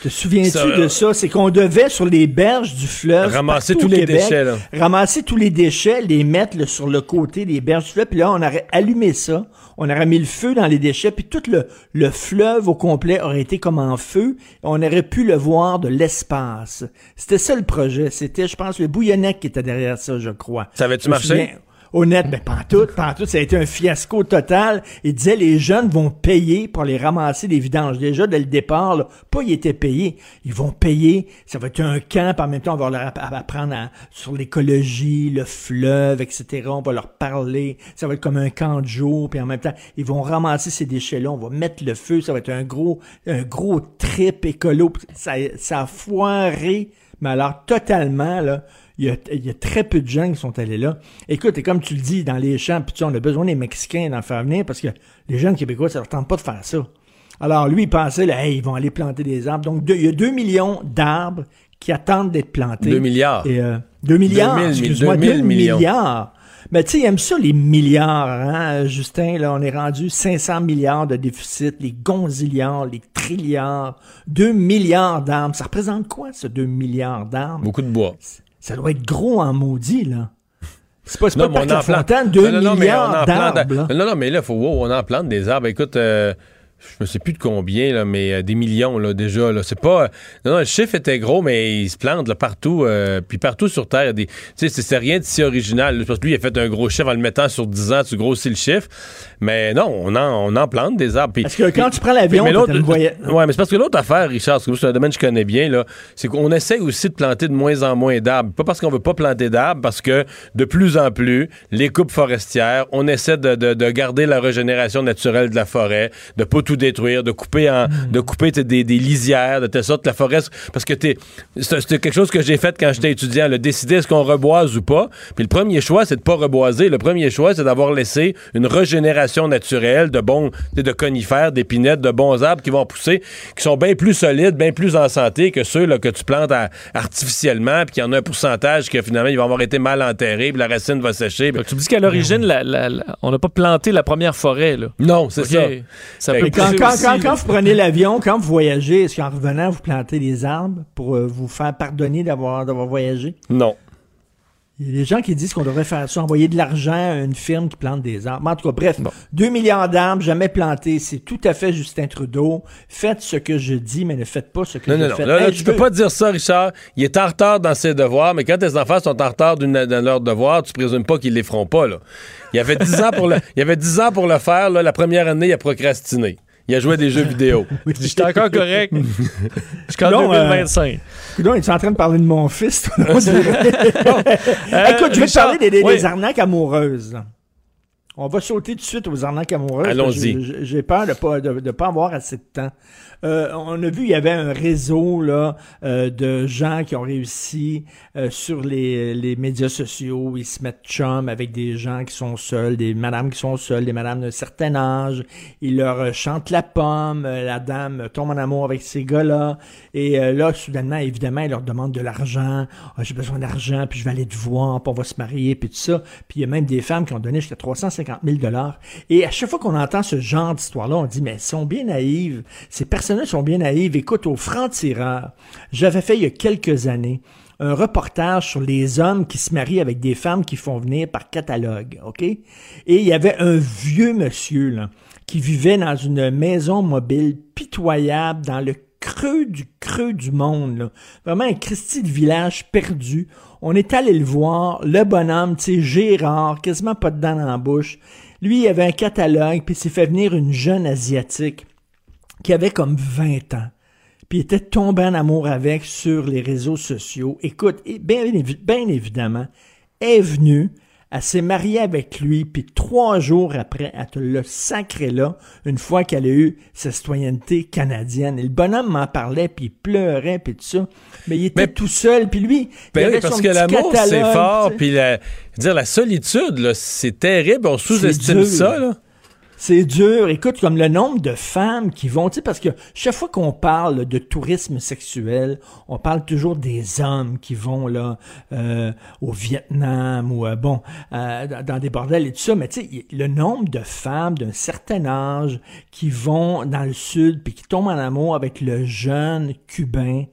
Te souviens-tu Ça, de ça? C'est qu'on devait, sur les berges du fleuve, Ramasser tous les Québec, déchets, là. ramasser tous les déchets, les mettre là, sur le côté des berges du fleuve, puis là, on aurait allumé ça, on aurait mis le feu dans les déchets, puis tout le, le fleuve au complet aurait été comme en feu, et on aurait pu le voir de l'espace. C'était ça le projet. C'était, je pense, le Bouillonnec qui était derrière ça, je crois. Ça avait-tu marché? Honnête, ben pantoute, pantoute, ça a été un fiasco total. Il disait les jeunes vont payer pour les ramasser des vidanges. Déjà, dès le départ, là, pas ils étaient payés. Ils vont payer. Ça va être un camp, en même temps, on va leur app- apprendre sur l'écologie, le fleuve, etc. On va leur parler. Ça va être comme un camp de jour, puis en même temps, ils vont ramasser ces déchets-là. On va mettre le feu. Ça va être un gros, un gros trip écolo. Ça, ça a foiré, mais alors totalement, là. Il y, a, il y a très peu de gens qui sont allés là. Écoute, et comme tu le dis, dans les champs, puis tu on a besoin des Mexicains d'en faire venir parce que les jeunes Québécois, ça leur tente pas de faire ça. Alors lui, il pensait, là, hey, ils vont aller planter des arbres. Donc, deux- il y a 2 millions d'arbres qui attendent d'être plantés. 2 milliards. Et, euh, 2 milliards, 2000 excuse-moi, 2000 2 millions. milliards. Mais tu sais, il aime ça, les milliards, hein, Justin. Là, on est rendu 500 milliards de déficit, les gonzilliards, les trilliards, 2 milliards d'arbres. Ça représente quoi, ce 2 milliards d'arbres? Beaucoup de bois. Ça doit être gros en maudit, là. C'est pas, pas Non, le mais on en plante. Fontaine, 2 Non, non, non, mais on milliards d'arbres. là. Non, non, mais là, faut, wow, on en plante des arbres. Écoute, euh, je ne sais plus de combien, là, mais euh, des millions là, déjà. Là. C'est pas. euh, non, non, le chiffre était gros, mais il se plante là, partout. euh, puis partout sur Terre. Des, tu sais, c'est- rien de si original. là, Parce que lui, il a fait un gros chiffre en le mettant sur 10 ans, tu grossis le chiffre. Mais non, on en, on en plante des arbres. Parce que quand tu prends l'avion, mais l'autre- voyage- Ouais, mais c'est parce que l'autre affaire, Richard, parce que c'est un domaine que je connais bien, là, c'est qu'on essaie aussi de planter de moins en moins d'arbres. Pas parce qu'on veut pas planter d'arbres, parce que de plus en plus, les coupes forestières, on essaie de, de- de garder la régénération naturelle de la forêt, de pas tout détruire, de couper en, de couper des, des lisières, de telle sorte que la forêt, parce que c'est quelque chose que j'ai fait quand j'étais étudiant, le décider est-ce qu'on reboise ou pas. Puis le premier choix, c'est de pas reboiser. Le premier choix, c'est d'avoir laissé une régénération naturelle de bons, de conifères, d'épinettes, de bons arbres qui vont pousser, qui sont bien plus solides, bien plus en santé que ceux là, que tu plantes à- artificiellement, puis qu'il y en a un pourcentage que finalement ils vont avoir été mal enterrés, puis la racine va sécher. Tu me dis qu'à l'origine, la- on n'a pas planté la première forêt. Là. Non, c'est ça. Ça Fait peut Mais quand, pousser quand- aussi, quand- là. quand vous prenez l'avion, quand vous voyagez, est-ce qu'en revenant, vous plantez des arbres pour euh, vous faire pardonner d'avoir d'avoir voyagé? Non. Il y a des gens qui disent qu'on devrait faire ça, envoyer de l'argent à une firme qui plante des arbres. Mais en tout cas, bref, 2 milliards d'arbres jamais plantés, c'est tout à fait Justin Trudeau. Faites ce que je dis, mais ne faites pas ce que Non, je non, non. fais. Là, là, Hey, tu peux veux- pas dire ça, Richard. Il est en retard dans ses devoirs, mais quand tes enfants sont en retard dans leurs devoirs, tu présumes pas qu'ils les feront pas, là. Il y avait 10 ans pour le, il y avait 10 ans pour le faire, là. La première année, il a procrastiné. Il a joué à des jeux vidéo. (laughs) J'étais encore correct. Jusqu'en Non, euh, 2025. Coudon, es-tu en train de parler de mon fils? Euh, (laughs) Écoute, je vais te parler des, des- oui. des arnaques amoureuses. On va sauter tout de suite aux arnaques amoureuses. Allons-y. J'ai peur de pas de, de pas avoir assez de temps. Euh, on a vu, il y avait un réseau là euh, de gens qui ont réussi euh, sur les, les médias sociaux. Ils se mettent chum avec des gens qui sont seuls, des madames qui sont seules, des madames d'un certain âge. Ils leur euh, chantent la pomme. euh, la dame tombe en amour avec ces gars-là. Et euh, là, soudainement, évidemment, ils leur demandent de l'argent. Ah, J'ai besoin d'argent, puis je vais aller te voir, on va se marier, puis tout ça. Puis il y a même des femmes qui ont donné jusqu'à 350 000 dollars. Et à chaque fois qu'on entend ce genre d'histoire-là, on dit, mais elles sont bien naïves. Ces sont bien naïves. Écoute, au franc-tireur, j'avais fait il y a quelques années un reportage sur les hommes qui se marient avec des femmes qui font venir par catalogue, OK? Et il y avait un vieux monsieur, qui vivait dans une maison mobile pitoyable dans le creux du creux du monde. Vraiment un Christi de village perdu. On est allé le voir, le bonhomme, tu sais, Gérard, quasiment pas de dents dans la bouche. Lui, il avait un catalogue, puis il s'est fait venir une jeune asiatique qui avait comme 20 ans. Puis il était tombé en amour avec sur les réseaux sociaux. Écoute, et bien, bien évidemment, est venue, elle s'est mariée avec lui, puis trois jours après, elle te l'a sacré là, une fois qu'elle a eu sa citoyenneté canadienne. Et le bonhomme m'en parlait, puis il pleurait, puis tout ça. Mais il était tout seul, puis lui, il Ben avait parce son que l'amour, c'est fort, puis la, dire, la solitude, c'est terrible, on sous-estime ça. Là. C'est dur. Écoute, comme le nombre de femmes qui vont, tu sais, parce que chaque fois qu'on parle de tourisme sexuel, on parle toujours des hommes qui vont là euh, au Vietnam ou euh, bon euh, dans, des bordels et tout ça. Mais tu sais, le nombre de femmes d'un certain âge qui vont dans le sud puis qui tombent en amour avec le jeune cubain.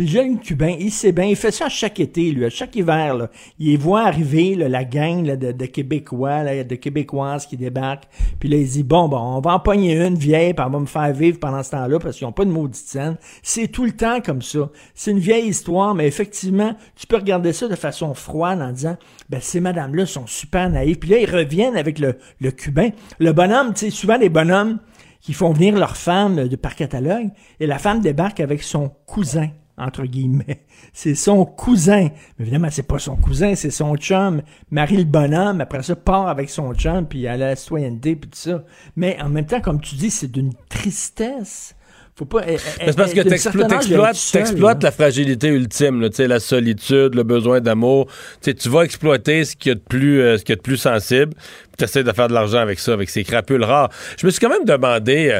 Puis le jeune cubain, il sait bien, il fait ça chaque été, lui, à chaque hiver. Là. Il voit arriver là, la gang là, de, de Québécois, là, de Québécoises qui débarquent. Puis là, il dit, bon, bon, on va en pogner une vieille, puis elle va me faire vivre pendant ce temps-là, parce qu'ils n'ont pas de maudite scène. C'est tout le temps comme ça. C'est une vieille histoire, mais effectivement, tu peux regarder ça de façon froide en disant, ben ces madames-là sont super naïves. Puis là, ils reviennent avec le, le cubain. Le bonhomme, tu sais, souvent les bonhommes qui font venir leur femme de par catalogue, et la femme débarque avec son cousin entre guillemets. (laughs) C'est son cousin. Mais évidemment, c'est pas son cousin, c'est son chum. Marie le bonhomme, après ça, part avec son chum, puis elle a la citoyenneté, puis tout ça. Mais en même temps, comme tu dis, c'est d'une tristesse. Faut pas... C'est parce que t'exploites la fragilité ultime, là, la solitude, le besoin d'amour. Tu vas exploiter ce qu'il y a de plus, euh, ce qu'il y a de plus sensible, puis tu essaies de faire de l'argent avec ça, avec ces crapules rares. Je me suis quand même demandé,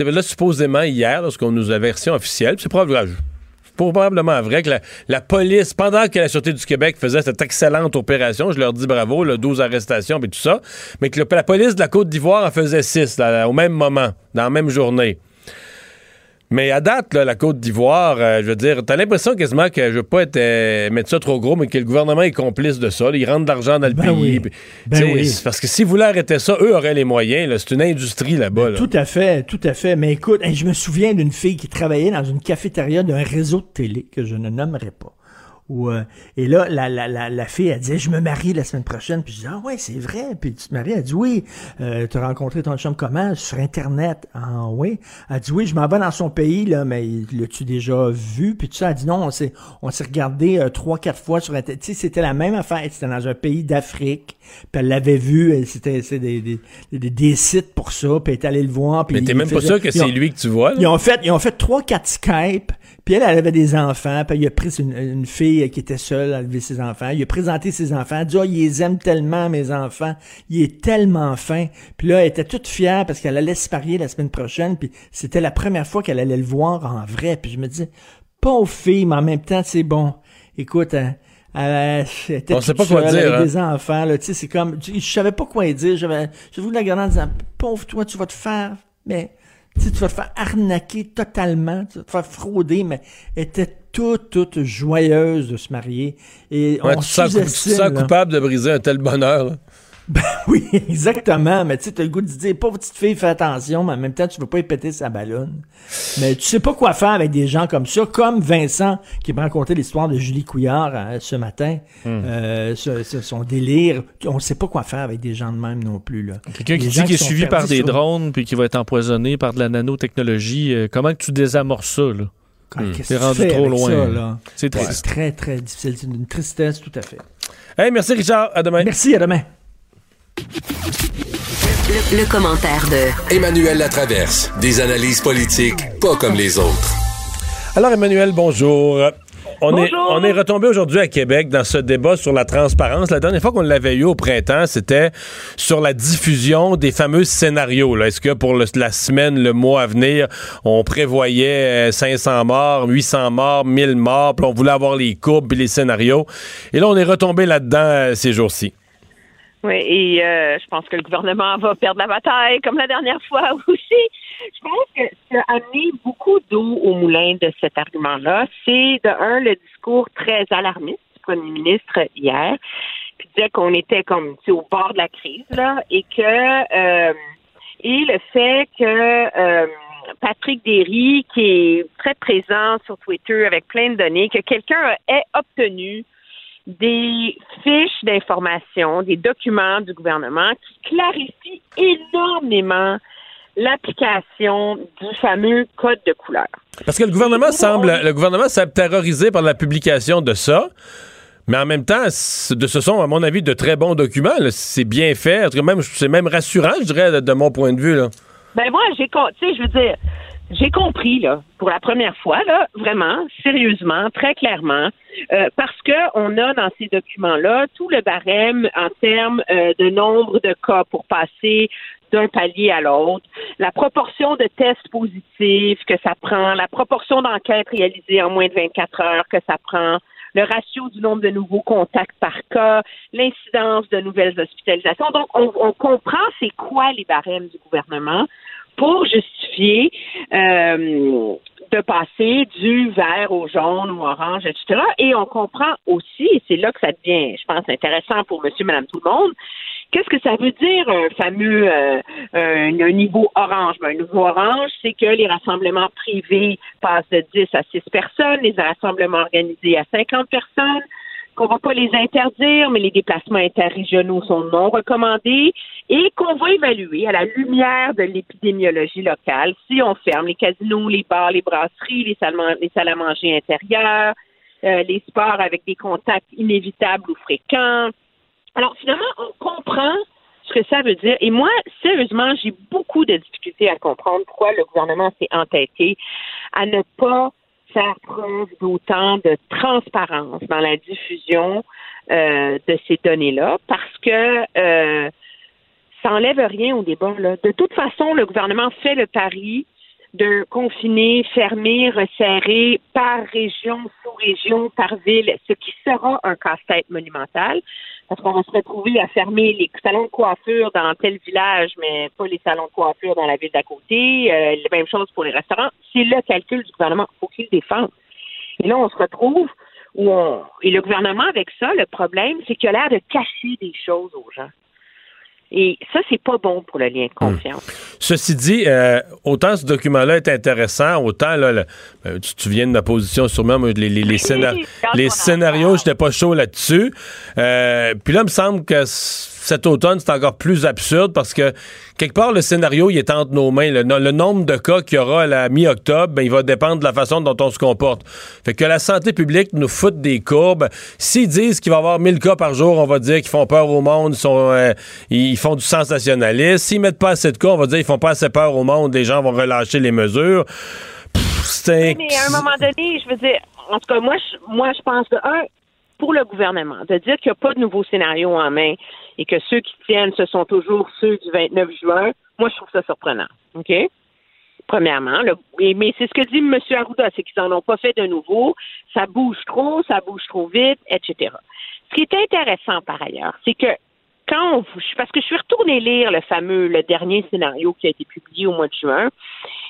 euh, là, supposément hier, lorsqu'on nous a version officielle, c'est probablement, probablement vrai que la, police, pendant que la Sûreté du Québec faisait cette excellente opération, je leur dis bravo, là, 12 arrestations et tout ça, mais que le- la police de la Côte d'Ivoire en faisait 6 là, au même moment, dans la même journée. Mais à date, là, la Côte d'Ivoire, euh, je veux dire, t'as l'impression quasiment que je veux pas être, euh, mettre ça trop gros, mais que le gouvernement est complice de ça. là. Ils rentrent de l'argent dans le Ben pays. oui. Ben oui. Parce que s'ils voulaient arrêter ça, eux auraient les moyens. C'est une industrie là-bas. là. Tout à fait, tout à fait. Mais écoute, je me souviens d'une fille qui travaillait dans une cafétéria d'un réseau de télé que je ne nommerai pas. Où, euh, et là, la, la, la, la fille, elle disait, je me marie la semaine prochaine. Puis je dis, ah ouais, c'est vrai. Puis tu te maries. Elle dit, oui, euh, tu as rencontré ton chum comment? Sur Internet. Ah oui. Elle dit, oui, je m'en vais dans son pays, là, mais l'as-tu déjà vu? Puis tout ça, elle dit, non, on s'est, on s'est regardé euh, trois, quatre fois sur Internet. Tu sais, c'était la même affaire. C'était dans un pays d'Afrique. Puis elle l'avait vu. C'était, c'est des, des, des, des sites pour ça. Puis elle est allée le voir. Puis Mais t'es même pas sûr que c'est lui que tu vois. là? ils ont fait, ils ont fait trois, quatre Skype. Puis elle, elle avait des enfants. Puis il a pris une, une fille qui était seule à élever ses enfants. Il a présenté ses enfants. Il a dit, oh, ils les aiment tellement, mes enfants. Il est tellement fin. Puis là, elle était toute fière parce qu'elle allait se marier la semaine prochaine. Puis c'était la première fois qu'elle allait le voir en vrai. Puis je me dis, pauvre fille, mais en même temps, c'est bon. Écoute, hein, elle, elle était On sait pas quoi dire, avec hein. des enfants. Là, tu sais, c'est comme, je je savais pas quoi dire. J'avais, je voulais la regarder en disant, pauvre toi, tu vas te faire, mais tu sais, tu vas te faire arnaquer totalement, tu vas te faire frauder, mais elle était toute, toute joyeuse de se marier. Et Ouais, on tu te sens, tu te coupable de briser un tel bonheur. là. (laughs) Oui, exactement. Mais tu sais, t'as le goût de dire, pauvre petite fille, fais attention, mais en même temps, tu veux pas y péter sa ballonne. Mais tu sais pas quoi faire avec des gens comme ça, comme Vincent, qui m'a raconté l'histoire de Julie Couillard euh, ce matin, Hmm. euh, ce- ce- son délire. On sait pas quoi faire avec des gens de même non plus, là. Quelqu'un qui dit qu'il est suivi par des sur- drones puis qui va être empoisonné par de la nanotechnologie, euh, comment que tu désamorces ça, là? Que C'est rendu trop loin. C'est Ouais, très, très difficile. C'est une tristesse, tout à fait. Hey, merci Richard. À demain. Merci, à demain. Le, le commentaire de Emmanuel Latraverse. Des analyses politiques pas comme les autres. Alors, Emmanuel, bonjour. On est, Bonjour. on est retombé aujourd'hui à Québec dans ce débat sur la transparence. La dernière fois qu'on l'avait eu au printemps, c'était sur la diffusion des fameux scénarios. Est-ce que pour le- la semaine, le mois à venir, on prévoyait euh, 500 morts, 800 morts, 1000 morts, puis on voulait avoir les courbes et les scénarios. Et là, on est retombé là-dedans euh, ces jours-ci. Oui, et euh, je pense que le gouvernement va perdre la bataille comme la dernière fois (laughs) aussi. Je pense que ce qui a amené beaucoup d'eau au moulin de cet argument-là, c'est de un, le discours très alarmiste du premier ministre hier, qui disait qu'on était comme tu sais, au bord de la crise, là, et que euh, et le fait que euh, Patrick Derry, qui est très présent sur Twitter avec plein de données, que quelqu'un ait obtenu des fiches d'information, des documents du gouvernement qui clarifient énormément l'application du fameux code de couleur. Parce que le gouvernement semble, le gouvernement semble terrorisé par la publication de ça. Mais en même temps, ce sont, à mon avis, de très bons documents. C'est bien fait. même, c'est même rassurant, je dirais, de, mon point de vue. Là. Ben moi, j'ai, tu sais, je veux dire, j'ai compris là, pour la première fois, là, vraiment, sérieusement, très clairement, euh, parce que on a dans ces documents-là tout le barème en termes euh, de nombre de cas pour passer d'un palier à l'autre, la proportion de tests positifs que ça prend, la proportion d'enquêtes réalisées en moins de 24 heures que ça prend, le ratio du nombre de nouveaux contacts par cas, l'incidence de nouvelles hospitalisations. Donc, on, on comprend c'est quoi les barèmes du gouvernement pour justifier euh, de passer du vert au jaune ou orange, etc. Et on comprend aussi, et c'est là que ça devient, je pense, intéressant pour monsieur, madame, tout le monde, Qu'est-ce que ça veut dire un fameux euh, un, niveau orange? Ben, un niveau orange, c'est que les rassemblements privés passent de 10 à 6 personnes, les rassemblements organisés à 50 personnes, qu'on va pas les interdire, mais les déplacements interrégionaux sont non recommandés et qu'on va évaluer à la lumière de l'épidémiologie locale si on ferme les casinos, les bars, les brasseries, les salles, les salles à manger intérieures, euh, les sports avec des contacts inévitables ou fréquents, alors, finalement, on comprend ce que ça veut dire. Et moi, sérieusement, j'ai beaucoup de difficultés à comprendre pourquoi le gouvernement s'est entêté à ne pas faire preuve d'autant de transparence dans la diffusion euh, de ces données-là, parce que euh, ça enlève rien au débat. Là. De toute façon, le gouvernement fait le pari de confiner, fermer, resserrer par région, sous-région, par ville, ce qui sera un casse-tête monumental, parce qu'on va se retrouver à fermer les salons de coiffure dans tel village, mais pas les salons de coiffure dans la ville d'à côté. Euh, la même chose pour les restaurants. C'est le calcul du gouvernement. Il faut qu'il le défende. Et là, on se retrouve où on... Et le gouvernement, avec ça, le problème, c'est qu'il a l'air de cacher des choses aux gens. Et ça, c'est pas bon pour le lien de hmm. confiance. Ceci dit, euh, autant ce document-là est intéressant, autant là, ben, tu, viens de ma position sûrement, moi, les, les, les, les scénarios, j'étais pas chaud là-dessus. Euh, puis là, il me semble que cet automne, c'est encore plus absurde parce que quelque part, le scénario, il est entre nos mains. Le, nombre de cas qu'il y aura à la mi-octobre, ben, il va dépendre de la façon dont on se comporte. Fait que la santé publique nous fout des courbes. S'ils disent qu'il va y avoir 1000 cas par jour, on va dire qu'ils font peur au monde, ils, sont, euh, ils font du sensationnalisme. S'ils mettent pas assez de cas, on va dire qu'ils font pas assez peur au monde, les gens vont relâcher les mesures. mais à un moment donné, je veux dire, en tout cas, moi, je, moi, je pense que, un, pour le gouvernement, de dire qu'il n'y a pas de nouveau scénario en main, et que ceux qui tiennent, ce sont toujours ceux du 29 juin, moi, je trouve ça surprenant. OK? Premièrement, mais c'est ce que dit M. Arruda, c'est qu'ils n'en ont pas fait de nouveau. Ça bouge trop, ça bouge trop vite, etc. Ce qui est intéressant par ailleurs, c'est que quand on, parce que je suis retournée lire le fameux, le dernier scénario qui a été publié au mois de juin,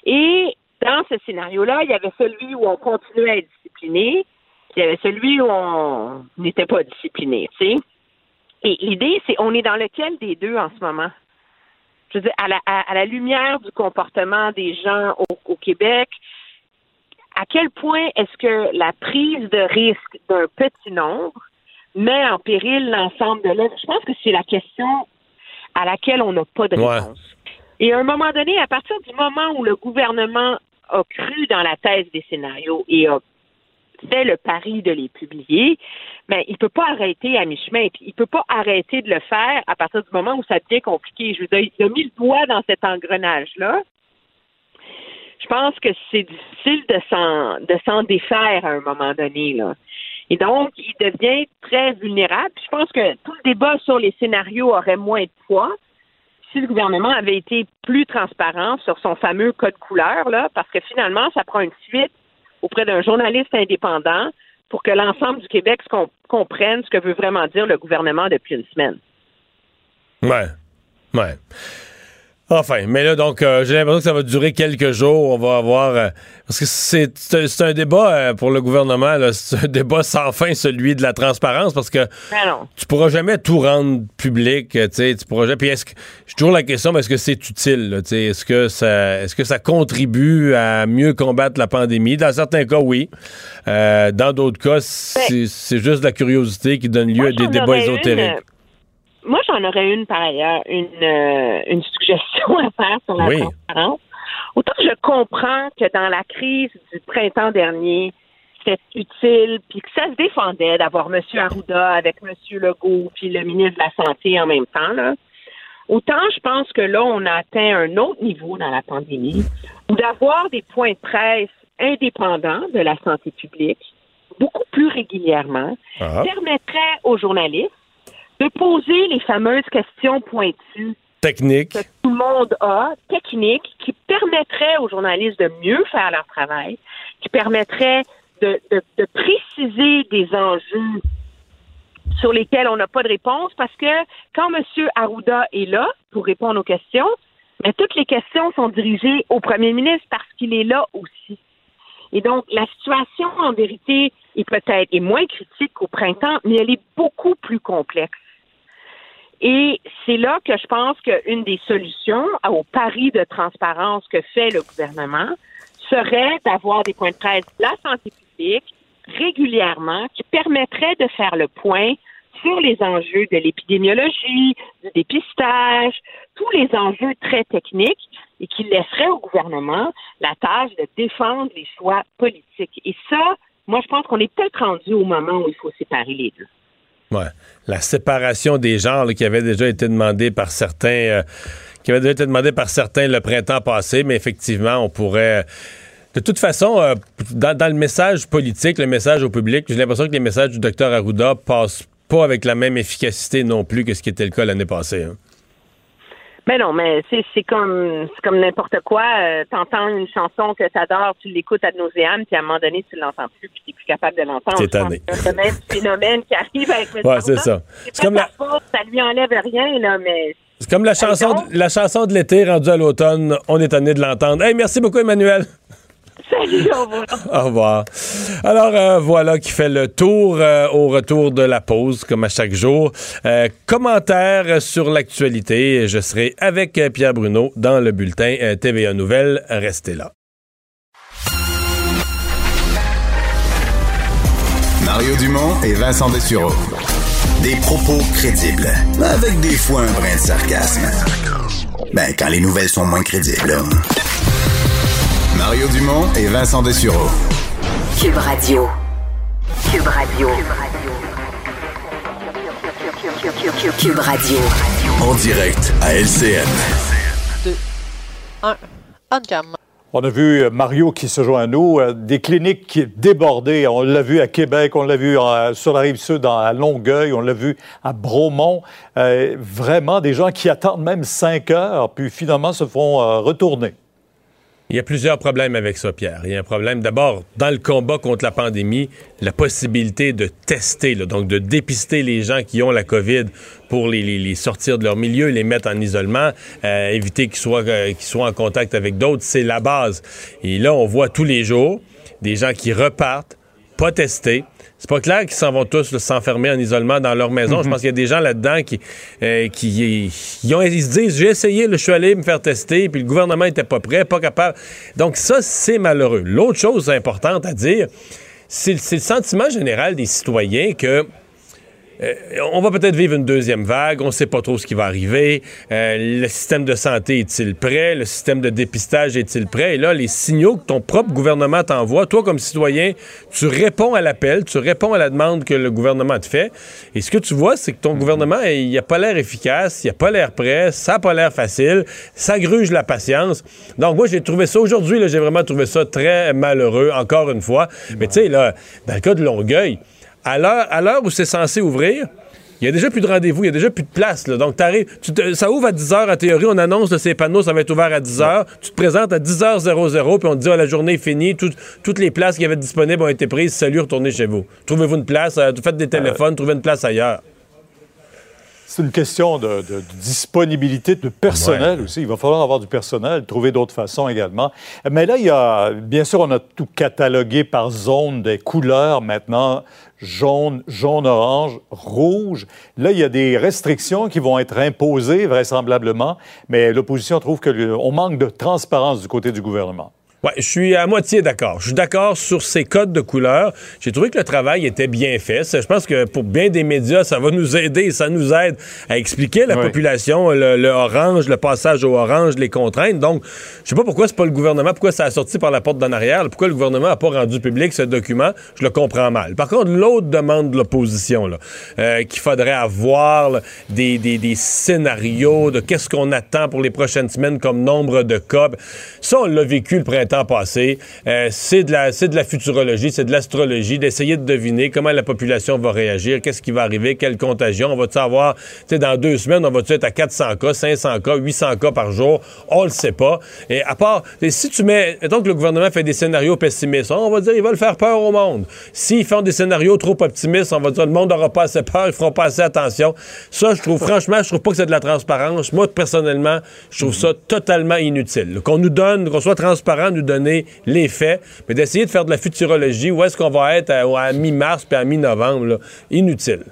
et dans ce scénario-là, il y avait celui où on continuait à être discipliné, il y avait celui où on n'était pas discipliné, tu sais. Et l'idée, c'est on est dans lequel des deux en ce moment? Je veux dire, à la, à, la lumière du comportement des gens au, Québec, à quel point est-ce que la prise de risque d'un petit nombre met en péril l'ensemble de l'œuvre? Je pense que c'est la question à laquelle on n'a pas de réponse. Et à un moment donné, à partir du moment où le gouvernement a cru dans la thèse des scénarios et a fait le pari de les publier, mais il peut pas arrêter à mi-chemin. Puis il peut pas arrêter de le faire à partir du moment où ça devient compliqué. Je veux dire, il a mis le doigt dans cet engrenage-là. Je pense que c'est difficile de s'en de s'en défaire à un moment donné. Là. Et donc, il devient très vulnérable. je pense que tout le débat sur les scénarios aurait moins de poids si le gouvernement avait été plus transparent sur son fameux code couleur, là, parce que finalement, ça prend une suite auprès d'un journaliste indépendant pour que l'ensemble du Québec comprenne ce que veut vraiment dire le gouvernement depuis une semaine. Ouais. Ouais. Enfin, mais là, donc, euh, j'ai l'impression que ça va durer quelques jours. On va avoir. Euh, parce que c'est un débat euh, pour le gouvernement, c'est un débat sans fin, celui de la transparence, parce que ben tu pourras jamais tout rendre public. Tu sais, tu pourras jamais. Puis est-ce que. J'ai toujours la question, est-ce que c'est utile? Est-ce que, ça, est-ce que ça contribue à mieux combattre la pandémie? Dans certains cas, oui. dans d'autres cas, ben c'est juste la curiosité qui donne lieu à des débats ésotériques moi, j'en aurais une par ailleurs, une, euh, une suggestion (laughs) à faire sur la transparence. Autant je comprends que dans la crise du printemps dernier, c'était utile, puis que ça se défendait d'avoir M. Arruda avec M. Legault, puis le ministre de la Santé en même temps, là. Autant je pense que là, on a atteint un autre niveau dans la pandémie, où d'avoir des points de presse indépendants de la santé publique, beaucoup plus régulièrement, Ah. permettrait aux journalistes de poser les fameuses questions pointues Technique. que tout le monde a, techniques, qui permettraient aux journalistes de mieux faire leur travail, qui permettraient de, de- de préciser des enjeux sur lesquels on n'a pas de réponse, parce que quand M. Arruda est là pour répondre aux questions, mais toutes les questions sont dirigées au premier ministre parce qu'il est là aussi. Et donc, la situation, en vérité, est peut-être est moins critique qu'au printemps, mais elle est beaucoup plus complexe. Et c'est là que je pense qu'une des solutions au pari de transparence que fait le gouvernement serait d'avoir des points de presse de la santé publique régulièrement qui permettraient de faire le point sur les enjeux de l'épidémiologie, du dépistage, tous les enjeux très techniques et qui laisseraient au gouvernement la tâche de défendre les choix politiques. Et ça, moi, je pense qu'on est peut-être rendu au moment où il faut séparer les deux. Ouais. La séparation des genres qui avait déjà été demandée par certains, euh, qui avait déjà été demandée par certains le printemps passé, mais effectivement, on pourrait. De toute façon, euh, dans, dans le message politique, le message au public, j'ai l'impression que les messages du docteur Arruda passent pas avec la même efficacité non plus que ce qui était le cas l'année passée. hein. Mais non, mais c'est comme c'est comme n'importe quoi. Euh, T'entends une chanson que t'adores, tu l'écoutes à nauséam, puis à un moment donné, tu l'entends plus, puis t'es plus capable de l'entendre. C'est le même phénomène qui arrive avec M. Ouais, c'est ça. C'est comme faute, ça lui enlève rien, là, mais C'est comme la chanson, de, la chanson de l'été rendue à l'automne. On est tanné de l'entendre. Hey, merci beaucoup, Emmanuel. Salut, au revoir. Au revoir. Alors euh, voilà qui fait le tour euh, au retour de la pause, comme à chaque jour. Euh, commentaires sur l'actualité. Je serai avec euh, Pierre Bruno dans le bulletin euh, TVA Nouvelles. Restez là. Mario Dumont et Vincent Dessureau. Des propos crédibles, avec des fois un brin de sarcasme. Ben, quand les nouvelles sont moins crédibles. Mario Dumont et Vincent Dessureau. Cube Radio. Cube Radio. Cube Radio. En direct à LCN. Un. On cam. On a vu euh, Mario qui se joint à nous, euh, des cliniques qui débordées. On l'a vu à Québec, on l'a vu euh, sur la rive sud à Longueuil, on l'a vu à Bromont. Euh, vraiment des gens qui attendent même cinq heures, puis finalement se font retourner. Il y a plusieurs problèmes avec ça, Pierre. Il y a un problème d'abord dans le combat contre la pandémie, la possibilité de tester, donc de dépister les gens qui ont la COVID pour les sortir de leur milieu, les mettre en isolement, euh, éviter qu'ils soient, euh, qu'ils soient en contact avec d'autres, c'est la base. Et là, on voit tous les jours des gens qui repartent, pas testés. C'est pas clair qu'ils s'en vont tous s'enfermer en isolement dans leur maison. Je pense qu'il y a des gens là-dedans qui, euh, qui ils ont- ils se disent j'ai essayé, je suis allé me faire tester, puis le gouvernement était pas prêt, pas capable. Donc ça, c'est malheureux. L'autre chose importante à dire, c'est le sentiment général des citoyens que euh, on va peut-être vivre une deuxième vague, on ne sait pas trop ce qui va arriver. Euh, le système de santé est-il prêt? Le système de dépistage est-il prêt? Et là, les signaux que ton propre gouvernement t'envoie, toi comme citoyen, tu réponds à l'appel, tu réponds à la demande que le gouvernement te fait. Et ce que tu vois, c'est que ton gouvernement, il n'a pas l'air efficace, il n'a pas l'air prêt, ça n'a pas l'air facile, ça gruge la patience. Donc moi, j'ai trouvé ça aujourd'hui, j'ai vraiment trouvé ça très malheureux, encore une fois. Mais tu sais, là, dans le cas de Longueuil, à l'heure, où c'est censé ouvrir, il y a déjà plus de rendez-vous, il y a déjà plus de place. là. Donc, tu te- ça ouvre à 10 h en théorie, on annonce de ces panneaux, ça va être ouvert à 10 h. Tu te présentes à 10 h 00, puis on te dit, Ah, la journée est finie, tout- toutes les places qui avaient disponibles ont été prises, salut, retournez chez vous. Trouvez-vous une place, euh, faites des téléphones, trouvez une place ailleurs. C'est une question de, de- de disponibilité de personnel aussi. Il va falloir avoir du personnel, trouver d'autres façons également. Mais là, il y a, bien sûr, on a tout catalogué par zone des couleurs maintenant. Jaune, jaune, orange, rouge. Là, il y a des restrictions qui vont être imposées vraisemblablement, mais l'opposition trouve qu'on manque de transparence du côté du gouvernement. Je suis à moitié d'accord. Je suis d'accord sur ces codes de couleur. J'ai trouvé que le travail était bien fait. Je pense que pour bien des médias, ça va nous aider, ça nous aide à expliquer à la population le, le orange, le passage au orange, les contraintes. Donc, je sais pas pourquoi c'est pas le gouvernement, pourquoi ça a sorti par la porte d'en arrière, pourquoi le gouvernement a pas rendu public ce document. Je le comprends mal. Par contre, l'autre demande de l'opposition, là, euh, qu'il faudrait avoir là, des, des- des scénarios de qu'est-ce qu'on attend pour les prochaines semaines comme nombre de cas. Ça, on l'a vécu le printemps passé. Euh, c'est de la, de la futurologie, c'est de l'astrologie, d'essayer de deviner comment la population va réagir, qu'est-ce qui va arriver, quelle contagion. On va-tu avoir, tu sais, dans deux semaines, on va-tu être à 400 cas, 500 cas, 800 cas par jour? On le sait pas. Et à part, si tu mets, mettons que le gouvernement fait des scénarios pessimistes, on va dire, ils veulent faire peur au monde. S'ils font des scénarios trop optimistes, on va dire, le monde n'aura pas assez peur, ils feront pas assez attention. Ça, je trouve, franchement, je trouve pas que c'est de la transparence. Moi, personnellement, je trouve ça totalement inutile. Qu'on nous donne, qu'on soit transparent, nous donner les faits, mais d'essayer de faire de la futurologie, où est-ce qu'on va être à, à mi-mars puis à mi-novembre, inutile.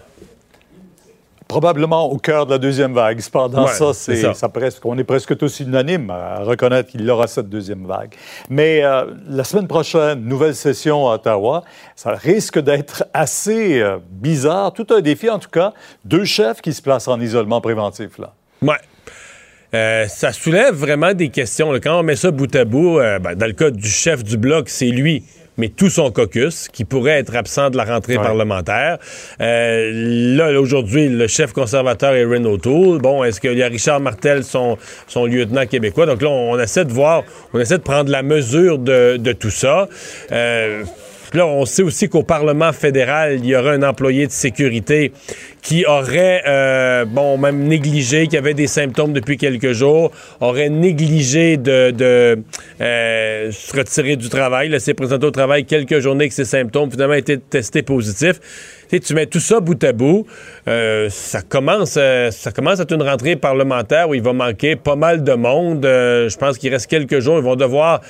Probablement au cœur de la deuxième vague. Cependant, Ouais, ça, c'est c'est ça. ça presque, on est presque tous unanimes à reconnaître qu'il y aura cette deuxième vague. Mais euh, la semaine prochaine, nouvelle session à Ottawa, ça risque d'être assez euh, bizarre, tout un défi en tout cas. Deux chefs qui se placent en isolement préventif là. Ouais. Euh, ça soulève vraiment des questions. là. Quand on met ça bout à bout, euh, ben, dans le cas du chef du bloc, c'est lui. Mais tout son caucus, qui pourrait être absent de la rentrée Ouais. parlementaire. Euh, là, aujourd'hui, le chef conservateur est Renault Toole. Bon, est-ce qu'il y a Richard Martel, son, son lieutenant québécois? Donc là, on, on essaie de voir, on essaie de prendre la mesure de, de tout ça. Euh, Là, on sait aussi qu'au Parlement fédéral, il y aura un employé de sécurité qui aurait, euh, bon, même négligé, qui avait des symptômes depuis quelques jours, aurait négligé de, euh, se retirer du travail, s'est présenté au travail quelques journées avec ses symptômes, finalement a été testé positif. Tu mets tout ça bout à bout, euh, ça commence, euh, ça commence à être une rentrée parlementaire où il va manquer pas mal de monde. Euh, je pense qu'il reste quelques jours, ils vont devoir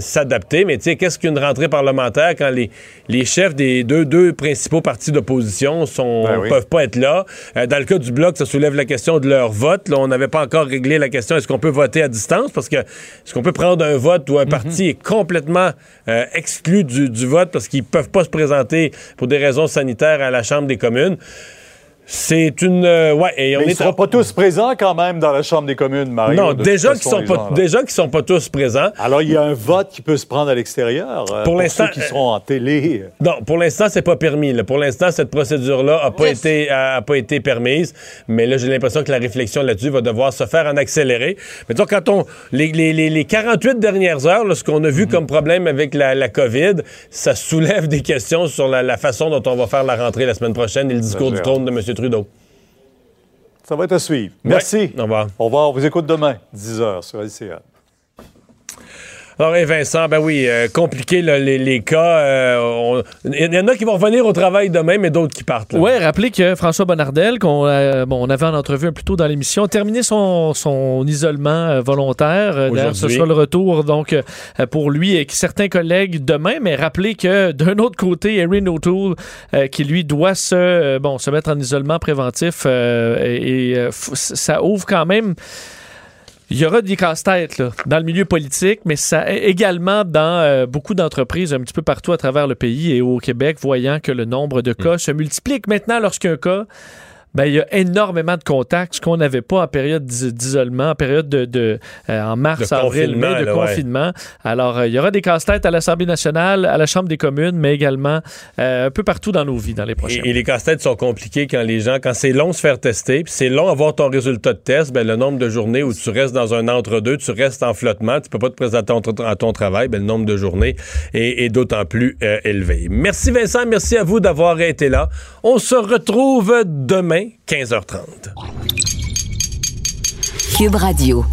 s'adapter. Mais tu sais, qu'est-ce qu'une rentrée parlementaire quand les, les chefs des deux, deux principaux partis d'opposition sont Ben oui. peuvent pas être là? Dans le cas du bloc, ça soulève la question de leur vote. Là, on n'avait pas encore réglé la question est-ce qu'on peut voter à distance? Parce que est-ce qu'on peut prendre un vote où un parti est complètement exclu du, du vote parce qu'ils peuvent pas se présenter pour des raisons sanitaires à la Chambre des communes? C'est une. euh, ouais, et on Mais ils est ne seront pas tous présents quand même dans la Chambre des communes, Mario. non, déjà qu'ils sont pas, gens, là. déjà qu'ils sont pas tous présents. Alors, il y a un vote qui peut se prendre à l'extérieur. euh, Pour l'instant, ceux qui seront en télé. Non, pour l'instant, c'est pas permis. là. Pour l'instant, cette procédure-là a pas été a, a pas été permise. Mais là, j'ai l'impression que la réflexion là-dessus va devoir se faire en accéléré. Mais donc, quand on les, les, les, les 48 dernières heures, là, ce qu'on a vu comme problème avec la, la COVID, ça soulève des questions sur la, la façon dont on va faire la rentrée la semaine prochaine et le discours du trône de M. Trudeau. Ça va être à suivre. Merci. Au revoir. Au revoir. On vous écoute demain, 10h sur LCA. Alors, et Vincent, ben oui, euh, compliqué là, les, les cas. euh, on- Il y en a qui vont revenir au travail demain, mais d'autres qui partent. Oui, rappelez que François Bonnardel, qu'on euh, bon, on avait en entrevue un peu tôt dans l'émission, a terminé son, son isolement volontaire. D'ailleurs, ce sera le retour donc pour lui et certains collègues demain. Mais rappelez que d'un autre côté, Erin O'Toole, qui lui doit se, bon, se mettre en isolement préventif, et, ça ouvre quand même. Il y aura des casse-têtes là, dans le milieu politique, mais ça également dans euh, beaucoup d'entreprises un petit peu partout à travers le pays et au Québec, voyant que le nombre de cas se multiplique. Maintenant, lorsqu'un cas, ben, il y a énormément de contacts, ce qu'on n'avait pas en période d'i- d'isolement, en période de, de, euh, en mars, De avril, mai de là, ouais. confinement. Alors, euh, il y aura des casse-têtes à l'Assemblée nationale, à la Chambre des communes, mais également euh, un peu partout dans nos vies dans les prochains Et, et les casse-têtes sont compliqués quand les gens, quand c'est long de se faire tester, puis c'est long avoir ton résultat de test, ben, le nombre de journées où tu restes dans un entre-deux, tu restes en flottement, tu peux pas te présenter à ton, à ton travail, ben, le nombre de journées est, est d'autant plus euh, élevé. Merci Vincent, merci à vous d'avoir été là. On se retrouve demain, 15h30. Cube Radio.